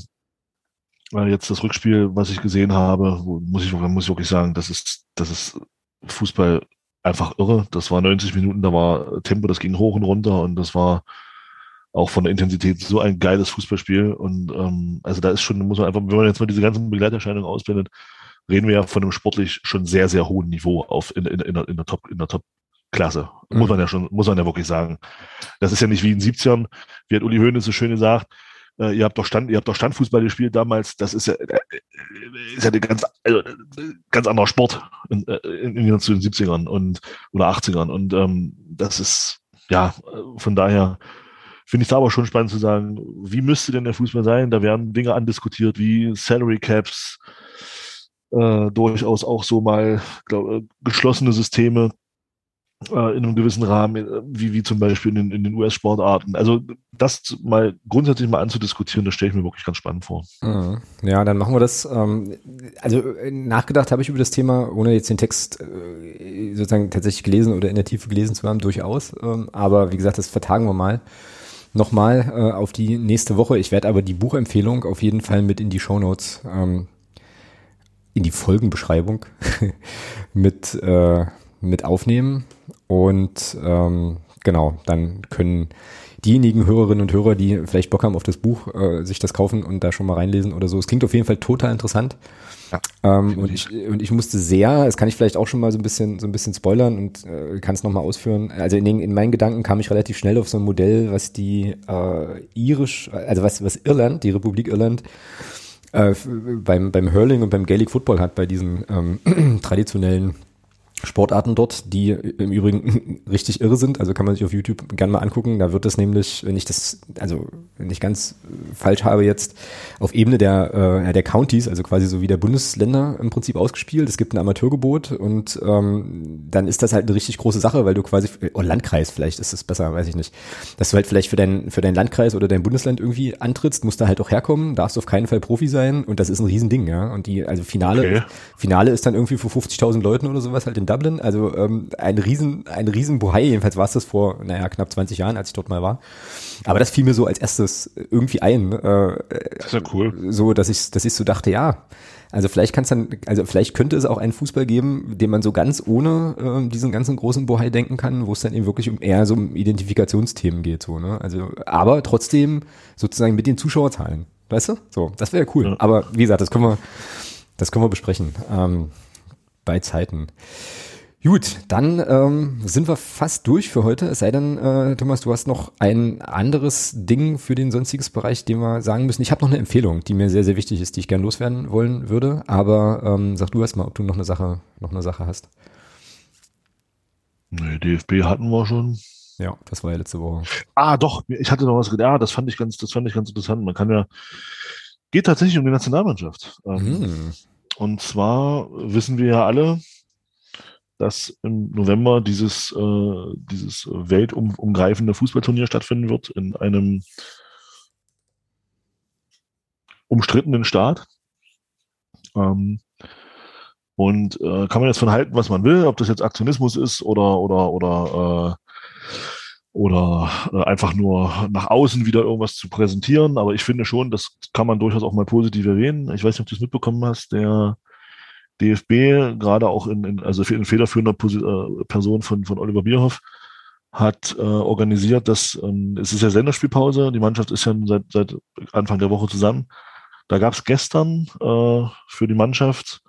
jetzt das Rückspiel, was ich gesehen habe, muss ich, muss ich wirklich sagen, das ist, das ist Fußball einfach irre. Das war 90 Minuten, da war Tempo, das ging hoch und runter und das war auch von der Intensität so ein geiles Fußballspiel. Und ähm, also da ist schon, muss man einfach, wenn man jetzt mal diese ganzen Begleiterscheinungen ausblendet, reden wir ja von einem sportlich schon sehr, sehr hohen Niveau auf in, in, in, der, in der Top, in der Top Klasse. Mhm. Muss man ja schon, muss man ja wirklich sagen. Das ist ja nicht wie in den 70ern, wie hat Uli Hoeneß so schön gesagt, äh, ihr habt doch Stand, ihr habt doch Standfußball gespielt damals. Das ist ja, äh, ist ja ein ganz, also, ganz anderer Sport in, äh, in, in, zu den 70ern und oder 80ern. Und ähm, das ist ja von daher finde ich es aber schon spannend zu sagen, wie müsste denn der Fußball sein? Da werden Dinge andiskutiert wie Salary Caps, äh, durchaus auch so mal glaub, äh, geschlossene Systeme äh, in einem gewissen Rahmen, äh, wie, wie zum Beispiel in, in den US-Sportarten. Also das mal grundsätzlich mal anzudiskutieren, das stelle ich mir wirklich ganz spannend vor. Mhm. Ja, dann machen wir das. Ähm, also nachgedacht habe ich über das Thema, ohne jetzt den Text sozusagen tatsächlich gelesen oder in der Tiefe gelesen zu haben, durchaus. Ähm, aber wie gesagt, das vertagen wir mal nochmal äh, auf die nächste Woche. Ich werde aber die Buchempfehlung auf jeden Fall mit in die Shownotes, ähm, in die Folgenbeschreibung mit, äh, mit aufnehmen. Und ähm, genau, dann können diejenigen Hörerinnen und Hörer, die vielleicht Bock haben auf das Buch, äh, sich das kaufen und da schon mal reinlesen oder so. Es klingt auf jeden Fall total interessant. Ja, ähm, und, ich, und ich musste sehr, das kann ich vielleicht auch schon mal so ein bisschen, so ein bisschen spoilern und äh, kann es nochmal ausführen. Also in, den, in meinen Gedanken kam ich relativ schnell auf so ein Modell, was die äh, irisch, also was, was Irland, die Republik Irland, äh, beim, beim Hurling und beim Gaelic Football hat, bei diesen ähm, traditionellen Sportarten dort, die im Übrigen richtig irre sind. Also kann man sich auf YouTube gerne mal angucken. Da wird das nämlich, wenn ich das, also wenn ich ganz falsch habe jetzt, auf Ebene der, äh, der Counties, also quasi so wie der Bundesländer im Prinzip ausgespielt. Es gibt ein Amateurgebot und ähm, dann ist das halt eine richtig große Sache, weil du quasi, oh Landkreis vielleicht ist es besser, weiß ich nicht. Dass du halt vielleicht für dein, für deinen Landkreis oder dein Bundesland irgendwie antrittst, musst du halt auch herkommen, darfst auf keinen Fall Profi sein und das ist ein Riesending, ja. Und die, also Finale, okay. Finale ist dann irgendwie für 50.000 Leuten oder sowas halt in Dublin. Also ähm, ein riesen, ein riesen Bohai, jedenfalls war es das vor, naja, knapp 20 Jahren, als ich dort mal war. Aber das fiel mir so als erstes irgendwie ein. Äh, das ist ja cool. So, dass ich, dass ich so dachte, ja, also vielleicht kann es dann, also vielleicht könnte es auch einen Fußball geben, den man so ganz ohne äh, diesen ganzen großen Bohai denken kann, wo es dann eben wirklich um eher so um Identifikationsthemen geht, so, ne? Also, aber trotzdem sozusagen mit den Zuschauerzahlen. Weißt du? So, das wäre cool. Ja. Aber wie gesagt, das können wir, das können wir besprechen. Ähm, bei Zeiten. Gut, dann ähm, sind wir fast durch für heute. Es sei denn, äh, Thomas, du hast noch ein anderes Ding für den sonstiges Bereich, den wir sagen müssen. Ich habe noch eine Empfehlung, die mir sehr, sehr wichtig ist, die ich gern loswerden wollen würde. Aber ähm, sag du erst mal, ob du noch eine Sache, noch eine Sache hast. Nee, DFB hatten wir schon. Ja, das war ja letzte Woche. Ah, doch, ich hatte noch was gedacht. Ja, das fand ich ganz, das fand ich ganz interessant. Man kann ja, geht tatsächlich um die Nationalmannschaft. Ähm, hm. Und zwar wissen wir ja alle, dass im November dieses, äh, dieses weltumgreifende Fußballturnier stattfinden wird in einem umstrittenen Staat. Ähm, und äh, kann man jetzt von halten, was man will, ob das jetzt Aktionismus ist oder oder oder äh, oder äh, einfach nur nach außen wieder irgendwas zu präsentieren. Aber ich finde schon, das kann man durchaus auch mal positiv erwähnen. Ich weiß nicht, ob du es mitbekommen hast, der DFB, gerade auch in, in also in federführender äh, Person von, von Oliver Bierhoff, hat äh, organisiert, dass ähm, es ist ja Senderspielpause, die Mannschaft ist ja seit, seit Anfang der Woche zusammen. Da gab es gestern äh, für die Mannschaft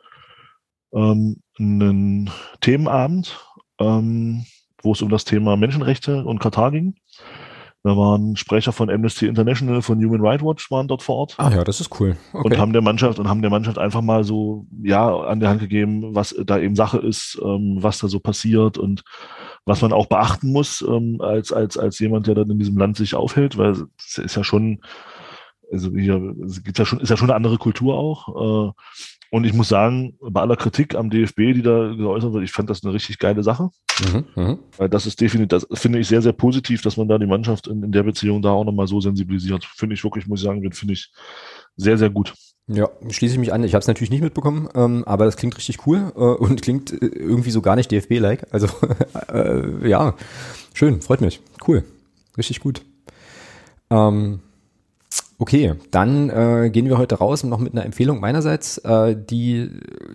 ähm, einen Themenabend, ähm, wo es um das Thema Menschenrechte und Katar ging. Da waren Sprecher von Amnesty International, von Human Rights Watch waren dort vor Ort. Ah ja, das ist cool. Okay. Und haben der Mannschaft und haben der Mannschaft einfach mal so ja an der Hand gegeben, was da eben Sache ist, ähm, was da so passiert und was man auch beachten muss ähm, als als als jemand, der dann in diesem Land sich aufhält, weil es ist ja schon also hier es gibt ja schon ist ja schon eine andere Kultur auch. Äh, und ich muss sagen, bei aller Kritik am DFB, die da geäußert wird, ich fand das eine richtig geile Sache. Mhm, mh. Weil das ist definitiv, das finde ich sehr, sehr positiv, dass man da die Mannschaft in, in der Beziehung da auch nochmal so sensibilisiert. Finde ich wirklich, muss ich sagen, finde ich sehr, sehr gut. Ja, schließe ich mich an. Ich habe es natürlich nicht mitbekommen, ähm, aber das klingt richtig cool äh, und klingt äh, irgendwie so gar nicht DFB-like. Also äh, ja, schön, freut mich. Cool, richtig gut. Ähm, Okay, dann äh, gehen wir heute raus noch mit einer Empfehlung meinerseits, äh, die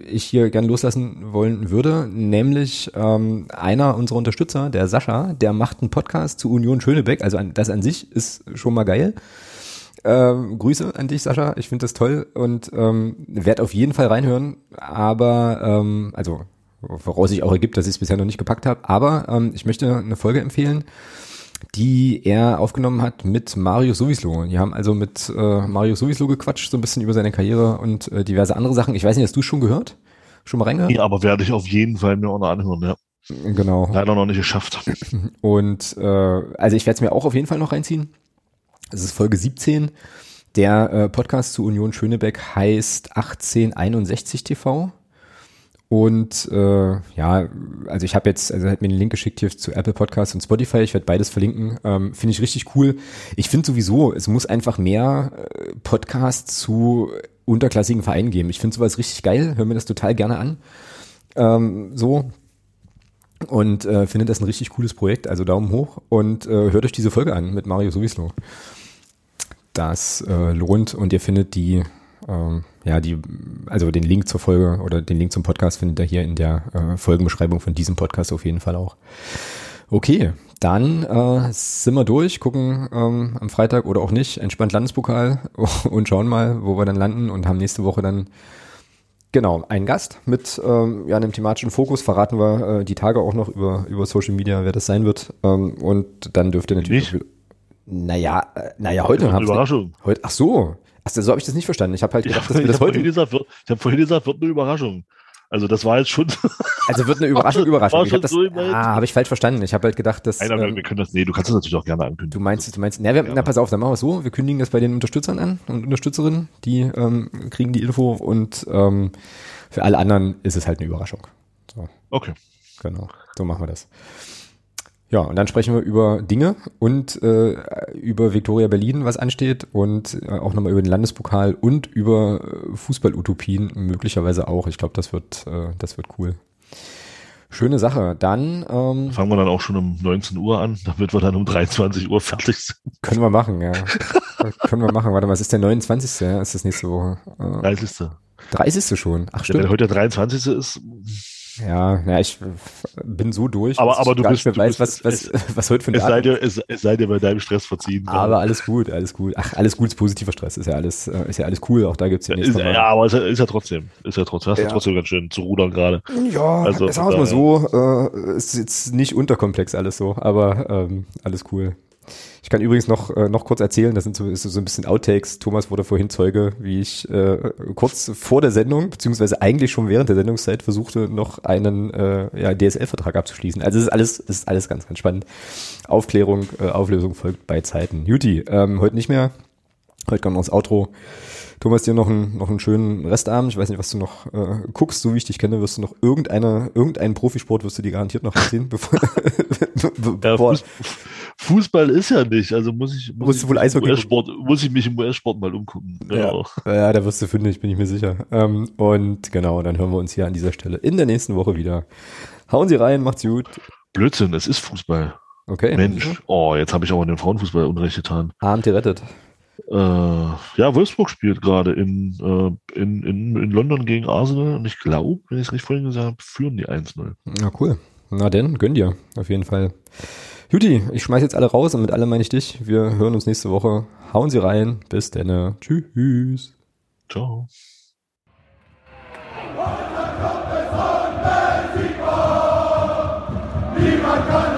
ich hier gern loslassen wollen würde, nämlich ähm, einer unserer Unterstützer, der Sascha, der macht einen Podcast zu Union Schönebeck, also an, das an sich ist schon mal geil. Ähm, Grüße an dich, Sascha. Ich finde das toll und ähm, werde auf jeden Fall reinhören. Aber, ähm, also woraus sich auch ergibt, dass ich es bisher noch nicht gepackt habe. Aber ähm, ich möchte eine Folge empfehlen die er aufgenommen hat mit Mario Sowislo. Die haben also mit äh, Mario Sowislo gequatscht, so ein bisschen über seine Karriere und äh, diverse andere Sachen. Ich weiß nicht, hast du schon gehört? Schon mal reingehört? Ja, aber werde ich auf jeden Fall mir auch noch anhören, ja. Genau. Leider noch nicht geschafft. Und äh, also ich werde es mir auch auf jeden Fall noch reinziehen. Es ist Folge 17. Der äh, Podcast zu Union Schönebeck heißt 1861 TV. Und äh, ja, also ich habe jetzt, also er hat mir einen Link geschickt hier zu Apple Podcasts und Spotify. Ich werde beides verlinken. Ähm, finde ich richtig cool. Ich finde sowieso, es muss einfach mehr äh, Podcasts zu unterklassigen Vereinen geben. Ich finde sowas richtig geil. Hör mir das total gerne an. Ähm, so. Und äh, finde das ein richtig cooles Projekt. Also Daumen hoch und äh, hört euch diese Folge an mit Mario Sowislo. Das äh, lohnt und ihr findet die ähm, ja, die, also den Link zur Folge oder den Link zum Podcast findet ihr hier in der äh, Folgenbeschreibung von diesem Podcast auf jeden Fall auch. Okay, dann äh, sind wir durch, gucken ähm, am Freitag oder auch nicht, entspannt Landespokal und schauen mal, wo wir dann landen und haben nächste Woche dann genau einen Gast mit ähm, ja, einem thematischen Fokus. Verraten wir äh, die Tage auch noch über, über Social Media, wer das sein wird. Ähm, und dann dürfte natürlich. Nicht? Naja, äh, naja, heute haben wir. Heute, ach so, Achso, so habe ich das nicht verstanden. Ich habe halt gedacht, ja, dass wir das heute. Gesagt, ich habe vorhin gesagt, wird eine Überraschung. Also das war jetzt schon. Also wird eine Überraschung, Überraschung. Ich hab das, so ah, habe ich falsch verstanden. Ich habe halt gedacht, dass. Nein, aber ähm, wir können das. Nee, du kannst das natürlich auch gerne ankündigen. Du meinst, du meinst. Na, wir, ja. na pass auf, dann machen wir es so. Wir kündigen das bei den Unterstützern an und Unterstützerinnen, die ähm, kriegen die Info und ähm, für alle anderen ist es halt eine Überraschung. So. Okay. Genau. So machen wir das. Ja, und dann sprechen wir über Dinge und äh, über Victoria Berlin, was ansteht, und äh, auch nochmal über den Landespokal und über äh, Fußballutopien möglicherweise auch. Ich glaube, das wird, äh, das wird cool. Schöne Sache. Dann ähm, fangen wir dann auch schon um 19 Uhr an, damit wir dann um 23 Uhr fertig sind. Können wir machen, ja. können wir machen. Warte mal, es ist der 29. Ja, ist das nächste Woche. Äh, 30. 30. schon. Ach stimmt. Ja, wenn heute der 23. ist, ja, ja, ich bin so durch, aber, aber du bist, du weiß, was, was, was, was heute für ein es sei, dir, es, es sei dir bei deinem Stress verziehen. Aber alles gut, alles gut. Ach, alles gut ist positiver Stress, ist ja alles, äh, ist ja alles cool. Auch da gibt's ja Mal. Ja, aber ist ja, ist ja trotzdem, ist ja trotzdem, hast ja. du trotzdem ganz schön zu rudern gerade. Ja, also, sagen wir mal so, äh, ist jetzt nicht unterkomplex alles so, aber ähm, alles cool. Ich kann übrigens noch, äh, noch kurz erzählen, das sind so, ist so ein bisschen Outtakes. Thomas wurde vorhin Zeuge, wie ich äh, kurz vor der Sendung, beziehungsweise eigentlich schon während der Sendungszeit versuchte, noch einen äh, ja, DSL-Vertrag abzuschließen. Also es ist alles, es ist alles ganz, ganz spannend. Aufklärung, äh, Auflösung folgt bei Zeiten. Juti, ähm, heute nicht mehr. Heute kommt noch das Outro. Thomas, dir noch einen, noch einen schönen Restabend. Ich weiß nicht, was du noch äh, guckst, so wie ich dich kenne, wirst du noch irgendeine, irgendeinen Profisport wirst du dir garantiert noch sehen, bevor, bevor, Fußball ist ja nicht, also muss ich, muss, ich, wohl US-Sport, muss ich mich im US-Sport mal umgucken. Genau. Ja. ja, da wirst du fündig, bin ich mir sicher. Ähm, und genau, dann hören wir uns hier an dieser Stelle in der nächsten Woche wieder. Hauen Sie rein, macht's gut. Blödsinn, es ist Fußball. Okay. Mensch, oh, jetzt habe ich aber den Frauenfußball Unrecht getan. Abend gerettet. Äh, ja, Wolfsburg spielt gerade in, äh, in, in, in London gegen Arsenal und ich glaube, wenn ich es richtig vorhin gesagt habe, führen die 1-0. Na cool. Na denn, gönn dir, auf jeden Fall. Juti, ich schmeiß jetzt alle raus und mit alle meine ich dich. Wir hören uns nächste Woche. Hauen Sie rein. Bis dann. Tschüss. Ciao. Niemand kann